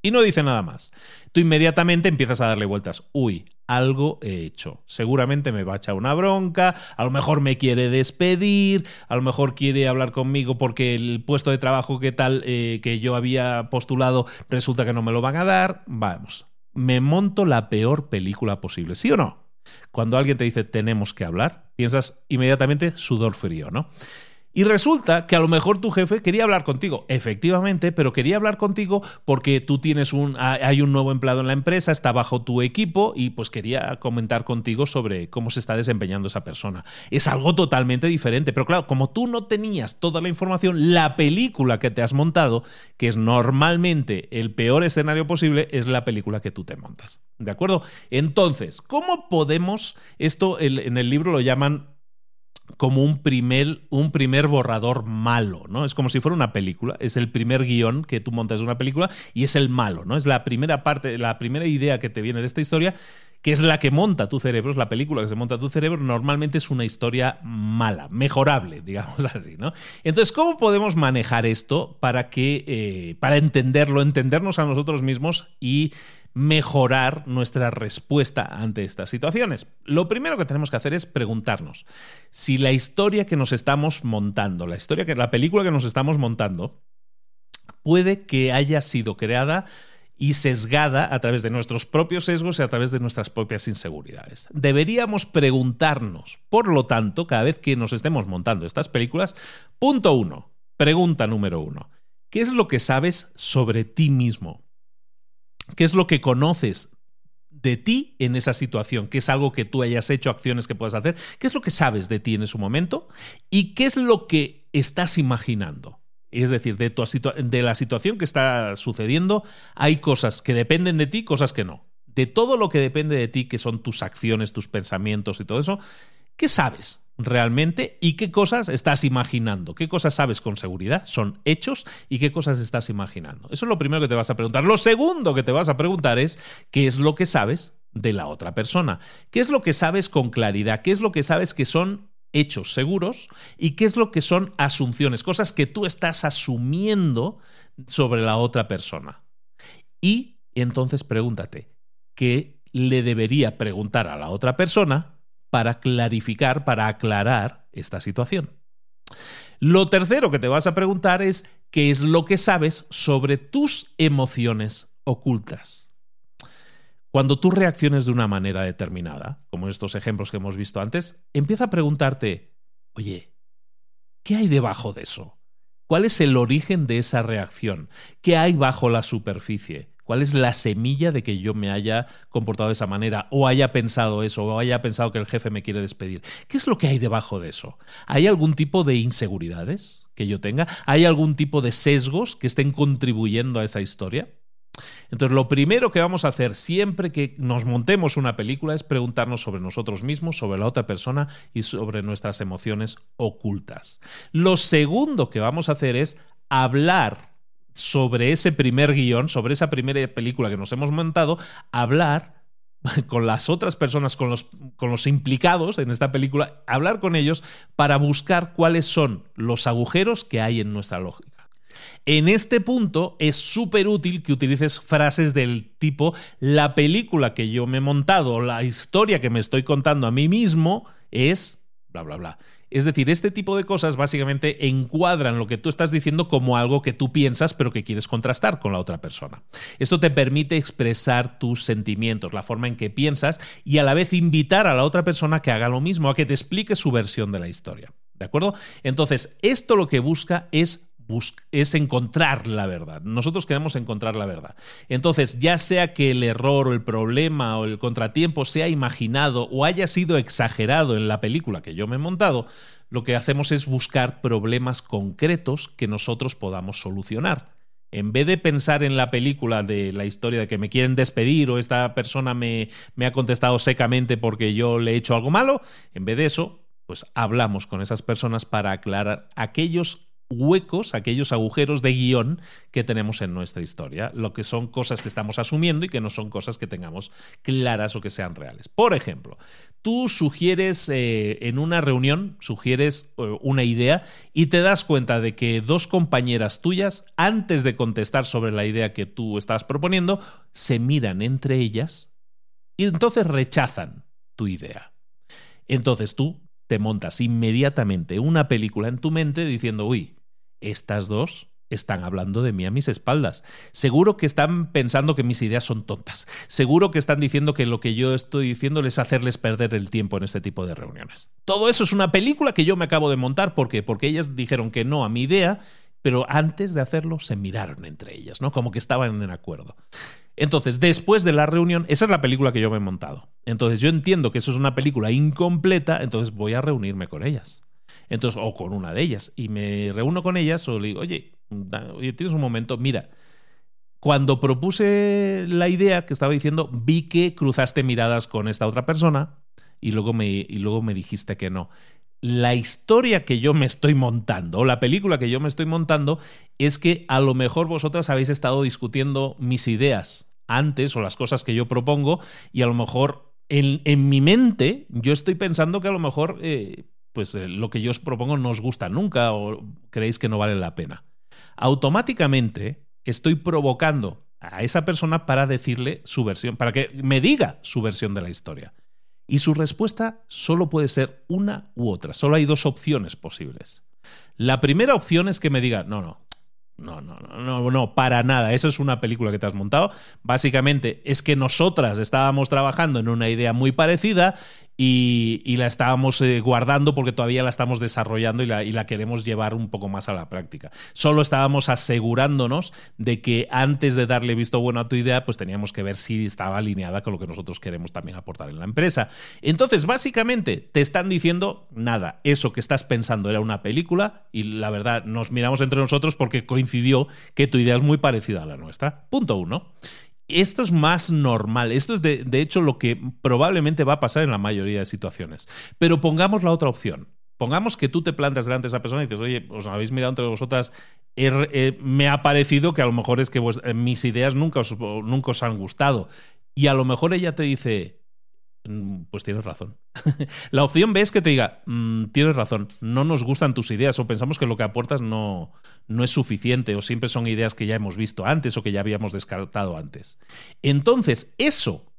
Y no dice nada más. Tú inmediatamente empiezas a darle vueltas. Uy, algo he hecho. Seguramente me va a echar una bronca, a lo mejor me quiere despedir, a lo mejor quiere hablar conmigo porque el puesto de trabajo que tal eh, que yo había postulado resulta que no me lo van a dar. Vamos, me monto la peor película posible, ¿sí o no? Cuando alguien te dice tenemos que hablar, piensas inmediatamente sudor frío, ¿no? Y resulta que a lo mejor tu jefe quería hablar contigo, efectivamente, pero quería hablar contigo porque tú tienes un, hay un nuevo empleado en la empresa, está bajo tu equipo y pues quería comentar contigo sobre cómo se está desempeñando esa persona. Es algo totalmente diferente, pero claro, como tú no tenías toda la información, la película que te has montado, que es normalmente el peor escenario posible, es la película que tú te montas. ¿De acuerdo? Entonces, ¿cómo podemos, esto en el libro lo llaman como un primer, un primer borrador malo, ¿no? Es como si fuera una película, es el primer guion que tú montas de una película y es el malo, ¿no? Es la primera parte, la primera idea que te viene de esta historia, que es la que monta tu cerebro, es la película que se monta tu cerebro, normalmente es una historia mala, mejorable, digamos así, ¿no? Entonces, ¿cómo podemos manejar esto para que, eh, para entenderlo, entendernos a nosotros mismos y mejorar nuestra respuesta ante estas situaciones. Lo primero que tenemos que hacer es preguntarnos si la historia que nos estamos montando, la historia que la película que nos estamos montando puede que haya sido creada y sesgada a través de nuestros propios sesgos y a través de nuestras propias inseguridades. Deberíamos preguntarnos, por lo tanto, cada vez que nos estemos montando estas películas, punto uno, pregunta número uno, ¿qué es lo que sabes sobre ti mismo? ¿Qué es lo que conoces de ti en esa situación? ¿Qué es algo que tú hayas hecho, acciones que puedas hacer? ¿Qué es lo que sabes de ti en ese momento? ¿Y qué es lo que estás imaginando? Es decir, de, de la situación que está sucediendo, hay cosas que dependen de ti, cosas que no. De todo lo que depende de ti, que son tus acciones, tus pensamientos y todo eso, ¿qué sabes? realmente y qué cosas estás imaginando. ¿Qué cosas sabes con seguridad? Son hechos y qué cosas estás imaginando. Eso es lo primero que te vas a preguntar. Lo segundo que te vas a preguntar es qué es lo que sabes de la otra persona. ¿Qué es lo que sabes con claridad? ¿Qué es lo que sabes que son hechos seguros y qué es lo que son asunciones, cosas que tú estás asumiendo sobre la otra persona. Y entonces pregúntate, ¿qué le debería preguntar a la otra persona para clarificar, para aclarar esta situación. Lo tercero que te vas a preguntar es qué es lo que sabes sobre tus emociones ocultas. Cuando tú reacciones de una manera determinada, como en estos ejemplos que hemos visto antes, empieza a preguntarte, oye, ¿qué hay debajo de eso? ¿Cuál es el origen de esa reacción? ¿Qué hay bajo la superficie? ¿Cuál es la semilla de que yo me haya comportado de esa manera o haya pensado eso o haya pensado que el jefe me quiere despedir? ¿Qué es lo que hay debajo de eso? ¿Hay algún tipo de inseguridades que yo tenga? ¿Hay algún tipo de sesgos que estén contribuyendo a esa historia? Entonces, lo primero que vamos a hacer siempre que nos montemos una película es preguntarnos sobre nosotros mismos, sobre la otra persona y sobre nuestras emociones ocultas. Lo segundo que vamos a hacer es hablar sobre ese primer guion, sobre esa primera película que nos hemos montado, hablar con las otras personas, con los, con los implicados en esta película, hablar con ellos para buscar cuáles son los agujeros que hay en nuestra lógica. En este punto es súper útil que utilices frases del tipo la película que yo me he montado, la historia que me estoy contando a mí mismo es bla, bla, bla. Es decir, este tipo de cosas básicamente encuadran lo que tú estás diciendo como algo que tú piensas pero que quieres contrastar con la otra persona. Esto te permite expresar tus sentimientos, la forma en que piensas y a la vez invitar a la otra persona que haga lo mismo, a que te explique su versión de la historia. ¿De acuerdo? Entonces, esto lo que busca es es encontrar la verdad. Nosotros queremos encontrar la verdad. Entonces, ya sea que el error o el problema o el contratiempo sea imaginado o haya sido exagerado en la película que yo me he montado, lo que hacemos es buscar problemas concretos que nosotros podamos solucionar. En vez de pensar en la película de la historia de que me quieren despedir o esta persona me, me ha contestado secamente porque yo le he hecho algo malo, en vez de eso, pues hablamos con esas personas para aclarar aquellos huecos, aquellos agujeros de guion que tenemos en nuestra historia, lo que son cosas que estamos asumiendo y que no son cosas que tengamos claras o que sean reales. Por ejemplo, tú sugieres eh, en una reunión, sugieres eh, una idea y te das cuenta de que dos compañeras tuyas, antes de contestar sobre la idea que tú estás proponiendo, se miran entre ellas y entonces rechazan tu idea. Entonces tú te montas inmediatamente una película en tu mente diciendo, uy, estas dos están hablando de mí a mis espaldas. Seguro que están pensando que mis ideas son tontas. Seguro que están diciendo que lo que yo estoy diciendo es hacerles perder el tiempo en este tipo de reuniones. Todo eso es una película que yo me acabo de montar. ¿Por qué? Porque ellas dijeron que no a mi idea, pero antes de hacerlo se miraron entre ellas, ¿no? Como que estaban en acuerdo. Entonces, después de la reunión, esa es la película que yo me he montado. Entonces, yo entiendo que eso es una película incompleta, entonces voy a reunirme con ellas. Entonces, o con una de ellas. Y me reúno con ellas o le digo, oye, oye, tienes un momento, mira, cuando propuse la idea que estaba diciendo, vi que cruzaste miradas con esta otra persona y luego me, y luego me dijiste que no. La historia que yo me estoy montando, o la película que yo me estoy montando, es que a lo mejor vosotras habéis estado discutiendo mis ideas antes o las cosas que yo propongo y a lo mejor en, en mi mente yo estoy pensando que a lo mejor eh, pues eh, lo que yo os propongo no os gusta nunca o creéis que no vale la pena. Automáticamente estoy provocando a esa persona para decirle su versión, para que me diga su versión de la historia. Y su respuesta solo puede ser una u otra. Solo hay dos opciones posibles. La primera opción es que me diga, no, no, no, no, no, no, para nada. Eso es una película que te has montado. Básicamente es que nosotras estábamos trabajando en una idea muy parecida y, la estábamos eh, guardando porque todavía la estamos desarrollando y la, y la, queremos llevar un poco más a la práctica. Solo estábamos asegurándonos de que antes de darle visto bueno a tu idea, pues teníamos que ver si estaba alineada con lo que nosotros queremos también aportar en la empresa. Entonces, básicamente, te están diciendo nada, eso que estás pensando era una película y la verdad nos miramos entre nosotros porque coincidió que tu idea es muy parecida a la nuestra. Punto uno esto es más normal. Esto es de, hecho lo que probablemente va a pasar en la mayoría de situaciones. Pero pongamos la otra opción. Pongamos que tú te plantas delante de esa persona y dices, oye, os habéis mirado entre vosotras, eh, me ha parecido que a lo mejor es que eh, mis ideas nunca nunca os han gustado. Y a lo mejor ella te dice, pues tienes razón. la opción B es que te diga, mm, tienes razón, no nos gustan tus ideas o pensamos que lo que aportas no, no es suficiente o siempre son ideas que ya hemos visto antes o que ya habíamos descartado antes. Entonces, eso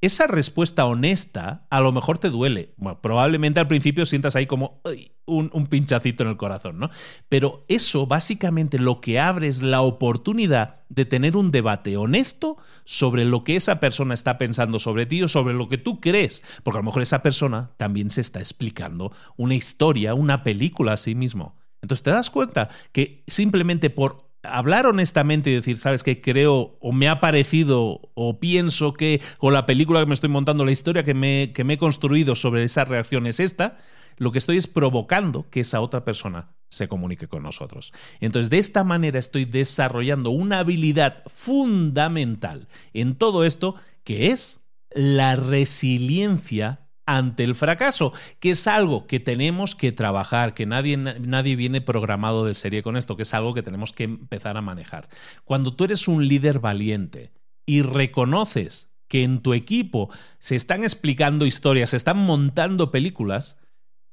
esa respuesta honesta a lo mejor te duele. probablemente al principio sientas ahí como un, pinchacito en el corazón, ¿no? Pero eso básicamente lo que abre es la oportunidad de tener un debate honesto sobre lo que esa persona está pensando sobre ti o sobre lo que tú crees. Porque a lo mejor esa persona también se está explicando una historia, una película a sí mismo. Entonces te das cuenta que simplemente por hablar honestamente y decir, sabes que creo o me ha parecido o pienso que con la película que me estoy montando, la historia que me, que me he construido sobre esa reacción es esta, lo que estoy es provocando que esa otra persona se comunique con nosotros. Entonces, de esta manera estoy desarrollando una habilidad fundamental en todo esto, que es la resiliencia ante el fracaso, que es algo que tenemos que trabajar, que nadie, nadie viene programado de serie con esto, que es algo que tenemos que empezar a manejar. Cuando tú eres un líder valiente y reconoces que en tu equipo se están explicando historias, se están montando películas,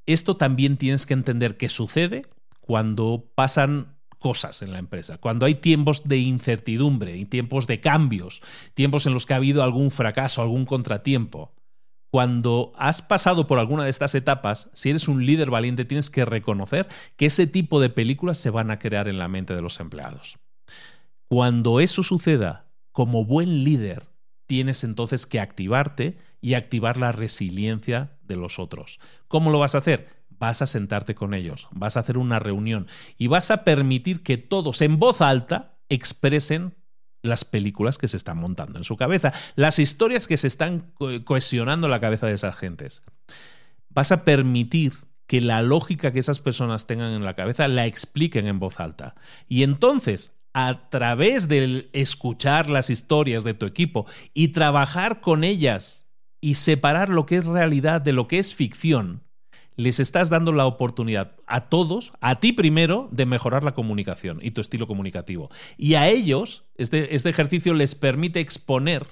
esto también tienes que entender que sucede cuando pasan cosas en la empresa, cuando hay tiempos de incertidumbre y tiempos de cambios, tiempos en los que ha habido algún fracaso, algún contratiempo cuando has pasado por alguna de estas etapas, si eres un líder valiente, tienes que reconocer que ese tipo de películas se van a crear en la mente de los empleados. Cuando eso suceda, como buen líder, tienes entonces que activarte y activar la resiliencia de los otros. ¿Cómo lo vas a hacer? Vas a sentarte con ellos, vas a hacer una reunión y vas a permitir que todos en voz alta expresen las películas que se están montando en su cabeza, las historias que se están cohesionando en la cabeza de esas gentes. Vas a permitir que la lógica que esas personas tengan en la cabeza la expliquen en voz alta. Y entonces, a través del escuchar las historias de tu equipo y trabajar con ellas y separar lo que es realidad de lo que es ficción, les estás dando la oportunidad a todos, a ti primero, de mejorar la comunicación y tu estilo comunicativo. Y a ellos, este, este ejercicio les permite exponer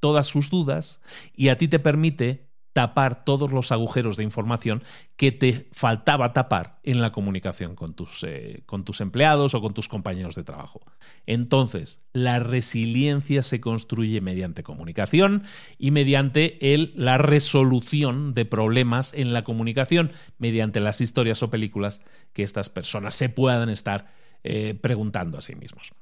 todas sus dudas y a ti te permite tapar todos los agujeros de información que te faltaba tapar en la comunicación con tus, eh, con tus empleados o con tus compañeros de trabajo. Entonces, la resiliencia se construye mediante comunicación y mediante la resolución de problemas en la comunicación, mediante las historias o películas que estas personas se puedan estar eh, preguntando a sí mismos.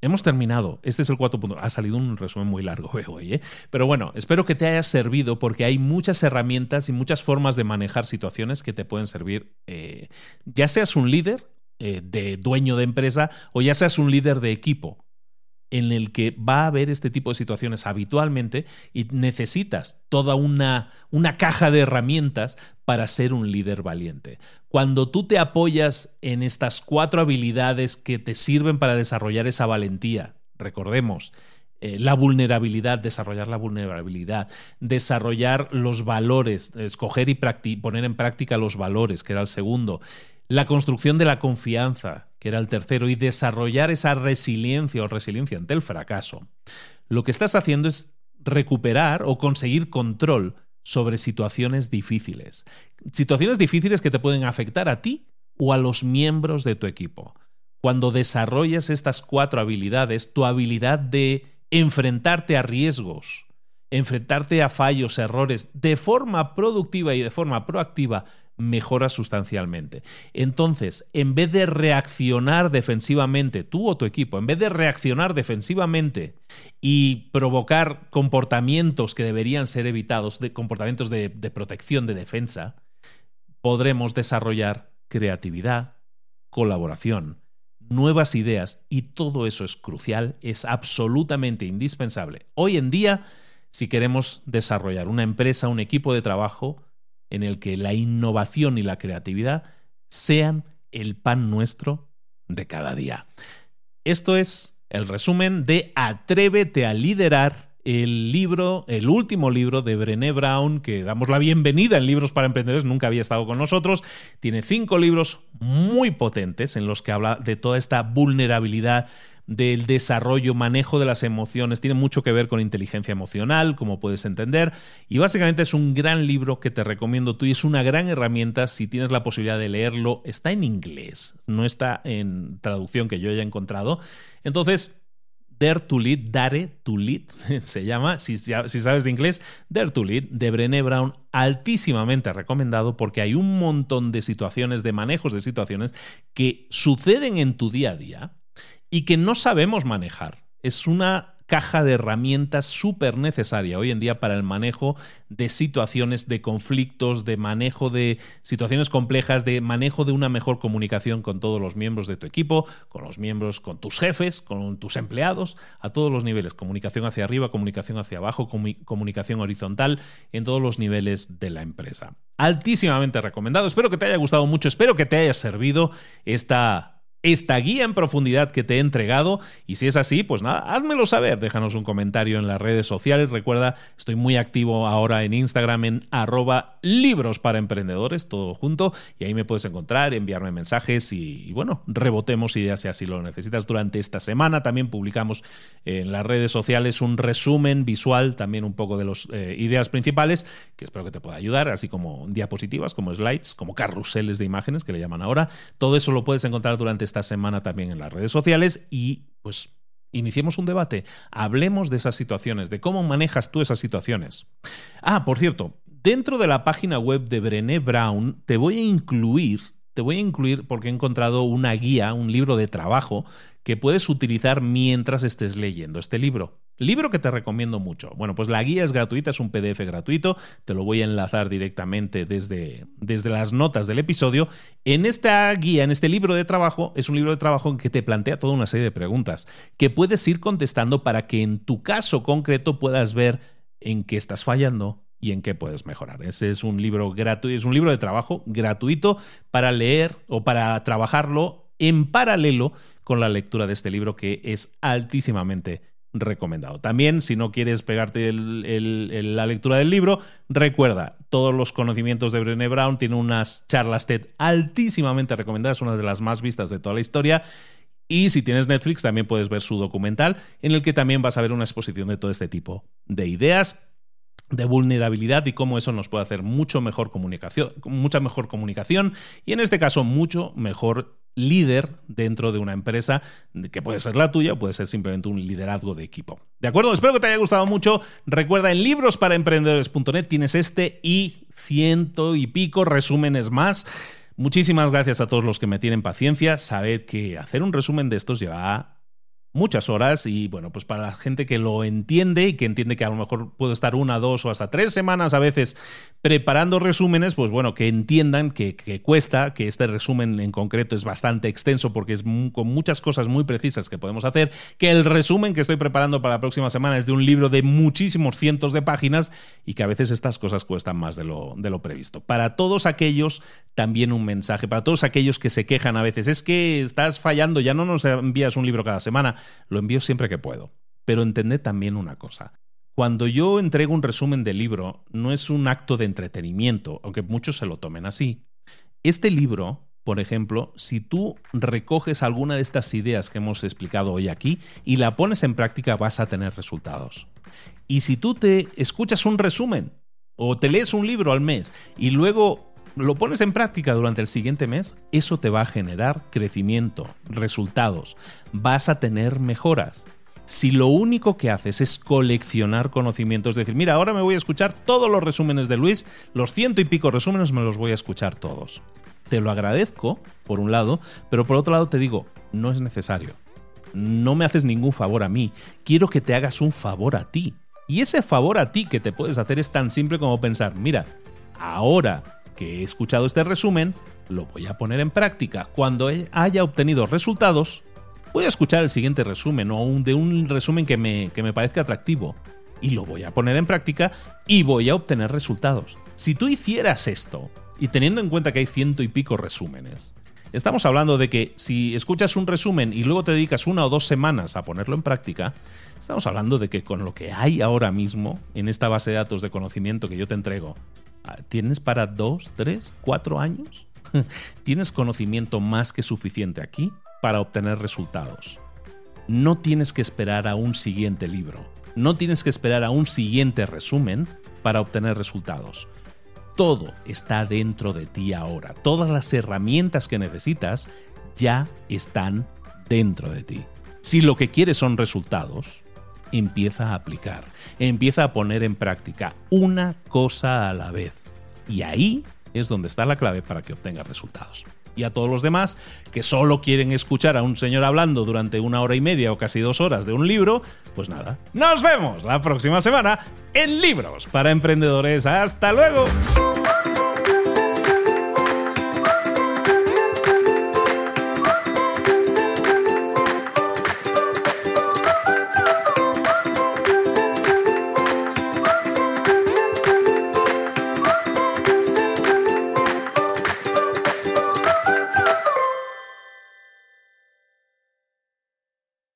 Hemos terminado. Este es el 4.0. Ha salido un resumen muy largo hoy, ¿eh? Pero bueno, espero que te haya servido porque hay muchas herramientas y muchas formas de manejar situaciones que te pueden servir, eh, ya seas un líder eh, de dueño de empresa o ya seas un líder de equipo en el que va a haber este tipo de situaciones habitualmente y necesitas toda una, una, caja de herramientas para ser un líder valiente. Cuando tú te apoyas en estas cuatro habilidades que te sirven para desarrollar esa valentía, recordemos, eh, la vulnerabilidad, desarrollar la vulnerabilidad, desarrollar los valores, escoger y poner en práctica los valores, que era el segundo, la construcción de la confianza, que era el tercero, y desarrollar esa resiliencia o resiliencia ante el fracaso, lo que estás haciendo es recuperar o conseguir control sobre situaciones difíciles. Situaciones difíciles que te pueden afectar a ti o a los miembros de tu equipo. Cuando desarrollas estas cuatro habilidades, tu habilidad de enfrentarte a riesgos, enfrentarte a fallos, errores, de forma productiva y de forma proactiva, mejora sustancialmente. Entonces, en vez de reaccionar defensivamente, tú o tu equipo, en vez de reaccionar defensivamente y provocar comportamientos que deberían ser evitados, comportamientos de, de protección, de defensa, podremos desarrollar creatividad, colaboración, nuevas ideas y todo eso es crucial, es absolutamente indispensable. Hoy en día, si queremos desarrollar una empresa, un equipo de trabajo, en el que la innovación y la creatividad sean el pan nuestro de cada día. Esto es el resumen de Atrévete a liderar, el libro, el último libro de Brené Brown, que damos la bienvenida en Libros para Emprendedores, nunca había estado con nosotros. Tiene cinco libros muy potentes en los que habla de toda esta vulnerabilidad del desarrollo, manejo de las emociones, tiene mucho que ver con inteligencia emocional, como puedes entender, y básicamente es un gran libro que te recomiendo tú y es una gran herramienta si tienes la posibilidad de leerlo. Está en inglés, no está en traducción que yo haya encontrado. Entonces, Dare to Lead, Dare to Lead, se llama, si, si, sabes de inglés, Dare to Lead, de Brené Brown, altísimamente recomendado porque hay un montón de situaciones, de manejos de situaciones que suceden en tu día a día y que no sabemos manejar. Es una caja de herramientas súper necesaria hoy en día para el manejo de situaciones, de conflictos, de manejo de situaciones complejas, de manejo de una mejor comunicación con todos los miembros de tu equipo, con los miembros, con tus jefes, con tus empleados, a todos los niveles. Comunicación hacia arriba, comunicación hacia abajo, comunicación horizontal en todos los niveles de la empresa. Altísimamente recomendado. Espero que te haya gustado mucho, espero que te haya servido esta esta guía en profundidad que te he entregado. Y si es así, pues nada, házmelo saber. Déjanos un comentario en las redes sociales. Recuerda, estoy muy activo ahora en Instagram en arroba libros para emprendedores, todo junto. Y ahí me puedes encontrar, enviarme mensajes y, bueno, rebotemos ideas si así lo necesitas. Durante esta semana también publicamos en las redes sociales un resumen visual, también un poco de las eh, ideas principales, que espero que te pueda ayudar, así como diapositivas, como slides, como carruseles de imágenes que le llaman ahora. Todo eso lo puedes encontrar durante esta semana también en las redes sociales y pues iniciemos un debate, hablemos de esas situaciones, de cómo manejas tú esas situaciones. Ah, por cierto, dentro de la página web de Brené Brown te voy a incluir, te voy a incluir porque he encontrado una guía, un libro de trabajo que puedes utilizar mientras estés leyendo este libro. Libro que te recomiendo mucho. Bueno, pues la guía es gratuita, es un PDF gratuito, te lo voy a enlazar directamente desde, desde las notas del episodio. En esta guía, en este libro de trabajo, es un libro de trabajo en que te plantea toda una serie de preguntas que puedes ir contestando para que en tu caso concreto puedas ver en qué estás fallando, y en qué puedes mejorar. Ese es un libro gratuito, es un libro de trabajo gratuito para leer o para trabajarlo en paralelo con la lectura de este libro que es altísimamente recomendado. También, si no quieres pegarte la lectura del libro, recuerda, todos los conocimientos de Brené Brown tiene unas charlas TED altísimamente recomendadas, una de las más vistas de toda la historia. Y si tienes Netflix, también puedes ver su documental, en el que también vas a ver una exposición de todo este tipo de ideas de vulnerabilidad y cómo eso nos puede hacer mucho mejor comunicación, mucha mejor comunicación y en este caso mucho mejor líder dentro de una empresa que puede ser la tuya, puede ser simplemente un liderazgo de equipo. ¿De acuerdo? Espero que te haya gustado mucho. Recuerda, en librosparaemprendedores.net tienes este y ciento y pico resúmenes más Muchísimas gracias a todos los que me tienen paciencia. Sabed que hacer un resumen de estos lleva muchas horas y bueno, pues para la gente que lo entiende y que entiende que a lo mejor puedo estar una, dos o hasta tres semanas a veces preparando resúmenes, pues bueno, que entiendan que, cuesta, que este resumen en concreto es bastante extenso porque es con muchas cosas muy precisas que podemos hacer, que el resumen que estoy preparando para la próxima semana es de un libro de muchísimos cientos de páginas y que a veces estas cosas cuestan más de lo, de lo previsto. Para todos aquellos, también un mensaje, para todos aquellos que se quejan a veces, es que estás fallando, ya no nos envías un libro cada semana lo envío siempre que puedo. Pero entended también una cosa. Cuando yo entrego un resumen del libro, no es un acto de entretenimiento, aunque muchos se lo tomen así. Este libro, por ejemplo, si tú recoges alguna de estas ideas que hemos explicado hoy aquí y la pones en práctica, vas a tener resultados. Y si tú te escuchas un resumen o te lees un libro al mes y luego lo pones en práctica durante el siguiente mes, eso te va a generar crecimiento, resultados, vas a tener mejoras. Si lo único que haces es coleccionar conocimientos, es decir, mira, ahora me voy a escuchar todos los resúmenes de Luis, los ciento y pico resúmenes me los voy a escuchar todos. Te lo agradezco, por un lado, pero por otro lado te digo, no es necesario. No me haces ningún favor a mí, quiero que te hagas un favor a ti. Y ese favor a ti que te puedes hacer es tan simple como pensar, mira, ahora que he escuchado este resumen, lo voy a poner en práctica. Cuando haya obtenido resultados, voy a escuchar el siguiente resumen o un, de un resumen que me, que me parezca atractivo. Y lo voy a poner en práctica y voy a obtener resultados. Si tú hicieras esto, y teniendo en cuenta que hay ciento y pico resúmenes, estamos hablando de que si escuchas un resumen y luego te dedicas una o dos semanas a ponerlo en práctica, estamos hablando de que con lo que hay ahora mismo en esta base de datos de conocimiento que yo te entrego, Ah, ¿Tienes para dos, tres, cuatro años? Tienes conocimiento más que suficiente aquí para obtener resultados. No tienes que esperar a un siguiente libro. No tienes que esperar a un siguiente resumen para obtener resultados. Todo está dentro de ti ahora. Todas las herramientas que necesitas ya están dentro de ti. Si lo que quieres son resultados, empieza a aplicar, empieza a poner en práctica una cosa a la vez. Y ahí es donde está la clave para que obtengas resultados. Y a todos los demás que solo quieren escuchar a un señor hablando durante una hora y media o casi dos horas de un libro, pues nada, nos vemos la próxima semana en Libros para Emprendedores. Hasta luego.